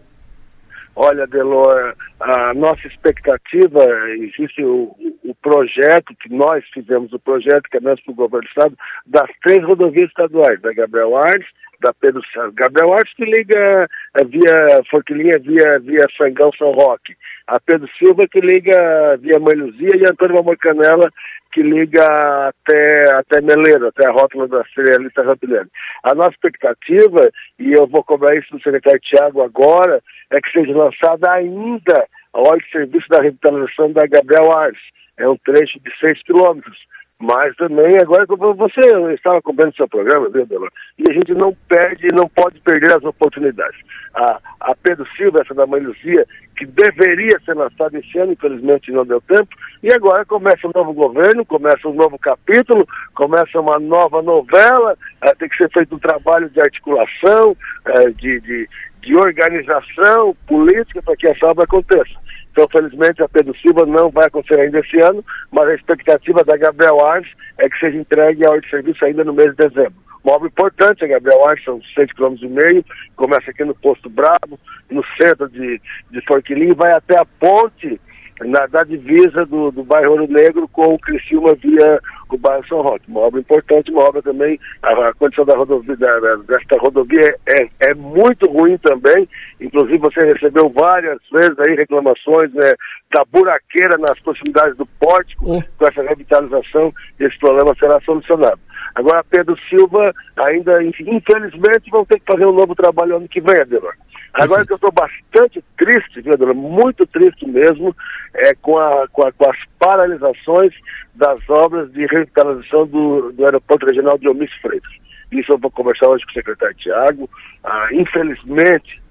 Olha, Delor, a nossa expectativa, existe o, o projeto, que nós fizemos o projeto, que é mesmo para o governo do Estado, das três rodovias estaduais, da Gabriel Arnes, da Pedro Santos. Gabriel Arnes que liga eh, via Forquilinha, via, via Sangão São Roque. A Pedro Silva que liga via Mãe Luzia e Antônio Mamor Canela que liga até, até Meleiro, até a rótula da Cerealista Rampilhane. A nossa expectativa, e eu vou cobrar isso do secretário Tiago agora, é que seja lançada ainda a hora de serviço da revitalização da Gabriel Aires. É um trecho de 6 quilômetros. Mas também, agora você estava acompanhando seu programa, viu, Delor? E a gente não perde, não pode perder as oportunidades. A, a Pedro Silva, essa da Mãe Luzia, que deveria ser lançada esse ano, infelizmente não deu tempo, e agora começa um novo governo, começa um novo capítulo, começa uma nova novela, eh, tem que ser feito um trabalho de articulação, eh, de, de, de organização política para que essa obra aconteça. Então, felizmente, a Pedro Silva não vai acontecer ainda esse ano, mas a expectativa da Gabriel Arnes é que seja entregue a ordem de serviço ainda no mês de dezembro. Uma obra importante, a Gabriel Arnes, são 6 km e meio, começa aqui no Posto Bravo, no centro de, de Forquilinho, vai até a ponte na, da divisa do, do bairro Ouro Negro com o Criciúma via o bairro São Roque. Uma obra importante, uma obra também, a, a condição da rodovia, da, desta rodovia é, é, muito ruim também, inclusive você recebeu várias vezes aí reclamações né, da buraqueira nas proximidades do pórtico, oh. com essa revitalização, esse problema será solucionado. Agora, Pedro Silva, ainda, infelizmente, vão ter que fazer um novo trabalho ano que vem, Adelor. Agora que eu estou bastante triste, viu? Muito triste mesmo, é, com, a, com, a, com, as paralisações das obras de revitalização do, do aeroporto regional de Omis Freitas. Isso eu vou conversar hoje com o secretário Tiago. Ah, infelizmente,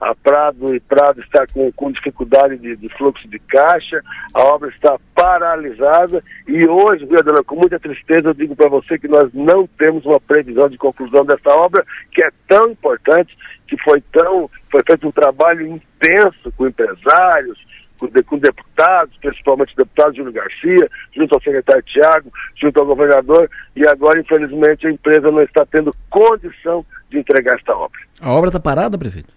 a Prado e Prado está com, com dificuldade de, de, fluxo de caixa, a obra está paralisada e hoje, viu, com muita tristeza, eu digo para você que nós não temos uma previsão de conclusão dessa obra, que é tão importante, que foi tão, foi feito um trabalho intenso com empresários, com, de, com deputados, principalmente deputados Júlio Garcia, junto ao secretário Tiago, junto ao governador, e agora, infelizmente, a empresa não está tendo condição de entregar esta obra. A obra está parada, prefeito?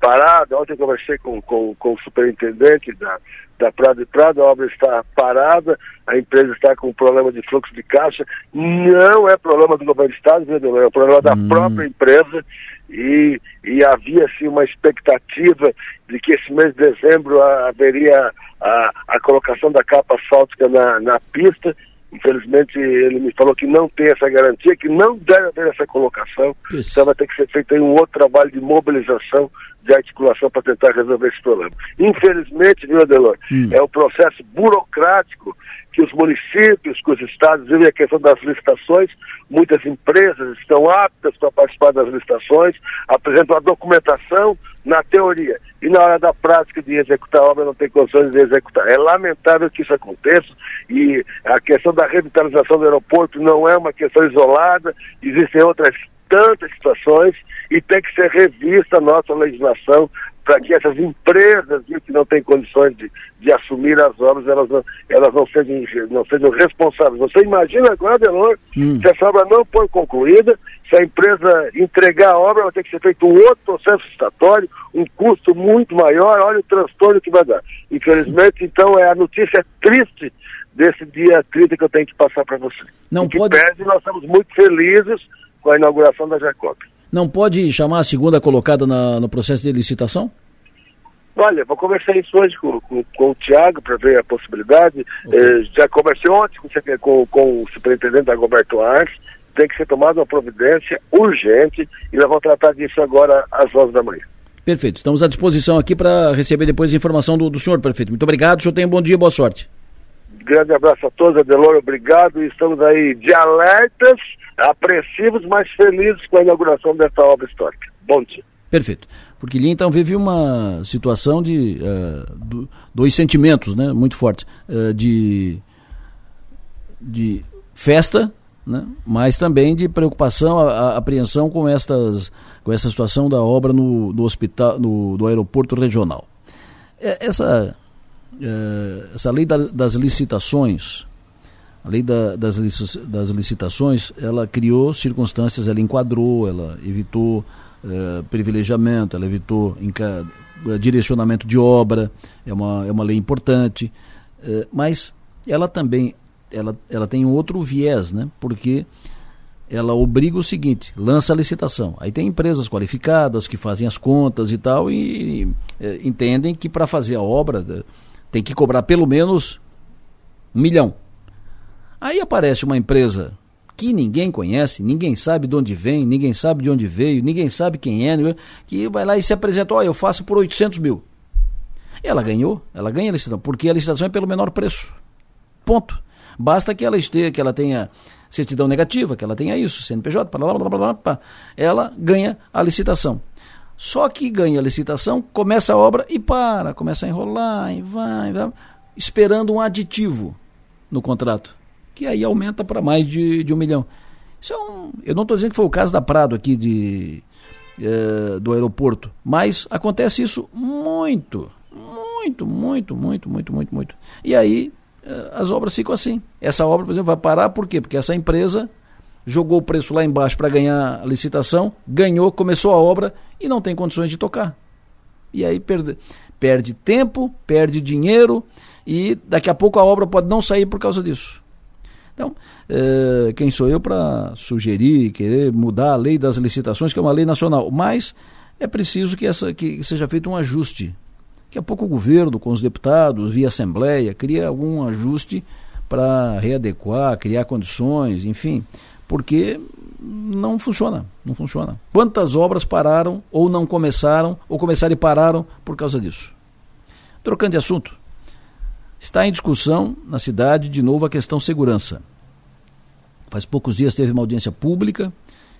Parada. Ontem eu conversei com, com, com o superintendente da, da Prado e Prado, a obra está parada, a empresa está com problema de fluxo de caixa. Não é problema do governo do Estado, é problema da hum. própria empresa. E, e havia assim, uma expectativa de que esse mês de dezembro haveria a, a colocação da capa asfáltica na, na pista. Infelizmente, ele me falou que não tem essa garantia, que não deve haver essa colocação. Isso. Então vai ter que ser feito um outro trabalho de mobilização, de articulação para tentar resolver esse problema. Infelizmente, viu, Adelor, hum. é o processo burocrático que os municípios, que os estados vivem a questão das licitações. Muitas empresas estão aptas para participar das licitações, apresentam a documentação na teoria e na hora da prática de executar a obra não tem condições de executar. É lamentável que isso aconteça e a questão da revitalização do aeroporto não é uma questão isolada, existem outras tantas situações e tem que ser revista a nossa legislação para que essas empresas que não têm condições de, de assumir as obras, elas não, elas não, sejam, não sejam responsáveis. Você imagina agora, Delor, hum. se essa obra não for concluída, se a empresa entregar a obra, vai ter que ser feito um outro processo estatório, um custo muito maior, olha o transtorno que vai dar. Infelizmente, então, é a notícia triste desse dia 30 que eu tenho que passar para você. Não e pode... nós estamos muito felizes com a inauguração da Jacob. Não pode chamar a segunda colocada na, no processo de licitação? Olha, vou conversar isso hoje com, com, com o Tiago para ver a possibilidade. Okay. Eh, já conversei ontem com, com, com, o superintendente da Roberto Arnes. Tem que ser tomada uma providência urgente e nós vamos tratar disso agora às 11 da manhã. Perfeito. Estamos à disposição aqui para receber depois a informação do, do senhor, prefeito. Muito obrigado. O senhor tenha um bom dia e boa sorte. Grande abraço a todos, Adelor, obrigado. Estamos aí de alertas apreensivos, mas felizes com a inauguração dessa obra histórica. Bom dia. Perfeito. Porque Linha então vive uma situação de uh, do, dois sentimentos, né, muito fortes, uh, de de festa, né, mas também de preocupação, a, a, apreensão com estas com essa situação da obra no, no hospital, no, do aeroporto regional. É, essa uh, essa lei da, das licitações a lei da, das, das licitações, ela criou circunstâncias, ela enquadrou, ela evitou uh, privilegiamento, ela evitou uh, direcionamento de obra, é uma, é uma lei importante, uh, mas ela também ela, ela tem um outro viés, né? porque ela obriga o seguinte, lança a licitação. Aí tem empresas qualificadas que fazem as contas e tal e, e entendem que para fazer a obra tem que cobrar pelo menos um milhão. Aí aparece uma empresa que ninguém conhece, ninguém sabe de onde vem, ninguém sabe de onde veio, ninguém sabe quem é, que vai lá e se apresenta, oh, eu faço por 800 mil. Ela ganhou, ela ganha a licitação, porque a licitação é pelo menor preço. Ponto. Basta que ela esteja, que ela tenha certidão negativa, que ela tenha isso, CNPJ, blá, blá, blá, blá, ela ganha a licitação. Só que ganha a licitação, começa a obra e para, começa a enrolar, e vai, vai esperando um aditivo no contrato, que aí aumenta para mais de, de um milhão. Isso é um, eu não estou dizendo que foi o caso da Prado aqui de, eh, do aeroporto, mas acontece isso muito, muito, muito, muito, muito, muito, muito. E aí eh, as obras ficam assim. Essa obra, por exemplo, vai parar por quê? Porque essa empresa jogou o preço lá embaixo para ganhar a licitação, ganhou, começou a obra e não tem condições de tocar. E aí perde, perde tempo, perde dinheiro e daqui a pouco a obra pode não sair por causa disso. Então, eh, quem sou eu para sugerir, querer mudar a lei das licitações, que é uma lei nacional, mas é preciso que, essa, que seja feito um ajuste. Daqui a pouco o governo, com os deputados, via Assembleia, cria algum ajuste para readequar, criar condições, enfim, porque não funciona, não funciona. Quantas obras pararam ou não começaram, ou começaram e pararam por causa disso? Trocando de assunto, Está em discussão na cidade de novo a questão segurança. Faz poucos dias teve uma audiência pública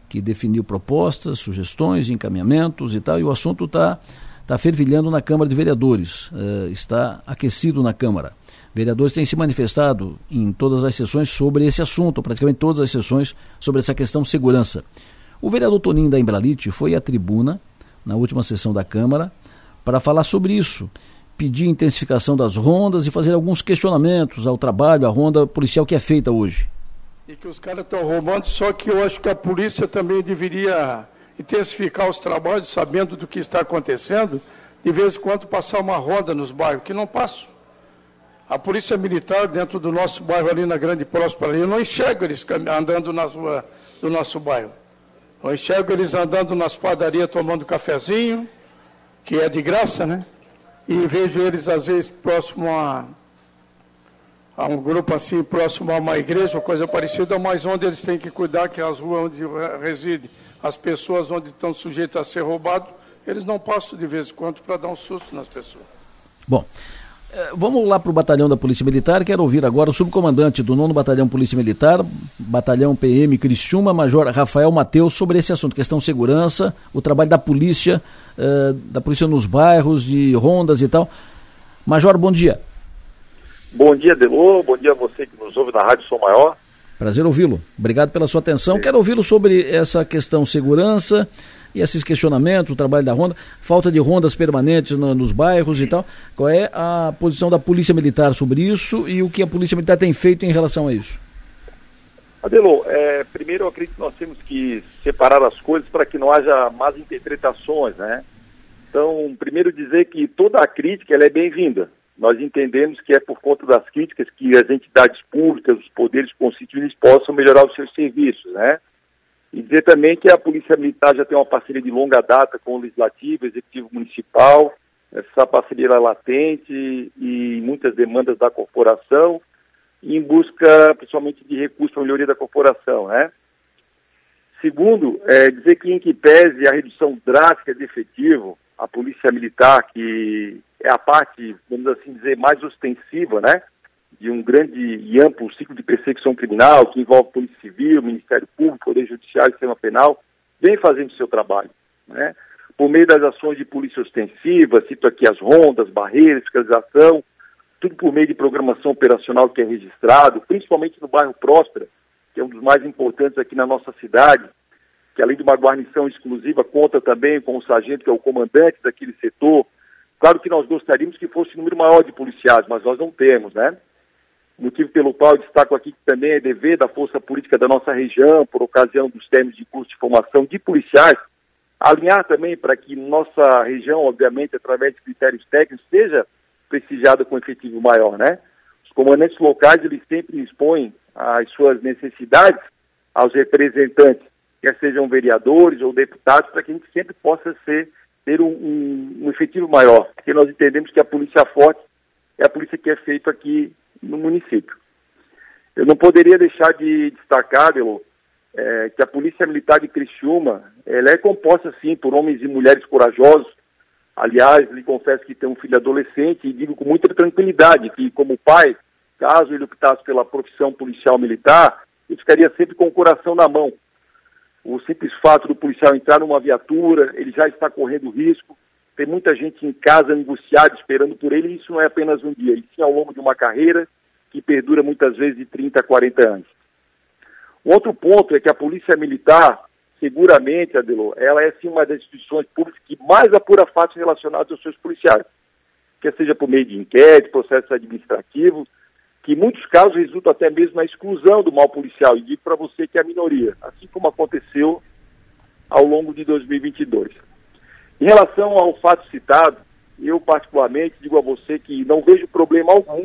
que definiu propostas, sugestões, encaminhamentos e tal, e o assunto está tá fervilhando na Câmara de Vereadores, uh, está aquecido na Câmara. Vereadores têm se manifestado em todas as sessões sobre esse assunto, praticamente todas as sessões sobre essa questão segurança. O vereador Toninho da Embralite foi à tribuna na última sessão da Câmara para falar sobre isso pedir intensificação das rondas e fazer alguns questionamentos ao trabalho, à ronda policial que é feita hoje. E que os caras estão roubando, só que eu acho que a polícia também deveria intensificar os trabalhos, sabendo do que está acontecendo, de vez em quando passar uma ronda nos bairros, que não passo. A polícia militar dentro do nosso bairro ali na Grande Próspera, eu não enxergo eles andando na rua do nosso bairro. Eu enxergo eles andando nas padarias tomando cafezinho, que é de graça, né? E vejo eles às vezes próximo a, a um grupo assim, próximo a uma igreja ou coisa parecida, mas onde eles têm que cuidar, que é as ruas onde residem as pessoas onde estão sujeitos a ser roubados, eles não passam de vez em quando para dar um susto nas pessoas. Bom, Vamos lá para o batalhão da Polícia Militar. Quero ouvir agora o subcomandante do 9 Batalhão Polícia Militar, Batalhão PM Criciúma, Major Rafael Mateus, sobre esse assunto, questão segurança, o trabalho da polícia, uh, da polícia nos bairros, de rondas e tal. Major, bom dia. Bom dia, Delô. Bom dia a você que nos ouve na Rádio Som Maior. Prazer ouvi-lo. Obrigado pela sua atenção. Quero ouvi-lo sobre essa questão segurança e esses questionamentos, o trabalho da ronda, falta de rondas permanentes no, nos bairros e tal. Qual é a posição da Polícia Militar sobre isso e o que a Polícia Militar tem feito em relação a isso? Adelo, é, primeiro eu acredito que nós temos que separar as coisas para que não haja más interpretações, né? Então, primeiro dizer que toda a crítica é bem-vinda. Nós entendemos que é por conta das críticas que as entidades públicas, os poderes constituídos possam melhorar os seus serviços, né? E dizer também que a Polícia Militar já tem uma parceria de longa data com o Legislativo, Executivo Municipal, essa parceria é latente e muitas demandas da corporação, em busca principalmente de recursos para a melhoria da corporação, né? Segundo, é dizer que em que pese a redução drástica de efetivo, a Polícia Militar, que é a parte, vamos assim dizer, mais ostensiva, né? De um grande e amplo ciclo de perseguição criminal que envolve Polícia Civil, Ministério Público, Poder Judiciário Sistema Penal, vem fazendo seu trabalho. Né? Por meio das ações de polícia ostensiva, cito aqui as rondas, barreiras, fiscalização, tudo por meio de programação operacional que é registrado, principalmente no bairro Próspera, que é um dos mais importantes aqui na nossa cidade, que além de uma guarnição exclusiva, conta também com o sargento, que é o comandante daquele setor. Claro que nós gostaríamos que fosse um número maior de policiais, mas nós não temos, né? Motivo pelo qual eu destaco aqui que também é dever da força política da nossa região, por ocasião dos termos de curso de formação de policiais, alinhar também para que nossa região, obviamente, através de critérios técnicos, seja prestigiada com efetivo maior, né? Os comandantes locais, eles sempre expõem as suas necessidades aos representantes, quer sejam vereadores ou deputados, para que a gente sempre possa ser, ter um, um, um efetivo maior, porque nós entendemos que a polícia forte é a polícia que é feita aqui no município. Eu não poderia deixar de destacar, Belo, é, que a Polícia Militar de Criciúma ela é composta, sim, por homens e mulheres corajosos, Aliás, lhe confesso que tenho um filho adolescente e digo com muita tranquilidade que, como pai, caso ele optasse pela profissão policial militar, ele ficaria sempre com o coração na mão. O simples fato do policial entrar numa viatura, ele já está correndo risco, tem muita gente em casa angustiada, esperando por ele, e isso não é apenas um dia, e sim ao longo de uma carreira que perdura muitas vezes de 30 a 40 anos. Um outro ponto é que a Polícia Militar, seguramente, Adelô, ela é sim uma das instituições públicas que mais apura fatos relacionados aos seus policiais, quer seja por meio de inquérito, processos administrativos, que em muitos casos resultam até mesmo na exclusão do mal policial, e digo para você que é a minoria, assim como aconteceu ao longo de 2022. Em relação ao fato citado, eu particularmente digo a você que não vejo problema algum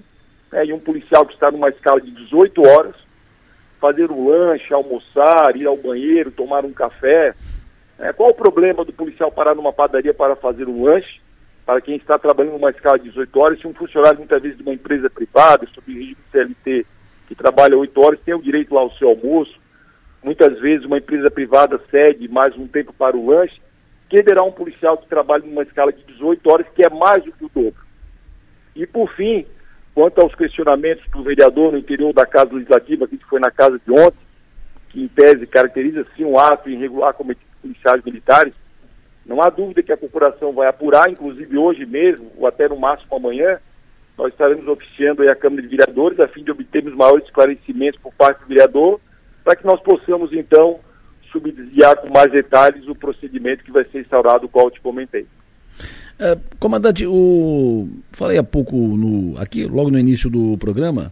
né, em um policial que está numa escala de 18 horas, fazer um lanche, almoçar, ir ao banheiro, tomar um café. É, qual o problema do policial parar numa padaria para fazer um lanche? Para quem está trabalhando numa escala de 18 horas, se um funcionário muitas vezes de uma empresa privada, sob regime CLT, que trabalha 8 horas, tem o direito lá ao seu almoço. Muitas vezes uma empresa privada cede mais um tempo para o lanche. Que terá um policial que trabalha numa escala de 18 horas, que é mais do que o dobro. E por fim, Quanto aos questionamentos do vereador no interior da Casa Legislativa, que foi na casa de ontem, que em tese caracteriza sim um ato irregular cometido por policiais militares, não há dúvida que a corporação vai apurar, inclusive hoje mesmo, ou até no máximo amanhã, nós estaremos oficiando a Câmara de Vereadores a fim de obtermos maiores esclarecimentos por parte do vereador, para que nós possamos então subsidiar com mais detalhes o procedimento que vai ser instaurado, qual eu te comentei. É, comandante, o... falei há pouco no... aqui, logo no início do programa,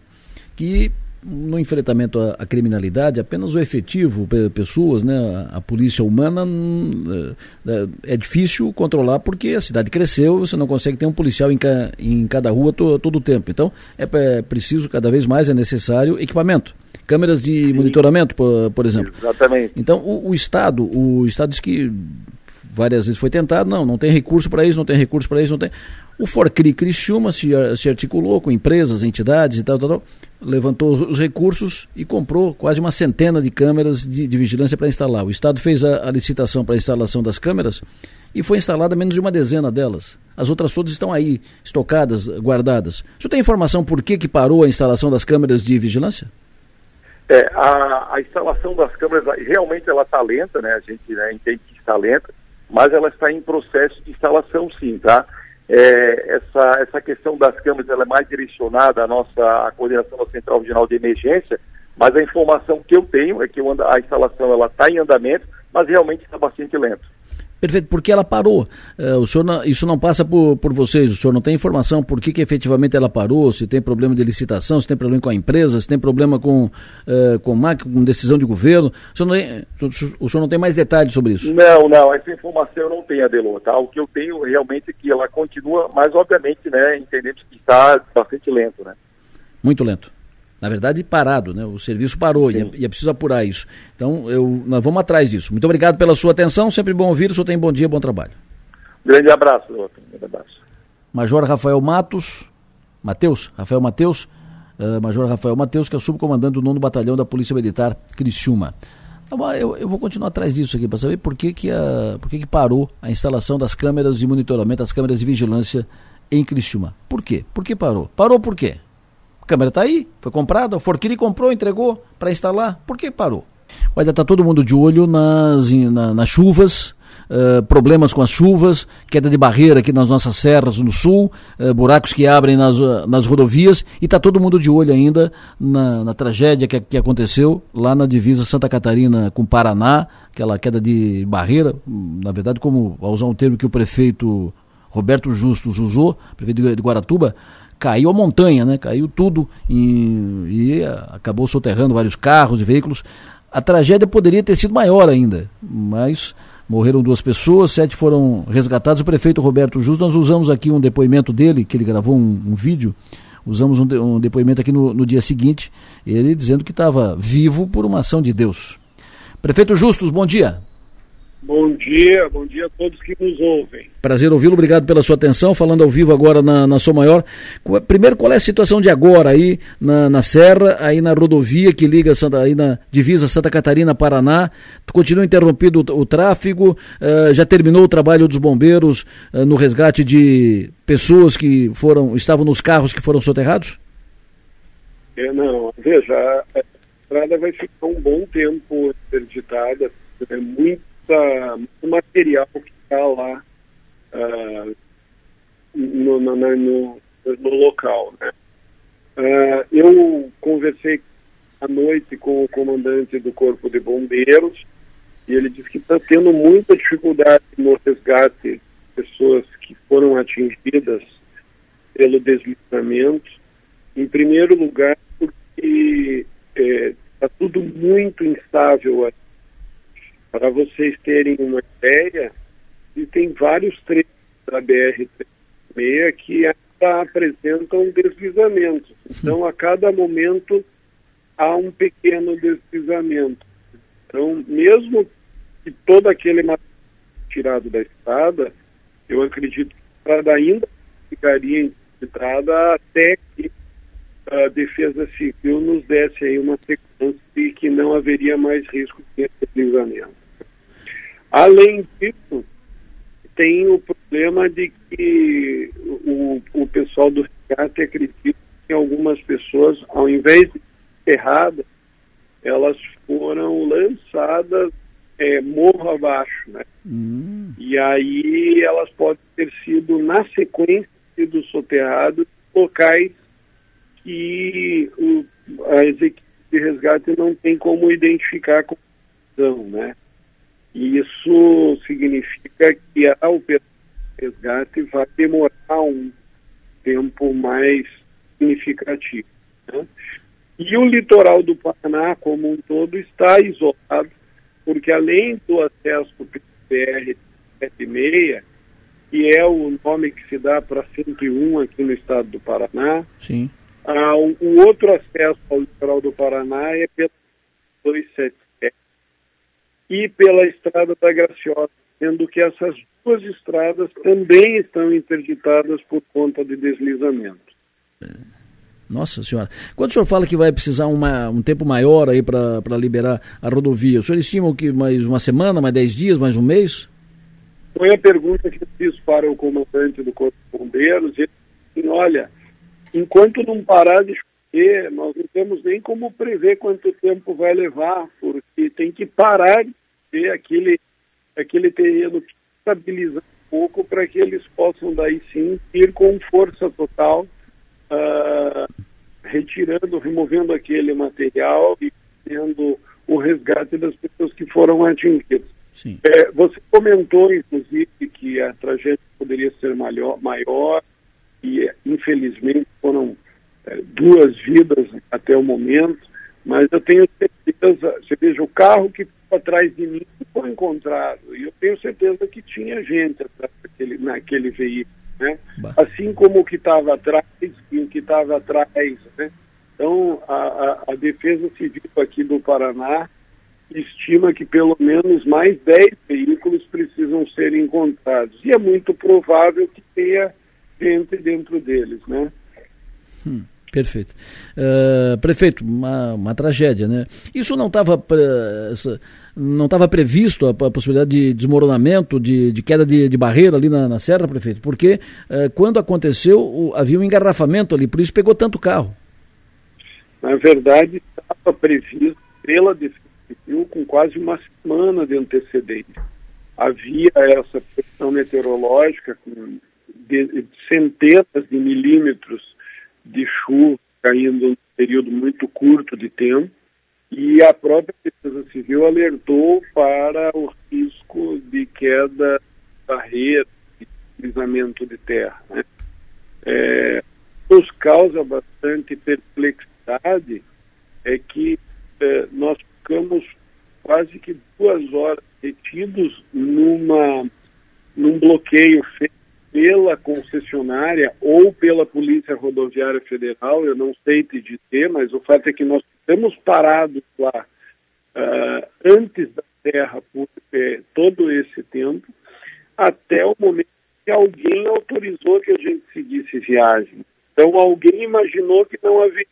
que no enfrentamento à, à criminalidade, apenas o efetivo, pessoas, né, a, a polícia humana hum, é, é, difícil controlar porque a cidade cresceu, você não consegue ter um policial em, ca, em cada rua to, todo o tempo. Então é, é, preciso, cada vez mais é necessário equipamento. Câmeras de Sim. monitoramento, por, por exemplo. Exatamente. Então, o, o Estado, o Estado diz que várias vezes foi tentado, não, não tem recurso para isso, não tem recurso para isso, não tem. O Forcri Criciúma se, se articulou com empresas, entidades e tal, tal, tal, levantou os recursos e comprou quase uma centena de câmeras de, de vigilância para instalar. O Estado fez a, a licitação para a instalação das câmeras e foi instalada menos de uma dezena delas. As outras todas estão aí, estocadas, guardadas. O senhor tem informação por que, que parou a instalação das câmeras de vigilância? É, a, a instalação das câmeras realmente ela está lenta, né? A gente né, entende que está lenta mas ela está em processo de instalação sim, tá? É, essa, essa questão das câmeras ela é mais direcionada à nossa à coordenação da Central Regional de Emergência, mas a informação que eu tenho é que a instalação ela está em andamento, mas realmente está bastante lento. Perfeito, porque ela parou. Uh, o senhor não, isso não passa por, por vocês, o senhor não tem informação por que, que efetivamente ela parou, se tem problema de licitação, se tem problema com a empresa, se tem problema com, uh, com, com decisão de governo. O senhor, não tem, o senhor não tem mais detalhes sobre isso? Não, não, essa informação eu não tenho, Adelô, tá? O que eu tenho realmente é que ela continua, mas obviamente, né, entendemos que está bastante lento, né? Muito lento na verdade, parado, né? O serviço parou e é, e é, preciso apurar isso. Então, eu, nós vamos atrás disso. Muito obrigado pela sua atenção, sempre bom ouvir, o senhor tem bom dia, bom trabalho. Grande abraço, doutor. Grande abraço. Major Rafael Matos, Matheus, Rafael Matheus, uh, Major Rafael Matheus, que é subcomandante do 9 Batalhão da Polícia Militar Criciúma. Então, eu, eu, vou continuar atrás disso aqui para saber por que, que, a, por que, que parou a instalação das câmeras de monitoramento, as câmeras de vigilância em Criciúma. Por quê? Por que parou? Parou por quê? A câmera está aí, foi comprada, o Forquiri comprou, entregou para instalar. Por que parou? Olha, está todo mundo de olho nas, na, nas chuvas, Uh, problemas com as chuvas, queda de barreira aqui nas nossas serras no sul, uh, buracos que abrem nas, uh, nas rodovias e está todo mundo de olho ainda na, na tragédia que, que, aconteceu lá na divisa Santa Catarina com Paraná, aquela queda de barreira, na verdade, como ao usar um termo que o prefeito Roberto Justus usou, prefeito de Guaratuba, caiu a montanha, né? Caiu tudo e, e acabou soterrando vários carros e veículos. A tragédia poderia ter sido maior ainda, mas morreram duas pessoas, sete foram resgatados. O prefeito Roberto Justo, nós usamos aqui um depoimento dele, que ele gravou um, um vídeo, usamos um, de, um, depoimento aqui no, no dia seguinte, ele dizendo que estava vivo por uma ação de Deus. Prefeito Justus, bom dia. Bom dia, bom dia a todos que nos ouvem. Prazer ouvi-lo, obrigado pela sua atenção. Falando ao vivo agora na, na Maior. Primeiro, qual é a situação de agora aí na, na Serra, aí na rodovia que liga Santa, aí na divisa Santa Catarina, Paraná? Continua interrompido o, o tráfego? Uh, já terminou o trabalho dos bombeiros uh, no resgate de pessoas que foram estavam nos carros que foram soterrados? É, não, veja, a estrada vai ficar um bom tempo interditada, é muito muito material que está lá uh, no, no, no, no, local. Né? Uh, eu conversei à noite com o comandante do Corpo de Bombeiros e ele disse que está tendo muita dificuldade no resgate de pessoas que foram atingidas pelo deslizamento. Em primeiro lugar, porque está eh, tudo muito instável aqui para vocês terem uma ideia, tem vários trechos da BR-36 que ainda apresentam deslizamentos. Então, a cada momento há um pequeno deslizamento. Então, mesmo que todo aquele material tirado da estrada, eu acredito que a estrada ainda ficaria interditada até que a Defesa Civil nos desse aí uma sequência e que não haveria mais risco de deslizamento. Além disso, tem o problema de que o, o pessoal do resgate acredita que algumas pessoas, ao invés de erradas, elas foram lançadas é, morro abaixo, né? Hum. E aí elas podem ter sido, na sequência, sido soterradas locais que o, as equipes de resgate não tem como identificar com né? E isso significa que a operação de resgate vai demorar um tempo mais significativo. Né? E o litoral do Paraná, como um todo, está isolado, porque além do acesso pelo PR 76, que é o nome que se dá para 101 aqui no estado do Paraná, Sim. Ah, o, o outro acesso ao litoral do Paraná é pelo 277 e pela Estrada da Graciosa, sendo que essas duas estradas também estão interditadas por conta de deslizamento. Nossa senhora. Quando o senhor fala que vai precisar uma, um tempo maior aí para liberar a rodovia, o senhor estima que mais uma semana, mais dez dias, mais um mês? Foi a pergunta que eu fiz para o comandante do Corpo de Bombeiros. Ele disse, olha, enquanto não parar de chover, nós não temos nem como prever quanto tempo vai levar, porque tem que parar de ter aquele, aquele terreno estabilizar um pouco para que eles possam daí sim ir com força total, uh, retirando, removendo aquele material e tendo o resgate das pessoas que foram atingidas. É, você comentou, inclusive, que a tragédia poderia ser maior, maior e, infelizmente, foram duas vidas até o momento, mas eu tenho certeza, você veja, o carro que atrás de mim foi encontrado. E eu tenho certeza que tinha gente naquele, naquele veículo. Né? Assim como o que estava atrás e o que estava atrás. Né? Então, a, a, a, Defesa Civil aqui do Paraná estima que pelo menos mais 10 veículos precisam ser encontrados. E é muito provável que tenha gente dentro deles. Né? Hum. Perfeito. Uh, prefeito, uma, uma tragédia, né? Isso não estava não estava previsto a, possibilidade de desmoronamento, de, de queda de, de, barreira ali na, na serra, prefeito? Porque uh, quando aconteceu o, havia um engarrafamento ali, por isso pegou tanto carro. Na verdade, estava previsto pela Defesa com quase uma semana de antecedência. Havia essa pressão meteorológica com de, centenas de milímetros de chuva caindo num período muito curto de tempo e a própria Defesa Civil alertou para o risco de queda de barreira, de deslizamento de terra. Né? É, nos causa bastante perplexidade é que é, nós ficamos quase que duas horas retidos numa, num bloqueio feito pela concessionária ou pela Polícia Rodoviária Federal, eu não sei te dizer, mas o fato é que nós estamos parados lá uh, antes das terra por é, todo esse tempo, até o momento que alguém autorizou que a gente seguisse viagem. Então alguém imaginou que não mais.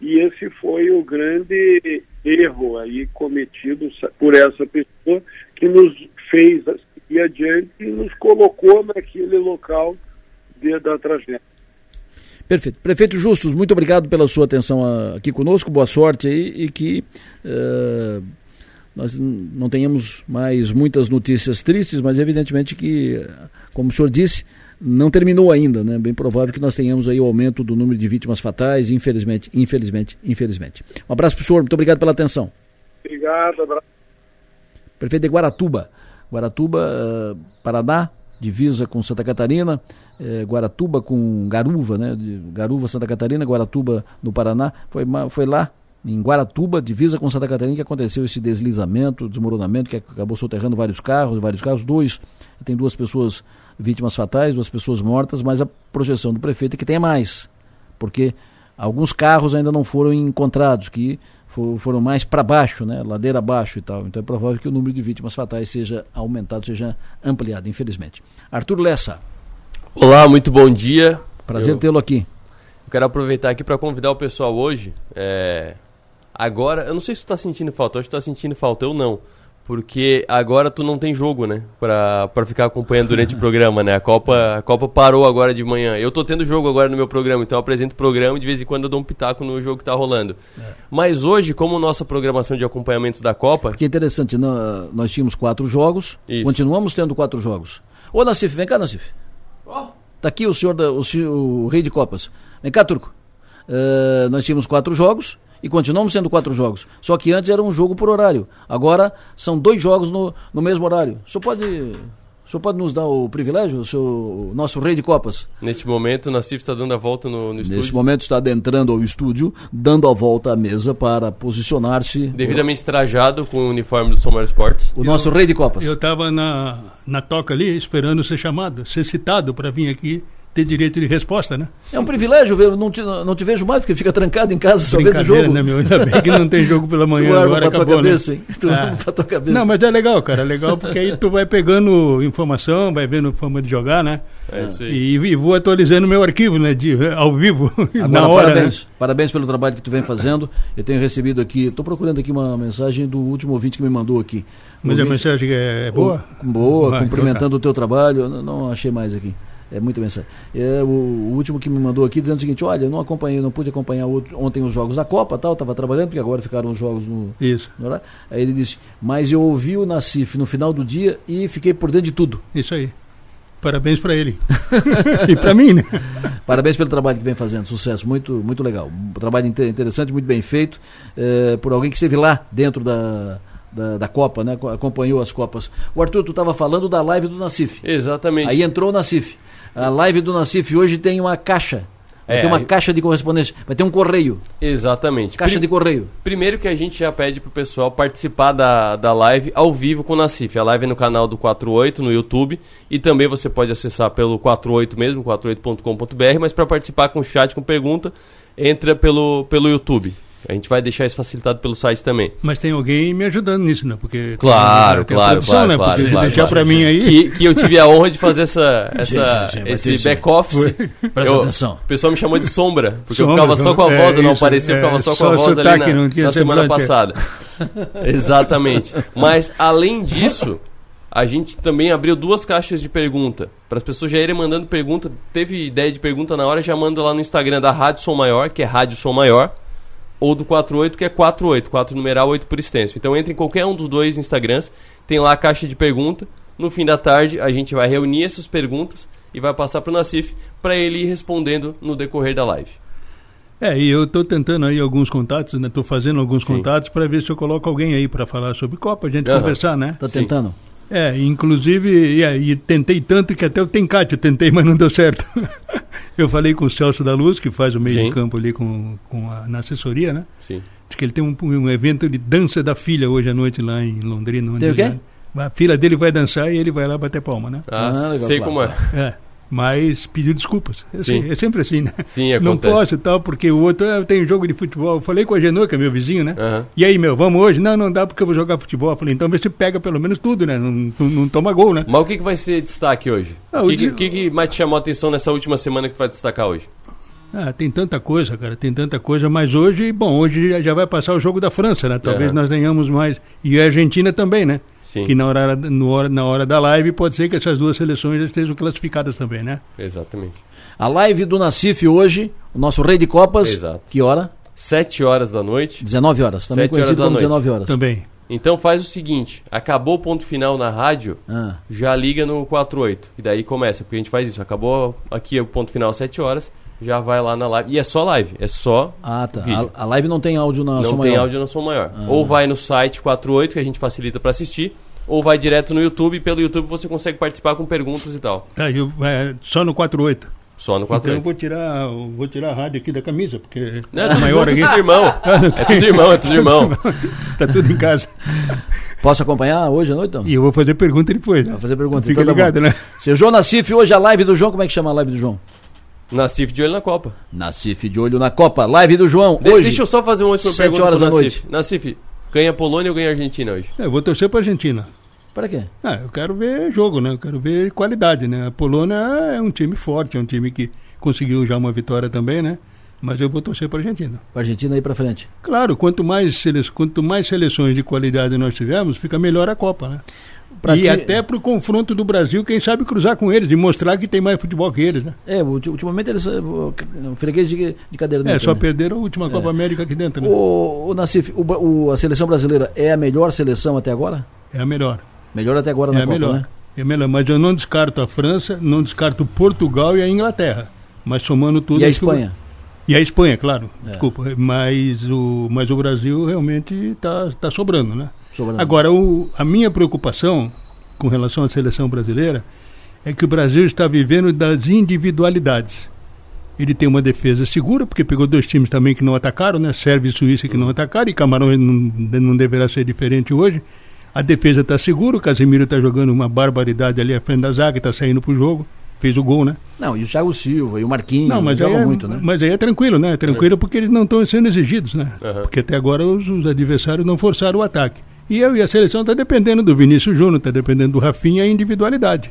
E esse foi o grande erro aí cometido por essa pessoa que nos fez seguir adiante e nos colocou naquele local de, da tragédia. Perfeito. Prefeito Justus, muito obrigado pela sua atenção aqui conosco, boa sorte aí e que uh, nós não tenhamos mais muitas notícias tristes, mas evidentemente que, como o senhor disse, não terminou ainda, né? Bem provável que nós tenhamos aí o aumento do número de vítimas fatais, infelizmente, infelizmente, infelizmente. Um abraço para o senhor, muito obrigado pela atenção. Obrigado, abraço. Prefeito de Guaratuba, Guaratuba, uh, Paraná, divisa com Santa Catarina, eh, Guaratuba com Garuva, né? Garuva, Santa Catarina, Guaratuba no Paraná. Foi, foi lá, em Guaratuba, divisa com Santa Catarina, que aconteceu esse deslizamento, desmoronamento, que acabou soterrando vários carros, vários carros, dois, tem duas pessoas vítimas fatais, duas pessoas mortas, mas a projeção do prefeito é que tenha mais, porque alguns carros ainda não foram encontrados, que foram mais para baixo, né, ladeira abaixo e tal. Então é provável que o número de vítimas fatais seja aumentado, seja ampliado, infelizmente. Arthur Lessa. Olá, muito bom dia. Prazer tê-lo aqui. Eu quero aproveitar aqui para convidar o pessoal hoje. É... Agora, eu não sei se tu está sentindo falta, eu acho que tu tá sentindo falta, eu não. Porque agora tu não tem jogo, né? Pra, pra ficar acompanhando durante o programa, né? A Copa, a Copa parou agora de manhã. Eu tô tendo jogo agora no meu programa, então eu apresento o programa e de vez em quando eu dou um pitaco no jogo que tá rolando. É. Mas hoje, como nossa programação de acompanhamento da Copa. Porque é interessante, nós, nós tínhamos quatro jogos, Isso. continuamos tendo quatro jogos. Ô Nassif, vem cá, Nassif. Oh. Tá aqui o senhor, da, o, o, rei de Copas. Vem cá, Turco. Uh, nós tínhamos quatro jogos e continuamos sendo quatro jogos. Só que antes era um jogo por horário. Agora são dois jogos no, no mesmo horário. O senhor pode. O senhor pode nos dar o privilégio, o, seu, o nosso rei de copas? Neste momento, o Nassif está dando a volta no, no estúdio. Neste momento está adentrando ao estúdio, dando a volta à mesa para posicionar-se. Devidamente trajado com o uniforme do Somar Sports. O eu, nosso rei de copas. Eu estava na, na toca ali, esperando ser chamado, ser citado para vir aqui ter direito de resposta, né? É um privilégio ver, não te, não te vejo mais, porque fica trancado em casa só vendo jogo. Né, meu? Ainda bem que não tem jogo pela manhã tu agora, pra acabou, tua cabeça, né? hein? Tu ah. pra tua cabeça. Não, mas é legal, cara, é legal porque aí tu vai pegando informação, vai vendo forma de jogar, né? É. E, e vou atualizando meu arquivo, né, de, ao vivo, Agora, na hora. Parabéns, né? parabéns pelo trabalho que tu vem fazendo. Eu tenho recebido aqui, estou procurando aqui uma mensagem do último ouvinte que me mandou aqui. Mas ouvinte, a mensagem é boa? O, boa, ah, cumprimentando então tá. o teu trabalho. Não, não achei mais aqui. É muita mensagem. É, o, o, último que me mandou aqui dizendo o seguinte: olha, eu não acompanhei, não pude acompanhar outro, ontem os jogos da Copa, tal, estava trabalhando, porque agora ficaram os jogos no. Isso. No Aí ele disse: mas eu ouvi o Nacif no final do dia e fiquei por dentro de tudo. Isso aí. Parabéns para ele. e para mim, né? Parabéns pelo trabalho que vem fazendo. Sucesso. Muito, muito legal. Um trabalho interessante, muito bem feito. É, por alguém que esteve lá dentro da, da, da, Copa, né? Acompanhou as Copas. O Arthur, tu estava falando da live do Nacif. Exatamente. Aí entrou o Nacif. A live do Nacif hoje tem uma caixa. Vai é, ter uma caixa de correspondência, vai ter um correio. Exatamente. Caixa Prim... de correio. Primeiro que a gente já pede pro pessoal participar da, da live ao vivo com o Nacif. A live é no canal do 48 no YouTube e também você pode acessar pelo 48 mesmo, 48.com.br, mas para participar com chat, com pergunta, entra pelo, pelo YouTube. A gente vai deixar isso facilitado pelo site também. Mas tem alguém me ajudando nisso, né? Porque claro, tem, claro, produção, claro, né? claro, Porque claro, deixar claro. para mim aí que, que eu tive a honra de fazer essa, essa sim, sim, esse back office. Presta eu, atenção. O pessoal me chamou de sombra, porque sombra, eu ficava só com a voz, é, eu não aparecia, eu ficava só, só com a voz ali na, na semana passada. Exatamente. Mas além disso, a gente também abriu duas caixas de pergunta. Para as pessoas já irem mandando pergunta. Teve ideia de pergunta na hora, já manda lá no Instagram da Rádio Som Maior, que é Rádio Som Maior ou do 48, que é 48, 4 numeral, 8 por extenso. Então entre em qualquer um dos dois Instagrams, tem lá a caixa de pergunta. No fim da tarde, a gente vai reunir essas perguntas e vai passar para o Nassif para ele ir respondendo no decorrer da live. É, e eu estou tentando aí alguns contatos, né? Estou fazendo alguns Sim. contatos para ver se eu coloco alguém aí para falar sobre Copa, a gente uhum. conversar, né? Está tentando? É, inclusive, e, e, tentei tanto que até o Tencate eu tentei, mas não deu certo. eu falei com o Celso da Luz, que faz o meio Sim. de campo ali com, com a, na assessoria, né? Sim. Diz que ele tem um, um evento de dança da filha hoje à noite lá em Londrina. Tem o quê? A filha dele vai dançar e ele vai lá bater palma, né? Ah, ah sei claro. como é. É. mas pediu desculpas. É, assim, é sempre assim, né? Sim, acontece. Não posso e tal, porque o outro ah, tem jogo de futebol. Eu falei com a Genô, que é meu vizinho, né? Uhum. E aí, meu, vamos hoje? Não, não dá porque eu vou jogar futebol. Eu falei, então vê se pega pelo menos tudo, né? Não, não, não toma gol, né? Mas o que, que vai ser destaque hoje? Ah, o que, que, que, que mais te chamou a atenção nessa última semana que vai destacar hoje? Ah, tem tanta coisa, cara, tem tanta coisa, mas hoje, bom, hoje já vai passar o jogo da França, né? Talvez uhum. nós tenhamos mais. E a Argentina também, né? Sim. Que na hora, no hora, na hora da live pode ser que essas duas seleções estejam classificadas também, né? Exatamente. A live do Nacif hoje, o nosso rei de Copas. Exato. Que hora? 7 horas da noite. 19 horas, também 7 horas da noite. 19 horas. Também. Então faz o seguinte, acabou o ponto final na rádio, ah. já liga no 48. E daí começa, porque a gente faz isso. Acabou aqui o ponto final às 7 horas, já vai lá na live. E é só live, é só. Ah, tá. Vídeo. A, a live não tem áudio na não som maior. Não tem áudio na som maior. Ah. Ou vai no site 48, que a gente facilita para assistir, ou vai direto no YouTube. Pelo YouTube você consegue participar com perguntas e tal. Tá, eu, é, só no 48. Só no 48. Então eu vou tirar, vou tirar a rádio aqui da camisa, porque não, é maior aqui. É tudo irmão. é tudo irmão, é tudo irmão. tá tudo em casa. Posso acompanhar hoje à noite? Então? E eu vou fazer pergunta depois. Né? Vou fazer pergunta. Fica então, tá ligado, né? Seu João Nassif, hoje a live do João, como é que chama a live do João? Nassif de olho na Copa. Nassif de olho na Copa. Live do João. De, hoje. Deixa eu só fazer uma última pergunta horas da noite. Nassif, ganha Polônia ou ganha Argentina hoje? É, eu vou torcer para Argentina. Para quê? Ah, eu quero ver jogo, né? Eu quero ver qualidade, né? A Polônia é um time forte, é um time que conseguiu já uma vitória também, né? Mas eu vou torcer para a Argentina. Para a Argentina ir para frente. Claro, quanto mais, sele... quanto mais seleções de qualidade nós tivermos, fica melhor a Copa, né? Pra e ti... até para o confronto do Brasil, quem sabe cruzar com eles, e mostrar que tem mais futebol que eles, né? É, ultimamente eles. Freguês de, de cadeira É, só né? perderam a última é. Copa América aqui dentro, né? O, o Nassif, o, o, a seleção brasileira é a melhor seleção até agora? É a melhor. Melhor até agora na é Copa, melhor. né? É melhor, mas eu não descarto a França, não descarto Portugal e a Inglaterra. Mas somando tudo. E a Espanha? E a Espanha, claro. É. Desculpa. Mas o, mas o Brasil realmente está tá sobrando, né? Sobrando. Agora, o, a minha preocupação com relação à seleção brasileira é que o Brasil está vivendo das individualidades. Ele tem uma defesa segura, porque pegou dois times também que não atacaram, né? Sérvia e Suíça que não atacaram, e Camarões não, não deverá ser diferente hoje. A defesa está segura, o Casemiro está jogando uma barbaridade ali à frente da zaga, está saindo para o jogo, fez o gol, né? Não, e o Thiago Silva e o Marquinhos não, mas jogam é, muito, né? Mas aí é tranquilo, né? É tranquilo é. porque eles não estão sendo exigidos, né? Uhum. Porque até agora os, os, adversários não forçaram o ataque. E eu e a seleção está dependendo do Vinícius Júnior, está dependendo do Rafinha e a individualidade.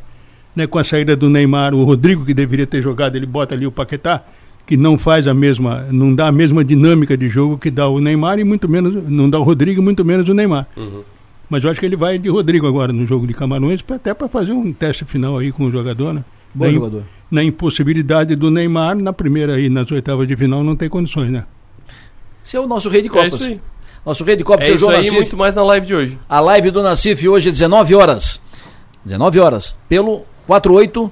Né? Com a saída do Neymar, o Rodrigo, que deveria ter jogado, ele bota ali o Paquetá, que não faz a mesma, não dá a mesma dinâmica de jogo que dá o Neymar e muito menos, não dá o Rodrigo e muito menos o Neymar. Uhum. Mas eu acho que ele vai de Rodrigo agora no jogo de Camarões, até para fazer um teste final aí com o jogador, né? Bom na, jogador. Na impossibilidade do Neymar, na primeira e nas oitavas de final, não tem condições, né? Esse é o nosso rei de Copas. É isso aí. Nosso rei de Copas, é isso aí, Nassif. muito mais na live de hoje. A live do Nassif hoje, 19 horas. 19 horas. Pelo 48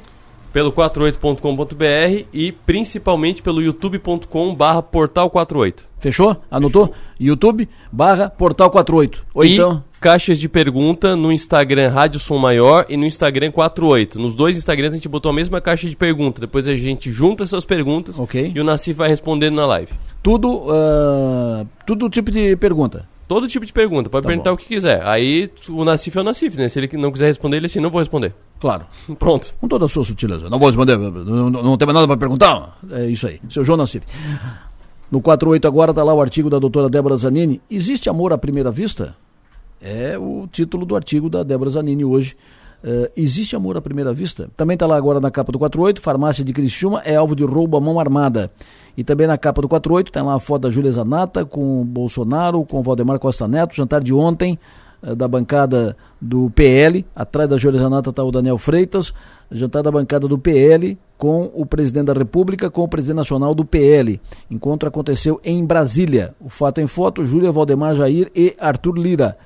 pelo 48.com.br e principalmente pelo youtube.com barra portal 48. Fechou? Anotou? Fechou. YouTube barra portal 48. Ou e então... caixas de pergunta no Instagram Rádio Som Maior e no Instagram 48. Nos dois Instagrams a gente botou a mesma caixa de pergunta. Depois a gente junta essas perguntas okay. e o Nassif vai respondendo na live. Tudo, uh, tudo tipo de pergunta. Todo tipo de pergunta, pode tá perguntar bom. o que quiser. Aí o Nassif é o Nassif, né? Se ele não quiser responder, ele assim, não vou responder. Claro. Pronto. Com toda a sua sutileza. Não vou responder, não, não tem mais nada para perguntar. É isso aí. Seu João Nassif. No 48 agora está lá o artigo da doutora Débora Zanini. Existe amor à primeira vista? É o título do artigo da Débora Zanini hoje. Uh, existe amor à primeira vista? Também está lá agora na capa do 48, farmácia de Criciúma é alvo de roubo à mão armada. E também na capa do 48 tem lá a foto da Júlia Zanata com Bolsonaro, com Valdemar Costa Neto, jantar de ontem uh, da bancada do PL, atrás da Júlia Zanata está o Daniel Freitas, jantar da bancada do PL com o presidente da República, com o presidente nacional do PL. Encontro aconteceu em Brasília. O fato em foto, Júlia Valdemar Jair e Arthur Lira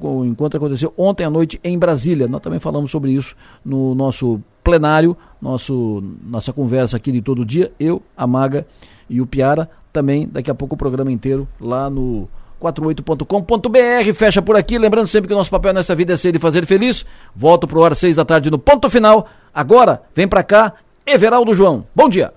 o encontro aconteceu ontem à noite em Brasília. Nós também falamos sobre isso no nosso plenário, nosso, nossa conversa aqui de todo dia. Eu, a Maga e o Piara. Também daqui a pouco o programa inteiro lá no 48.com.br. Fecha por aqui. Lembrando sempre que o nosso papel nessa vida é ser e fazer feliz. Volto pro hora seis da tarde no ponto final. Agora, vem pra cá, Everaldo João. Bom dia.